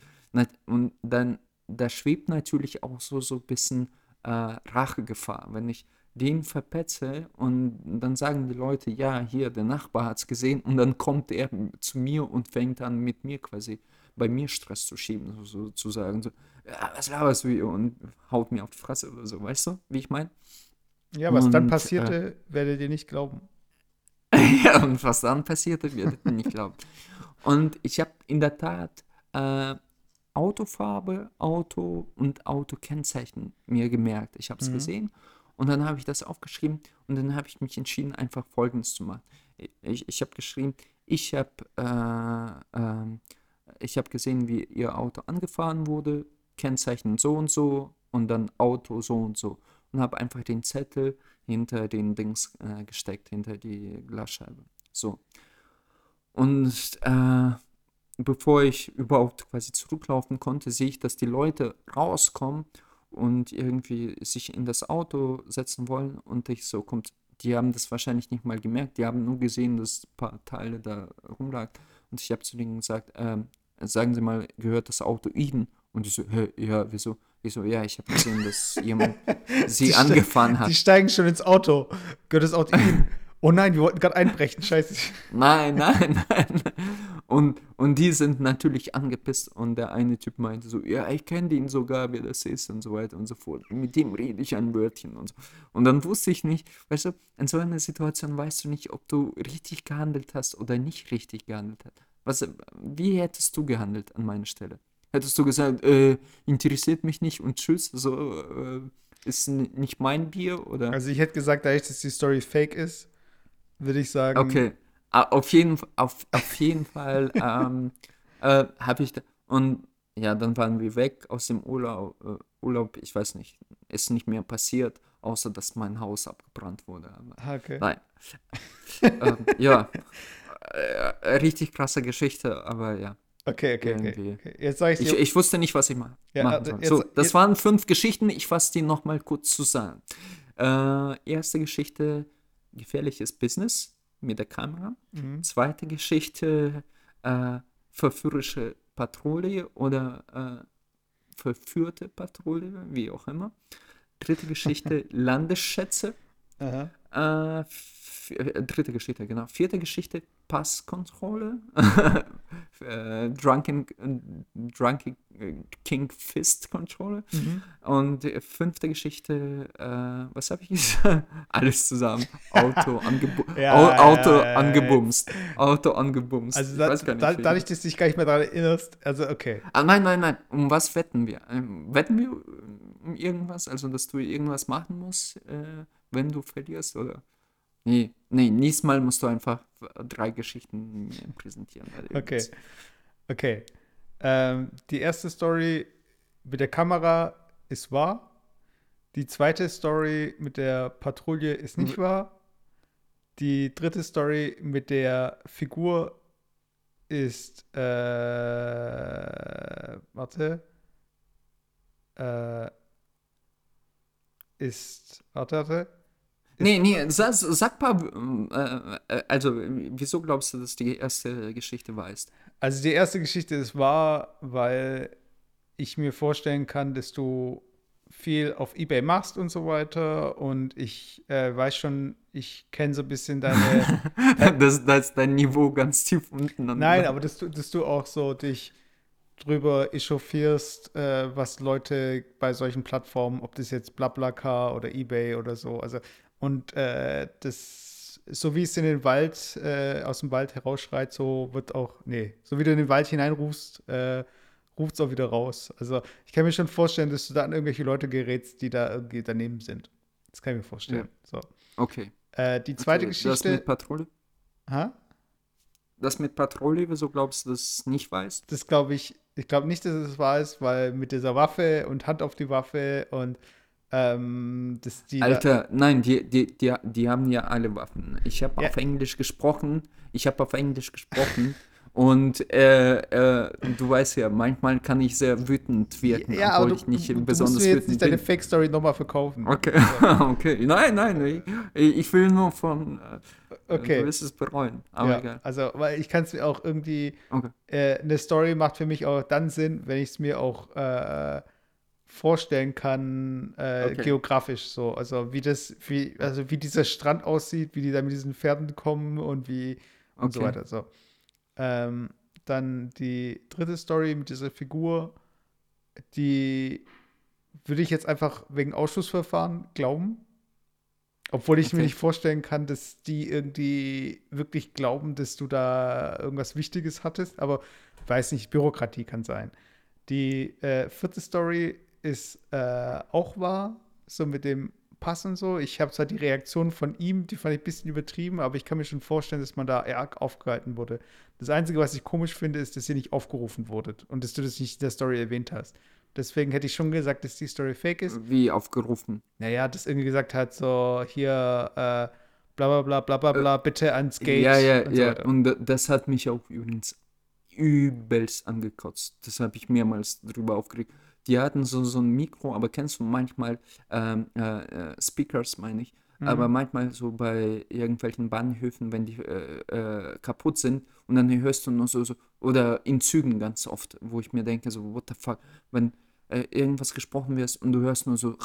und dann, da schwebt natürlich auch so, so ein bisschen äh, Rachegefahr. Wenn ich den verpetze und dann sagen die Leute, ja, hier, der Nachbar hat es gesehen und dann kommt er zu mir und fängt an mit mir quasi bei mir Stress zu schieben, so, so zu sagen, so, ja, was laberst du hier und haut mir auf die Fresse oder so, weißt du, wie ich meine? ja, was dann und, passierte, werdet ihr nicht glauben. ja, und was dann passierte, werdet ihr nicht glauben. Und ich habe in der Tat äh, Autofarbe, Auto und Autokennzeichen mir gemerkt. Ich habe es Mhm. gesehen und dann habe ich das aufgeschrieben und dann habe ich mich entschieden, einfach Folgendes zu machen. Ich, ich habe geschrieben, ich habe äh, ähm, ich habe gesehen, wie ihr Auto angefahren wurde, Kennzeichen so und so und dann Auto so und so und habe einfach den Zettel hinter den Dings äh, gesteckt, hinter die Glasscheibe. So. Und äh, bevor ich überhaupt quasi zurücklaufen konnte, sehe ich, dass die Leute rauskommen und irgendwie sich in das Auto setzen wollen und ich so kommt, die haben das wahrscheinlich nicht mal gemerkt, die haben nur gesehen, dass ein paar Teile da rumlag und ich habe zu denen gesagt, ähm, sagen Sie mal, gehört das Auto Ihnen? Und die so, hä, ja, wieso? Ich so, ja, ich habe gesehen, dass jemand sie angefahren hat. Die steigen schon ins Auto. Gehört das Auto ihnen? Oh nein, wir wollten gerade einbrechen. Scheiße. Nein, nein, nein. Und, und die sind natürlich angepisst und der eine Typ meinte so, ja, ich kenne den sogar, wer das ist und so weiter und so fort. Mit dem rede ich ein Wörtchen und so. Und dann wusste ich nicht, weißt du, in so einer Situation weißt du nicht, ob du richtig gehandelt hast oder nicht richtig gehandelt hast. Was, wie hättest du gehandelt an meiner Stelle? Hättest du gesagt, äh, interessiert mich nicht und tschüss, so äh, ist nicht mein Bier oder? Also ich hätte gesagt, dadurch, dass die Story fake ist, würde ich sagen. Okay, auf jeden, auf, auf jeden Fall ähm, äh, habe ich da, und ja, dann waren wir weg aus dem Urlaub, äh, Urlaub, ich weiß nicht, ist nicht mehr passiert, außer dass mein Haus abgebrannt wurde. Ah, Okay. Nein. ähm, ja, äh, richtig krasse Geschichte, aber ja. Okay, okay, okay. Okay. Jetzt sage ich Ich, ich wusste nicht, was ich ma Ja, machen also soll. jetzt- So, das jetzt- waren fünf Geschichten. Ich fasse die nochmal kurz zusammen. Äh, erste Geschichte, gefährliches Business mit der Kamera. Mhm. Zweite Geschichte, äh, verführerische Patrouille oder äh, verführte Patrouille, wie auch immer. Dritte Geschichte, Landesschätze. Aha. Äh, äh, dritte Geschichte, genau. Vierte Geschichte, Passkontrolle. äh, Drunken, Drunken King Fist Controller. Mhm. Und fünfte Geschichte, äh, was habe ich gesagt? Alles zusammen. Auto, angebu Ja, Au ja, Auto ja, ja, angebumst. Auto angebumst. Also Ich da, nicht, da, dadurch, dass du dich gar nicht mehr daran erinnerst, also okay. Ah, nein, nein, nein. Um was wetten wir? Ähm, wetten wir um irgendwas? Also, dass du irgendwas machen musst, äh, wenn du verlierst, oder? Nee, nee, nächstes Mal musst du einfach drei Geschichten präsentieren. Okay. Okay. Ähm, die erste Story mit der Kamera ist wahr. Die zweite Story mit der Patrouille ist nicht Mhm. wahr. Die dritte Story mit der Figur ist, äh, warte, äh, ist, warte, warte. Nee, nee, sag, sag mal, äh, äh, also, wieso glaubst du, dass die erste Geschichte weißt? Also die erste Geschichte ist wahr, weil ich mir vorstellen kann, dass du viel auf eBay machst und so weiter. Und ich äh, weiß schon, ich kenne so ein bisschen deine. das, da ist dein Niveau ganz tief unten. Nein, aber dass du, dass du auch so dich drüber echauffierst, äh, was Leute bei solchen Plattformen, ob das jetzt BlaBlaCar oder eBay oder so, also und äh, das, so wie es in den Wald, äh, aus dem Wald herausschreit, so wird auch, nee, so wie du in den Wald hineinrufst, äh, ruft es auch wieder raus. Also ich kann mir schon vorstellen, dass du da an irgendwelche Leute gerätst, die da irgendwie daneben sind. Das kann ich mir vorstellen. So. Okay. Äh, die zweite okay. Das Geschichte. mit Patrouille? Ha? Das mit Patrouille, wieso glaubst du, dass es nicht weißt? Das glaube ich, ich glaube nicht, dass es wahr ist, weil mit dieser Waffe und Hand auf die Waffe und ähm, dass die. Alter, nein, die, die, die, die haben ja alle Waffen. Ich habe Ja. auf Englisch gesprochen. Ich habe auf Englisch gesprochen. Und äh, äh, du weißt ja, manchmal kann ich sehr wütend wirken, ja, obwohl du, ich nicht du, du besonders musst mir jetzt wütend nicht deine. Fake-Story nochmal verkaufen. Okay, okay. Nein, nein, ich, ich will nur von. Äh, Okay. Du wirst es bereuen. Aber ja, egal. also, weil ich kann es mir auch irgendwie, Okay. äh, eine Story macht für mich auch dann Sinn, wenn ich es mir auch äh, vorstellen kann, äh, Okay. geografisch so. Also wie das, wie, also wie dieser Strand aussieht, wie die da mit diesen Pferden kommen und wie und so weiter. So. Ähm, dann die dritte Story mit dieser Figur, die würde ich jetzt einfach wegen Ausschussverfahren glauben. Obwohl ich mir Okay. nicht vorstellen kann, dass die irgendwie wirklich glauben, dass du da irgendwas Wichtiges hattest. Aber weiß nicht, Bürokratie kann sein. Die äh, vierte Story ist äh, auch wahr, so mit dem Pass und so. Ich habe zwar die Reaktion von ihm, die fand ich ein bisschen übertrieben, aber ich kann mir schon vorstellen, dass man da arg aufgehalten wurde. Das Einzige, was ich komisch finde, ist, dass ihr nicht aufgerufen wurdet und dass du das nicht in der Story erwähnt hast. Deswegen hätte ich schon gesagt, dass die Story fake ist. Wie aufgerufen. Naja, das irgendwie gesagt hat, so hier, äh, bla bla bla bla bla bla, bitte ans Gate. Ja, ja, und so ja. weiter. Und da- das hat mich auch übrigens übelst angekotzt. Das habe ich mehrmals drüber aufgeregt. Die hatten so, so ein Mikro, aber kennst du manchmal ähm, äh, äh, Speakers, meine ich, Mhm. aber manchmal so bei irgendwelchen Bahnhöfen, wenn die äh, äh, kaputt sind und dann hörst du nur so, so, oder in Zügen ganz oft, wo ich mir denke, so, what the fuck, wenn äh, irgendwas gesprochen wird und du hörst nur so,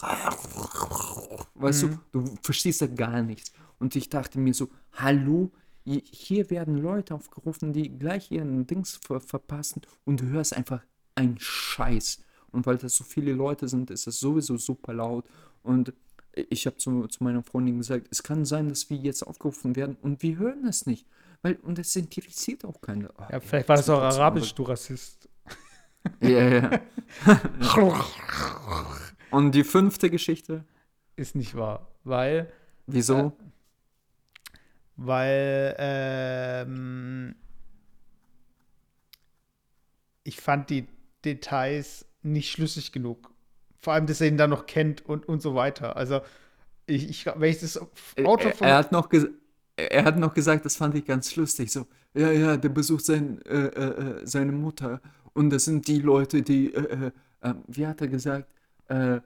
weißt Mhm. du, du verstehst ja gar nichts. Und ich dachte mir so, hallo, hi- hier werden Leute aufgerufen, die gleich ihren Dings ver verpassen und du hörst einfach einen Scheiß. Und weil das so viele Leute sind, ist das sowieso super laut. Und ich habe zu, zu meiner Freundin gesagt, es kann sein, dass wir jetzt aufgerufen werden und wir hören es nicht. weil, und es interessiert auch keine. Oh, ja, vielleicht war das auch arabisch, du Rassist. Ja, ja. und die fünfte Geschichte? Ist nicht wahr, weil. Wieso? Äh, weil ähm, ich fand die Details nicht schlüssig genug. Vor allem, dass er ihn dann noch kennt und, und so weiter. Also, ich, ich wenn ich das Auto von. Er, er hat noch er hat noch gesagt, das fand ich ganz lustig, so, ja, ja, der besucht sein, äh, äh, äh seine Mutter und das sind die Leute, die, äh, äh ähm, wie hat er gesagt, äh,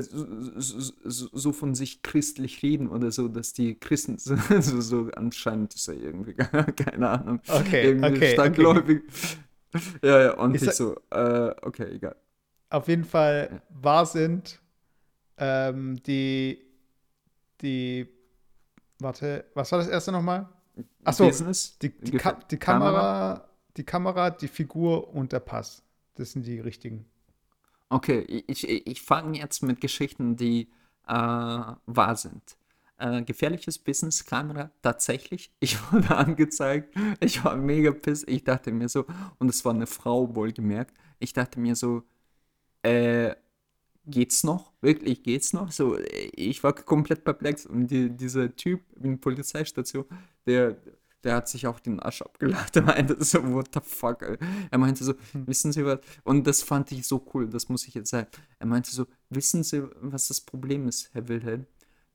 so, so, von sich christlich reden oder so, dass die Christen so, so anscheinend ist er irgendwie, keine Ahnung, okay, irgendwie okay, starkgläubig. Okay. Ja, ja, und ich so, okay, egal. Auf jeden Fall ja. wahr sind ähm, die, die Warte, was war das erste nochmal? Achso, die, die, Ka die Kamera, Kamera, die Kamera, die Figur und der Pass. Das sind die richtigen. Okay, ich, ich fange jetzt mit Geschichten, die äh, wahr sind. Äh, gefährliches Business Kamera, tatsächlich. Ich wurde angezeigt. Ich war mega piss. Ich dachte mir so, und es war eine Frau wohlgemerkt. Ich dachte mir so, äh, geht's noch? Wirklich, geht's noch? So, ich war komplett perplex und die, dieser Typ in der Polizeistation, der, der hat sich auch den Arsch abgelacht. Er meinte so, what the fuck? Er meinte so, hm. wissen Sie was? Und das fand ich so cool, das muss ich jetzt sagen. Er meinte so, wissen Sie, was das Problem ist, Herr Wilhelm?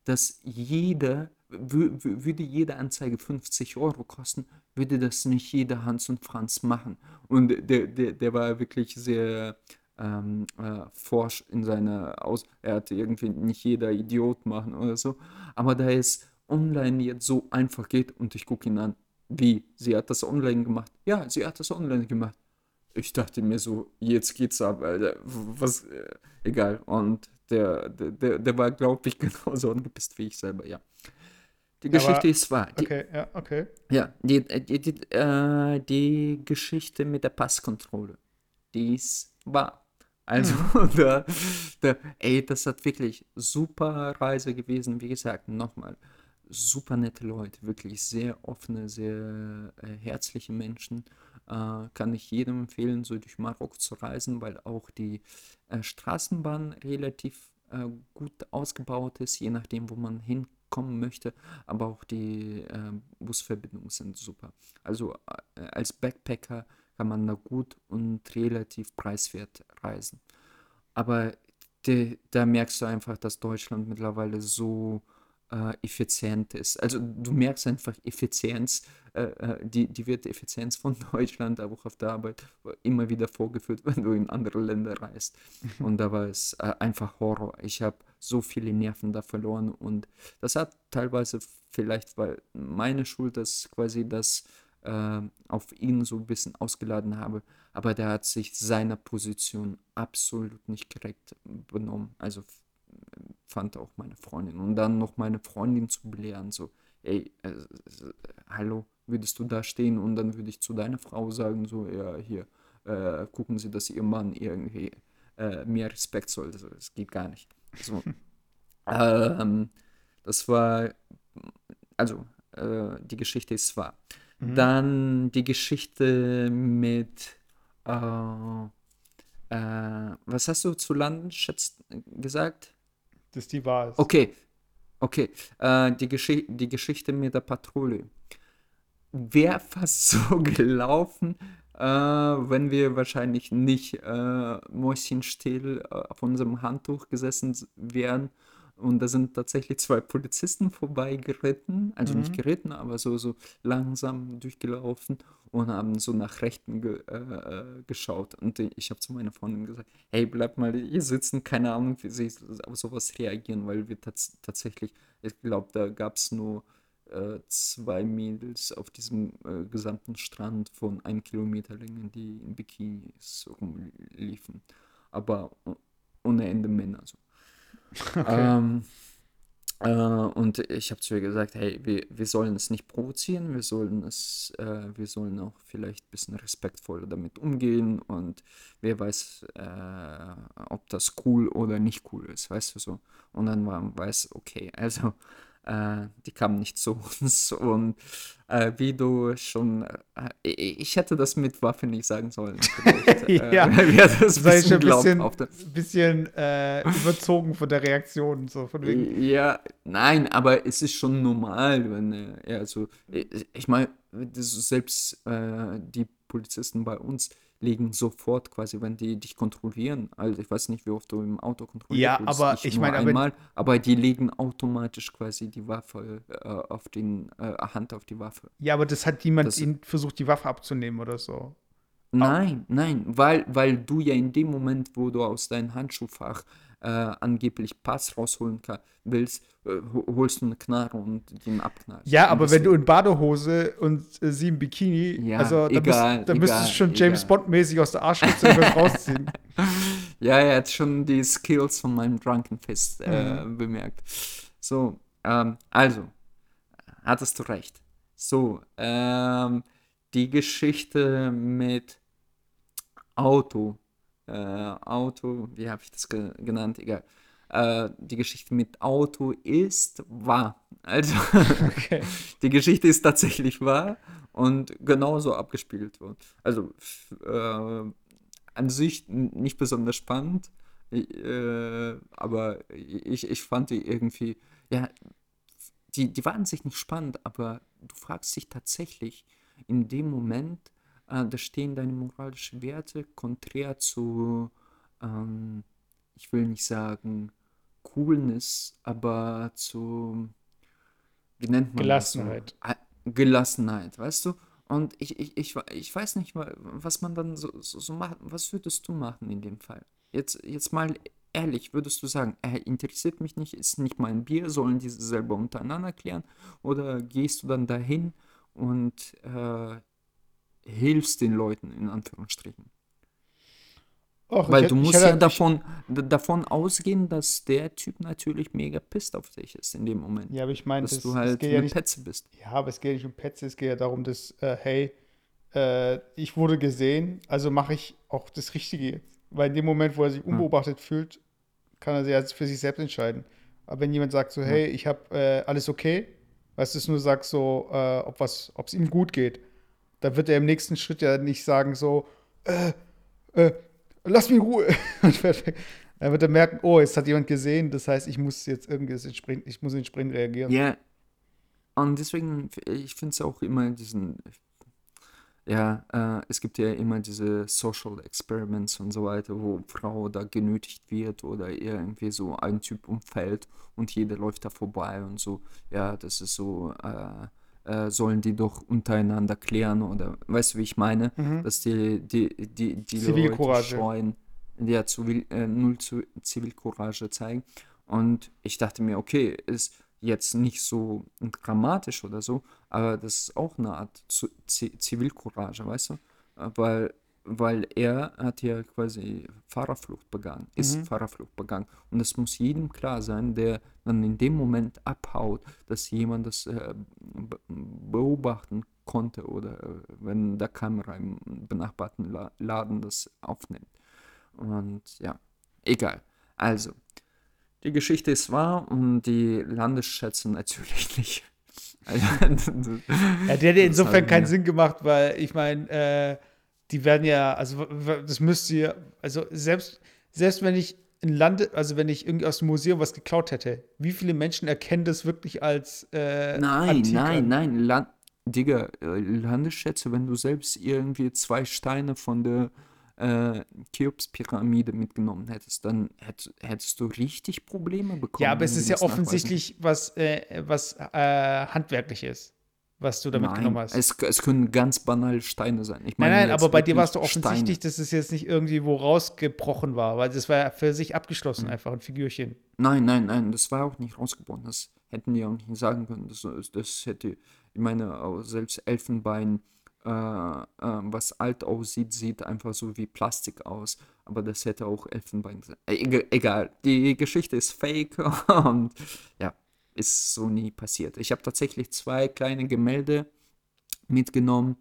Dass jeder, würde jede Anzeige 50 Euro kosten, würde das nicht jeder Hans und Franz machen. Und der, der, der war wirklich sehr ähm, äh, forsch in seiner Aus. Er hatte irgendwie nicht jeder Idiot machen oder so. Aber da es online jetzt so einfach geht und ich gucke ihn an, wie, sie hat das online gemacht. Ja, sie hat das online gemacht. Ich dachte mir so, jetzt geht's ab, Alter. Was, äh, egal. Und der, der, der war, glaube ich, genauso angepisst wie ich selber, ja. Die Geschichte Aber, ist wahr. Die, okay, ja, okay. Ja, die, die, die, äh, die Geschichte mit der Passkontrolle, die ist wahr. Also, mhm. da, da, ey, das hat wirklich super Reise gewesen. Wie gesagt, nochmal, super nette Leute, wirklich sehr offene, sehr äh, herzliche Menschen. Äh, kann ich jedem empfehlen, so durch Marokko zu reisen, weil auch die äh, Straßenbahn relativ äh, gut ausgebaut ist, je nachdem, wo man hinkommen möchte. Aber auch die äh, Busverbindungen sind super. Also äh, als Backpacker kann man da gut und relativ preiswert reisen. Aber de, da merkst du einfach, dass Deutschland mittlerweile so äh, effizient ist. Also du merkst einfach Effizienz, äh, äh die, die wird Effizienz von Deutschland, auch auf der Arbeit immer wieder vorgeführt, wenn du in andere Länder reist. Und da war es äh, einfach Horror. Ich habe so viele Nerven da verloren und das hat teilweise vielleicht, weil meine Schuld ist quasi das äh, auf ihn so ein bisschen ausgeladen habe. Aber der hat sich seiner Position absolut nicht korrekt benommen. Also fand auch meine Freundin. Und dann noch meine Freundin zu belehren, so, ey, äh, äh, hallo, würdest du da stehen? Und dann würde ich zu deiner Frau sagen, so, ja, hier, äh, gucken Sie, dass Ihr Mann irgendwie äh, mehr Respekt soll. Also, das geht gar nicht. So. ähm, das war, also, äh, die Geschichte ist wahr. Mhm. Dann die Geschichte mit, äh, was hast du zu Landen gesagt? Dass die wahr ist. Okay, okay. Äh, die, Gesch die Geschichte mit der Patrouille. Wäre fast so gelaufen, äh, wenn wir wahrscheinlich nicht äh, mäuschenstill äh, auf unserem Handtuch gesessen wären und da sind tatsächlich zwei Polizisten vorbeigeritten, also mhm. nicht geritten, aber so, so langsam durchgelaufen und haben so nach Rechten ge, äh, äh geschaut. Und ich habe zu meiner Freundin gesagt, hey, bleib mal hier sitzen, keine Ahnung, wie sie auf sowas reagieren, weil wir tats tatsächlich, ich glaube, da gab es nur äh, zwei Mädels auf diesem äh, gesamten Strand von einem Kilometer Länge, die in Bikinis rumliefen. Aber ohne Ende Männer. So. Okay. Ähm, äh, und ich habe zu ihr gesagt, hey, wir, wir sollen es nicht provozieren, wir sollen es, äh, wir sollen auch vielleicht ein bisschen respektvoller damit umgehen und wer weiß, äh, ob das cool oder nicht cool ist, weißt du so. Und dann war weiß, okay, also äh, die kamen nicht zu uns. Und äh, wie du schon, äh, ich hätte das mit Waffe nicht sagen sollen. Äh, ja, äh, wäre das ein bisschen, bisschen, auf bisschen äh, überzogen von der Reaktion. So von wegen. Ja, nein, aber es ist schon normal, wenn, äh, ja, also, ich meine, selbst die Polizisten bei uns, legen sofort quasi, wenn die dich kontrollieren. Also ich weiß nicht, wie oft du im Auto kontrollierst. Ja, aber ich meine, aber, aber die legen automatisch quasi die Waffe äh, auf den äh, Hand auf die Waffe. Ja, aber das hat niemand das, ihn versucht, die Waffe abzunehmen oder so. Nein, nein, weil, weil du ja in dem Moment, wo du aus deinem Handschuhfach äh, angeblich Pass rausholen kann, willst, äh, holst du eine Knarre und den abknallst. Ja, aber wenn du in Badehose und äh, sie im Bikini, ja, also da, egal, müsst, da müsstest du schon James Bond-mäßig aus der Arschritze rausziehen. Ja, er hat schon die Skills von meinem Drunken Fest äh, mhm. bemerkt. So, ähm, also, hattest du recht. So, ähm, die Geschichte mit Auto äh, Auto, wie habe ich das ge genannt? Egal. Äh, die Geschichte mit Auto ist wahr. Also, okay. die Geschichte ist tatsächlich wahr und genauso abgespielt worden. Also, äh, an sich nicht besonders spannend, äh, aber ich, ich fand die irgendwie, ja, die, die waren sich nicht spannend, aber du fragst dich tatsächlich in dem Moment, äh, da stehen deine moralischen Werte konträr zu, ähm, ich will nicht sagen Coolness, aber zu, wie nennt man Gelassenheit. Das so? Ah, Gelassenheit, weißt du? Und ich, ich, ich, ich weiß nicht mal, was man dann so, so, so macht. Was würdest du machen in dem Fall? Jetzt, jetzt mal ehrlich, würdest du sagen, äh, interessiert mich nicht, ist nicht mein Bier, sollen die selber untereinander klären? Oder gehst du dann dahin und äh, hilfst den Leuten, in Anführungsstrichen. Och, Weil du musst ja davon, davon ausgehen, dass der Typ natürlich mega pisst auf dich ist in dem Moment. Ja, aber ich meine, dass das, du halt eine ja nicht, Petze bist. Ja, aber es geht ja nicht um Petze, es geht ja darum, dass, äh, hey, äh, ich wurde gesehen, also mache ich auch das Richtige jetzt. Weil in dem Moment, wo er sich hm. unbeobachtet hm. fühlt, kann er sich jetzt für sich selbst entscheiden. Aber wenn jemand sagt so, hey, ich habe äh, alles okay, weißt du, es nur sagt so, äh, ob es ihm gut geht, da wird er im nächsten Schritt ja nicht sagen so, äh, äh, lass mich in Ruhe. dann wird er merken, oh, jetzt hat jemand gesehen, das heißt, ich muss jetzt irgendwie entsprechend, ich muss entsprechend reagieren. Ja. Und deswegen, ich finde es auch immer diesen, ja, äh, es gibt ja immer diese Social Experiments und so weiter, wo Frau da genötigt wird oder irgendwie so ein Typ umfällt und jeder läuft da vorbei und so. Ja, das ist so, äh, äh, sollen die doch untereinander klären oder weißt du, wie ich meine? Mhm. Dass die, die, die, die Leute scheuen, ja, Zivil, äh, null zu Zivilcourage zeigen. Und ich dachte mir, okay, ist jetzt nicht so dramatisch oder so, aber das ist auch eine Art Zivilcourage, weißt du? Weil weil er hat ja quasi Fahrerflucht begangen, ist mhm. Fahrerflucht begangen. Und es muss jedem klar sein, der dann in dem Moment abhaut, dass jemand das äh, beobachten konnte oder äh, wenn der Kamera im benachbarten La Laden das aufnimmt. Und ja, egal. Also, die Geschichte ist wahr und die Landesschätze natürlich nicht. ja, der hätte insofern keinen Sinn gemacht, weil ich meine, äh, die werden ja, also das müsste ja, also selbst, selbst wenn ich in Lande, also wenn ich irgendwie aus dem Museum was geklaut hätte, wie viele Menschen erkennen das wirklich als äh, Nein, Antik nein, nein, Land, Digga, äh, Landesschätze, wenn du selbst irgendwie zwei Steine von der äh, Cheops-Pyramide mitgenommen hättest, dann hätt, hättest du richtig Probleme bekommen. Ja, aber es ist ja offensichtlich was, äh, was äh, handwerklich ist was du damit nein, genommen hast. Es, es können ganz banale Steine sein. Ich meine, nein, nein, aber bei dir war es doch offensichtlich, Steine. dass es jetzt nicht irgendwie wo rausgebrochen war, weil das war ja für sich abgeschlossen, mhm. einfach ein Figürchen. Nein, nein, nein, das war auch nicht rausgebrochen. Das hätten die auch nicht sagen können. Das, das hätte, ich meine, selbst Elfenbein, äh, äh, was alt aussieht, sieht einfach so wie Plastik aus. Aber das hätte auch Elfenbein sein. E egal, die Geschichte ist fake und ja ist so nie passiert. Ich habe tatsächlich zwei kleine Gemälde mitgenommen.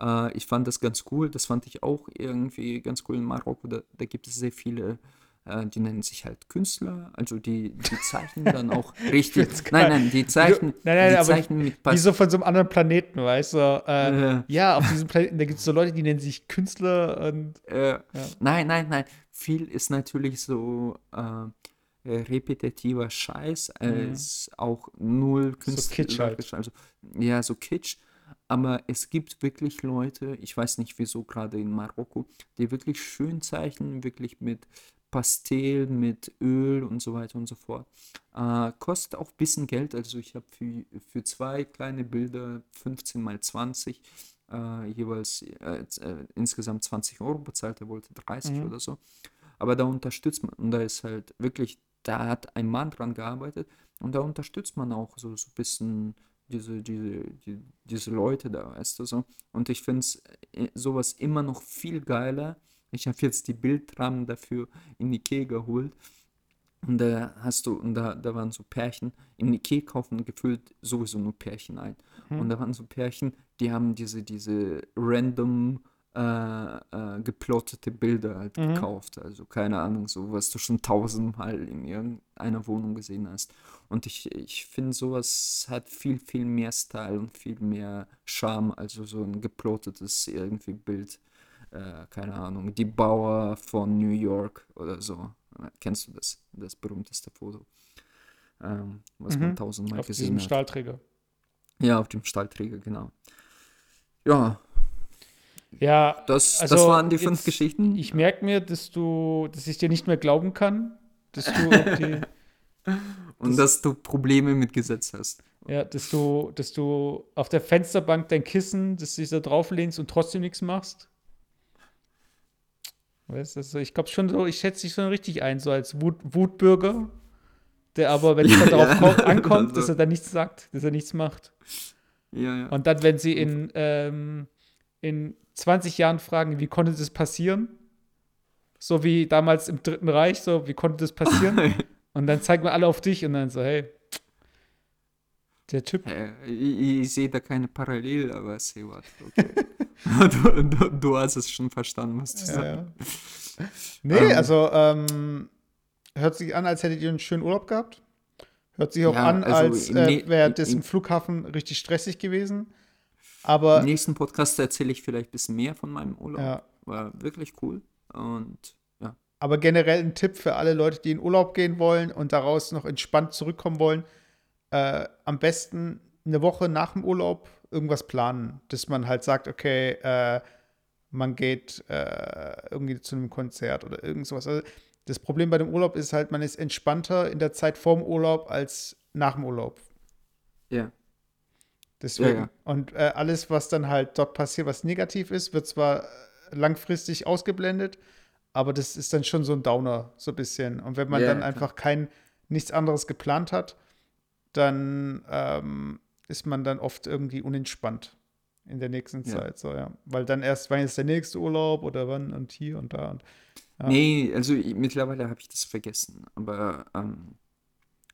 Äh, ich fand das ganz cool. Das fand ich auch irgendwie ganz cool in Marokko. Da, da gibt es sehr viele äh, die nennen sich halt Künstler, also die, die zeichnen dann auch richtig. nein, nein, die zeichnen, nein, nein, die aber zeichnen mit Wie so von so einem anderen Planeten, weißt du? Äh, Ja. ja, auf diesem Planeten, da gibt es so Leute, die nennen sich Künstler und Äh, Nein, nein, nein. Viel ist natürlich so äh, äh, repetitiver Scheiß, äh, ist auch null Kitsch halt. künstlerisch, also ja, so Kitsch. Aber es gibt wirklich Leute, ich weiß nicht wieso, gerade in Marokko, die wirklich schön zeichnen, wirklich mit Pastel, mit Öl und so weiter und so fort. Äh, kostet auch ein bisschen Geld, also ich habe für, für zwei kleine Bilder 15 mal 20 äh, jeweils äh, äh, insgesamt 20 Euro bezahlt, er wollte 30 oder so. Aber da unterstützt man, und da ist halt wirklich, da hat ein Mann dran gearbeitet und da unterstützt man auch so, so ein bisschen diese, diese, die, diese Leute da, weißt du so. Und ich finde sowas immer noch viel geiler. Ich habe jetzt die Bildrahmen dafür in Ikea geholt. Und da hast du, und da, da waren so Pärchen, im Ikea kaufen gefühlt sowieso nur Pärchen ein. Und da waren so Pärchen, die haben diese, diese random äh, äh, geplottete Bilder halt gekauft. Also keine Ahnung, so was du schon tausendmal in irgendeiner Wohnung gesehen hast. Und ich, ich finde, sowas hat viel, viel mehr Style und viel mehr Charme, also so ein geplottetes irgendwie Bild. Äh, keine Ahnung, die Bauer von New York oder so. Kennst du das? Das berühmteste Foto. Ähm, was man tausendmal auf gesehen diesem hat. Stahlträger. Ja, auf dem Stahlträger, genau. Ja, Ja, das, das also waren die fünf jetzt- Geschichten. Ich merke mir, dass du, dass ich dir nicht mehr glauben kann, dass du, die, Und dass du Probleme mit Gesetz hast. ja, dass du, dass du auf der Fensterbank dein Kissen, dass du dich da drauf lehnst und trotzdem nichts machst. Weißt du, also ich glaube schon so, ich schätze dich schon richtig ein, so als Wut, Wutbürger, der aber, wenn es dann darauf kommt, ankommt, also- dass er dann nichts sagt, dass er nichts macht. Ja, ja. Und dann, wenn sie in, ähm, in 20 Jahren fragen, wie konnte das passieren? So wie damals im Dritten Reich, so, wie konnte das passieren? und dann zeigen wir alle auf dich und dann so, hey, der Typ. Äh, ich, ich sehe da keine Parallel, aber say what. Okay. du, du, du hast es schon verstanden, was du Ja, sagst. ja. Nee, Ähm. also ähm, hört sich an, als hättet ihr einen schönen Urlaub gehabt. Hört sich auch Ja, an, also als äh, wäre das im Flughafen richtig stressig gewesen. Aber Im nächsten Podcast erzähle ich vielleicht ein bisschen mehr von meinem Urlaub. Ja. War wirklich cool. Und ja. Aber generell ein Tipp für alle Leute, die in Urlaub gehen wollen und daraus noch entspannt zurückkommen wollen. Äh, am besten eine Woche nach dem Urlaub irgendwas planen, dass man halt sagt, okay, äh, man geht äh, irgendwie zu einem Konzert oder irgend sowas. Also das Problem bei dem Urlaub ist halt, man ist entspannter in der Zeit vorm Urlaub als nach dem Urlaub. Ja. Deswegen. Ja, ja. Und äh, alles, was dann halt dort passiert, was negativ ist, wird zwar langfristig ausgeblendet, aber das ist dann schon so ein Downer, so ein bisschen. Und wenn man Ja, dann einfach kein, nichts anderes geplant hat, dann ähm, ist man dann oft irgendwie unentspannt in der nächsten. Zeit. So, ja. Weil dann erst, wann ist der nächste Urlaub oder wann und hier und da. Und, Ja. Nee, also ich, mittlerweile habe ich das vergessen. Aber ähm,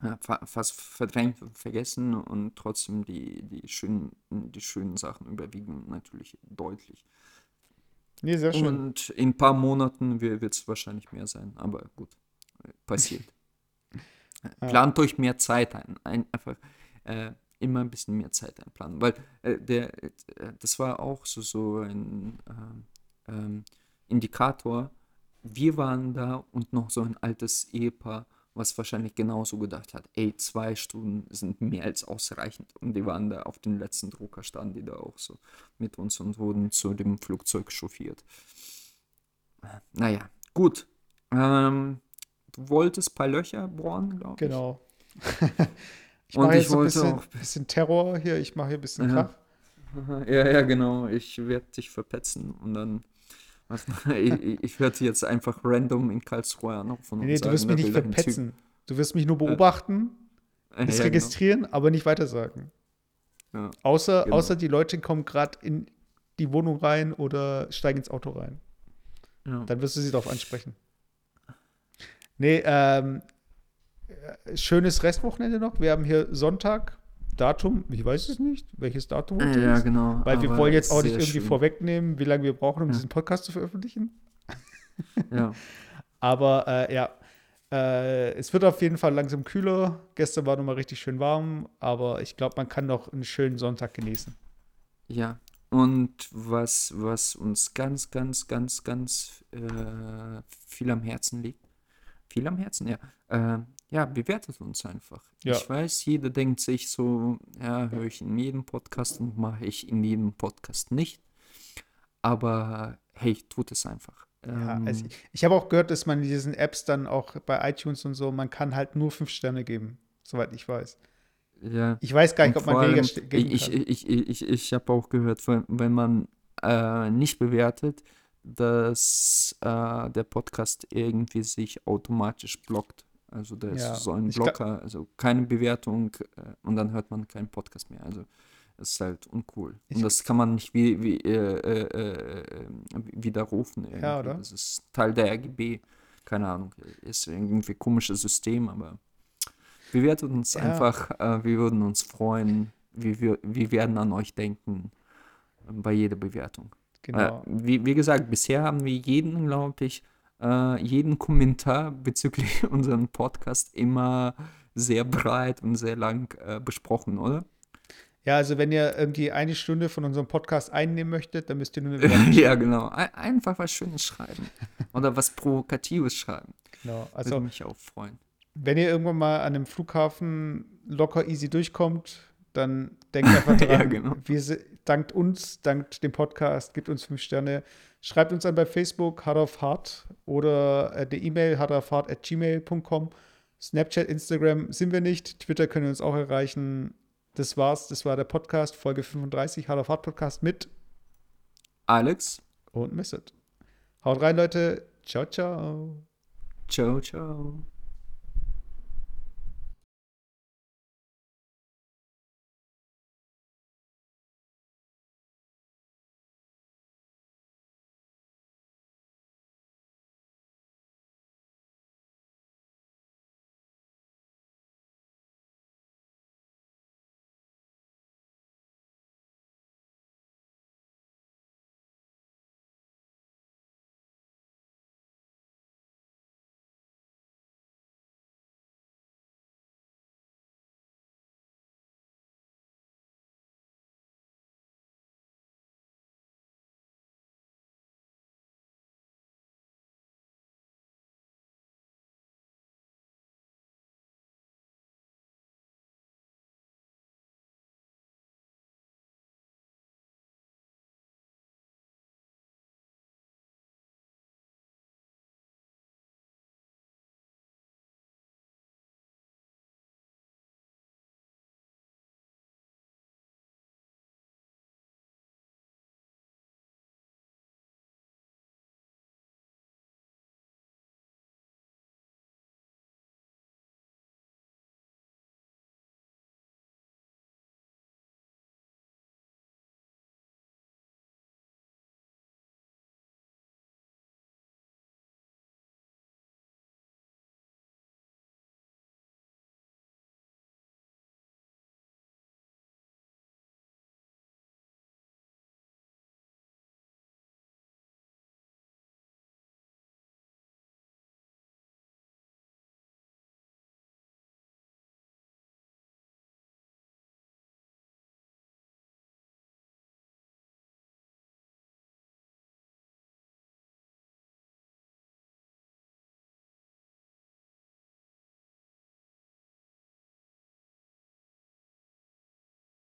ja, fast verdrängt und vergessen und trotzdem die, die, schönen, die schönen Sachen überwiegen natürlich deutlich. nee, sehr schön. Und in ein paar Monaten wird es wahrscheinlich mehr sein, aber gut, passiert. Plant euch mehr Zeit ein, ein einfach äh, immer ein bisschen mehr Zeit einplanen, weil äh, der, äh, das war auch so, so ein ähm, ähm, Indikator. Wir waren da und noch so ein altes Ehepaar, was wahrscheinlich genauso gedacht hat, ey, zwei Stunden sind mehr als ausreichend. Und die waren da auf dem letzten Drucker, standen die da auch so mit uns und wurden zu dem Flugzeug chauffiert. Naja, gut. Ähm, du wolltest ein paar Löcher bohren, glaube ich. Genau. ich mache ich jetzt so ein bisschen, auch- bisschen Terror hier, ich mache hier ein bisschen. Krach. Ja, ja, genau. Ich werde dich verpetzen und dann. Ich, ich- werde jetzt einfach random in Karlsruhe anrufen Nee, nee, du wirst mich da nicht verpetzen. Du wirst mich nur beobachten, Äh, das ja, registrieren, aber nicht weitersagen. Genau. Ja. Außer, Genau. außer die Leute kommen gerade in die Wohnung rein oder steigen ins Auto rein. Ja. Dann wirst du sie darauf ansprechen. Nee, ähm, äh, schönes Restwochenende noch. Wir haben hier Sonntag. Datum, ich weiß es nicht, welches Datum heute ja, ist. genau. Weil wir wollen jetzt auch nicht irgendwie schön. vorwegnehmen, wie lange wir brauchen, um diesen Podcast zu veröffentlichen. Ja. Aber äh, ja, Äh, es wird auf jeden Fall langsam kühler. Gestern war nochmal richtig schön warm, aber ich glaube, man kann noch einen schönen Sonntag genießen. Ja, und was, was uns ganz, ganz, ganz, ganz äh, viel am Herzen liegt, viel am Herzen, ja, äh, ja, bewertet uns einfach. Ja. Ich weiß, jeder denkt sich so, ja, höre ich in jedem Podcast und mache ich in jedem Podcast nicht. Aber hey, tut es einfach. Ja, Ähm, also ich, ich habe auch gehört, dass man in diesen Apps dann auch bei iTunes und so, man kann halt nur fünf Sterne geben, soweit ich weiß. ja. Ich weiß gar nicht, Und ob man weniger allem, st- geben ich, kann. ich, ich, ich, ich habe auch gehört, wenn, wenn man äh, nicht bewertet, dass äh, der Podcast irgendwie sich automatisch blockt. Also da ist Ja, so ein Blocker, also keine Bewertung äh, und dann hört man keinen Podcast mehr. Also das ist halt uncool. Und das kann man nicht wie, wie, äh, äh, äh, widerrufen. Irgendwie. Ja, oder? Das ist Teil der RGB. Keine Ahnung. Ist irgendwie komisches System, aber bewertet uns Ja. einfach. Äh, wir würden uns freuen. Wir, wir, wir werden an euch denken äh, bei jeder Bewertung. Genau. Äh, wie, wie gesagt, bisher haben wir jeden, glaube ich, äh, jeden Kommentar bezüglich unserem Podcast immer sehr breit und sehr lang äh, besprochen, oder? Ja, also wenn ihr irgendwie eine Stunde von unserem Podcast einnehmen möchtet, dann müsst ihr nur eine Bewertung ja, genau. Ein, einfach was Schönes schreiben. Oder was Provokatives schreiben. Genau. Würde Also, mich auch freuen. wenn ihr irgendwann mal an einem Flughafen locker easy durchkommt, dann denkt einfach dran, Ja, genau. wir dankt uns, dankt dem Podcast, gibt uns fünf Sterne. Schreibt uns an bei Facebook hard auf hard oder äh, die E-Mail hardaufhard at gmail.com. Snapchat, Instagram sind wir nicht. Twitter können wir uns auch erreichen. Das war's. Das war der Podcast, Folge 35, Hard auf Hard Podcast mit Alex, und Misset. Haut rein, Leute. Ciao, ciao. ciao, ciao.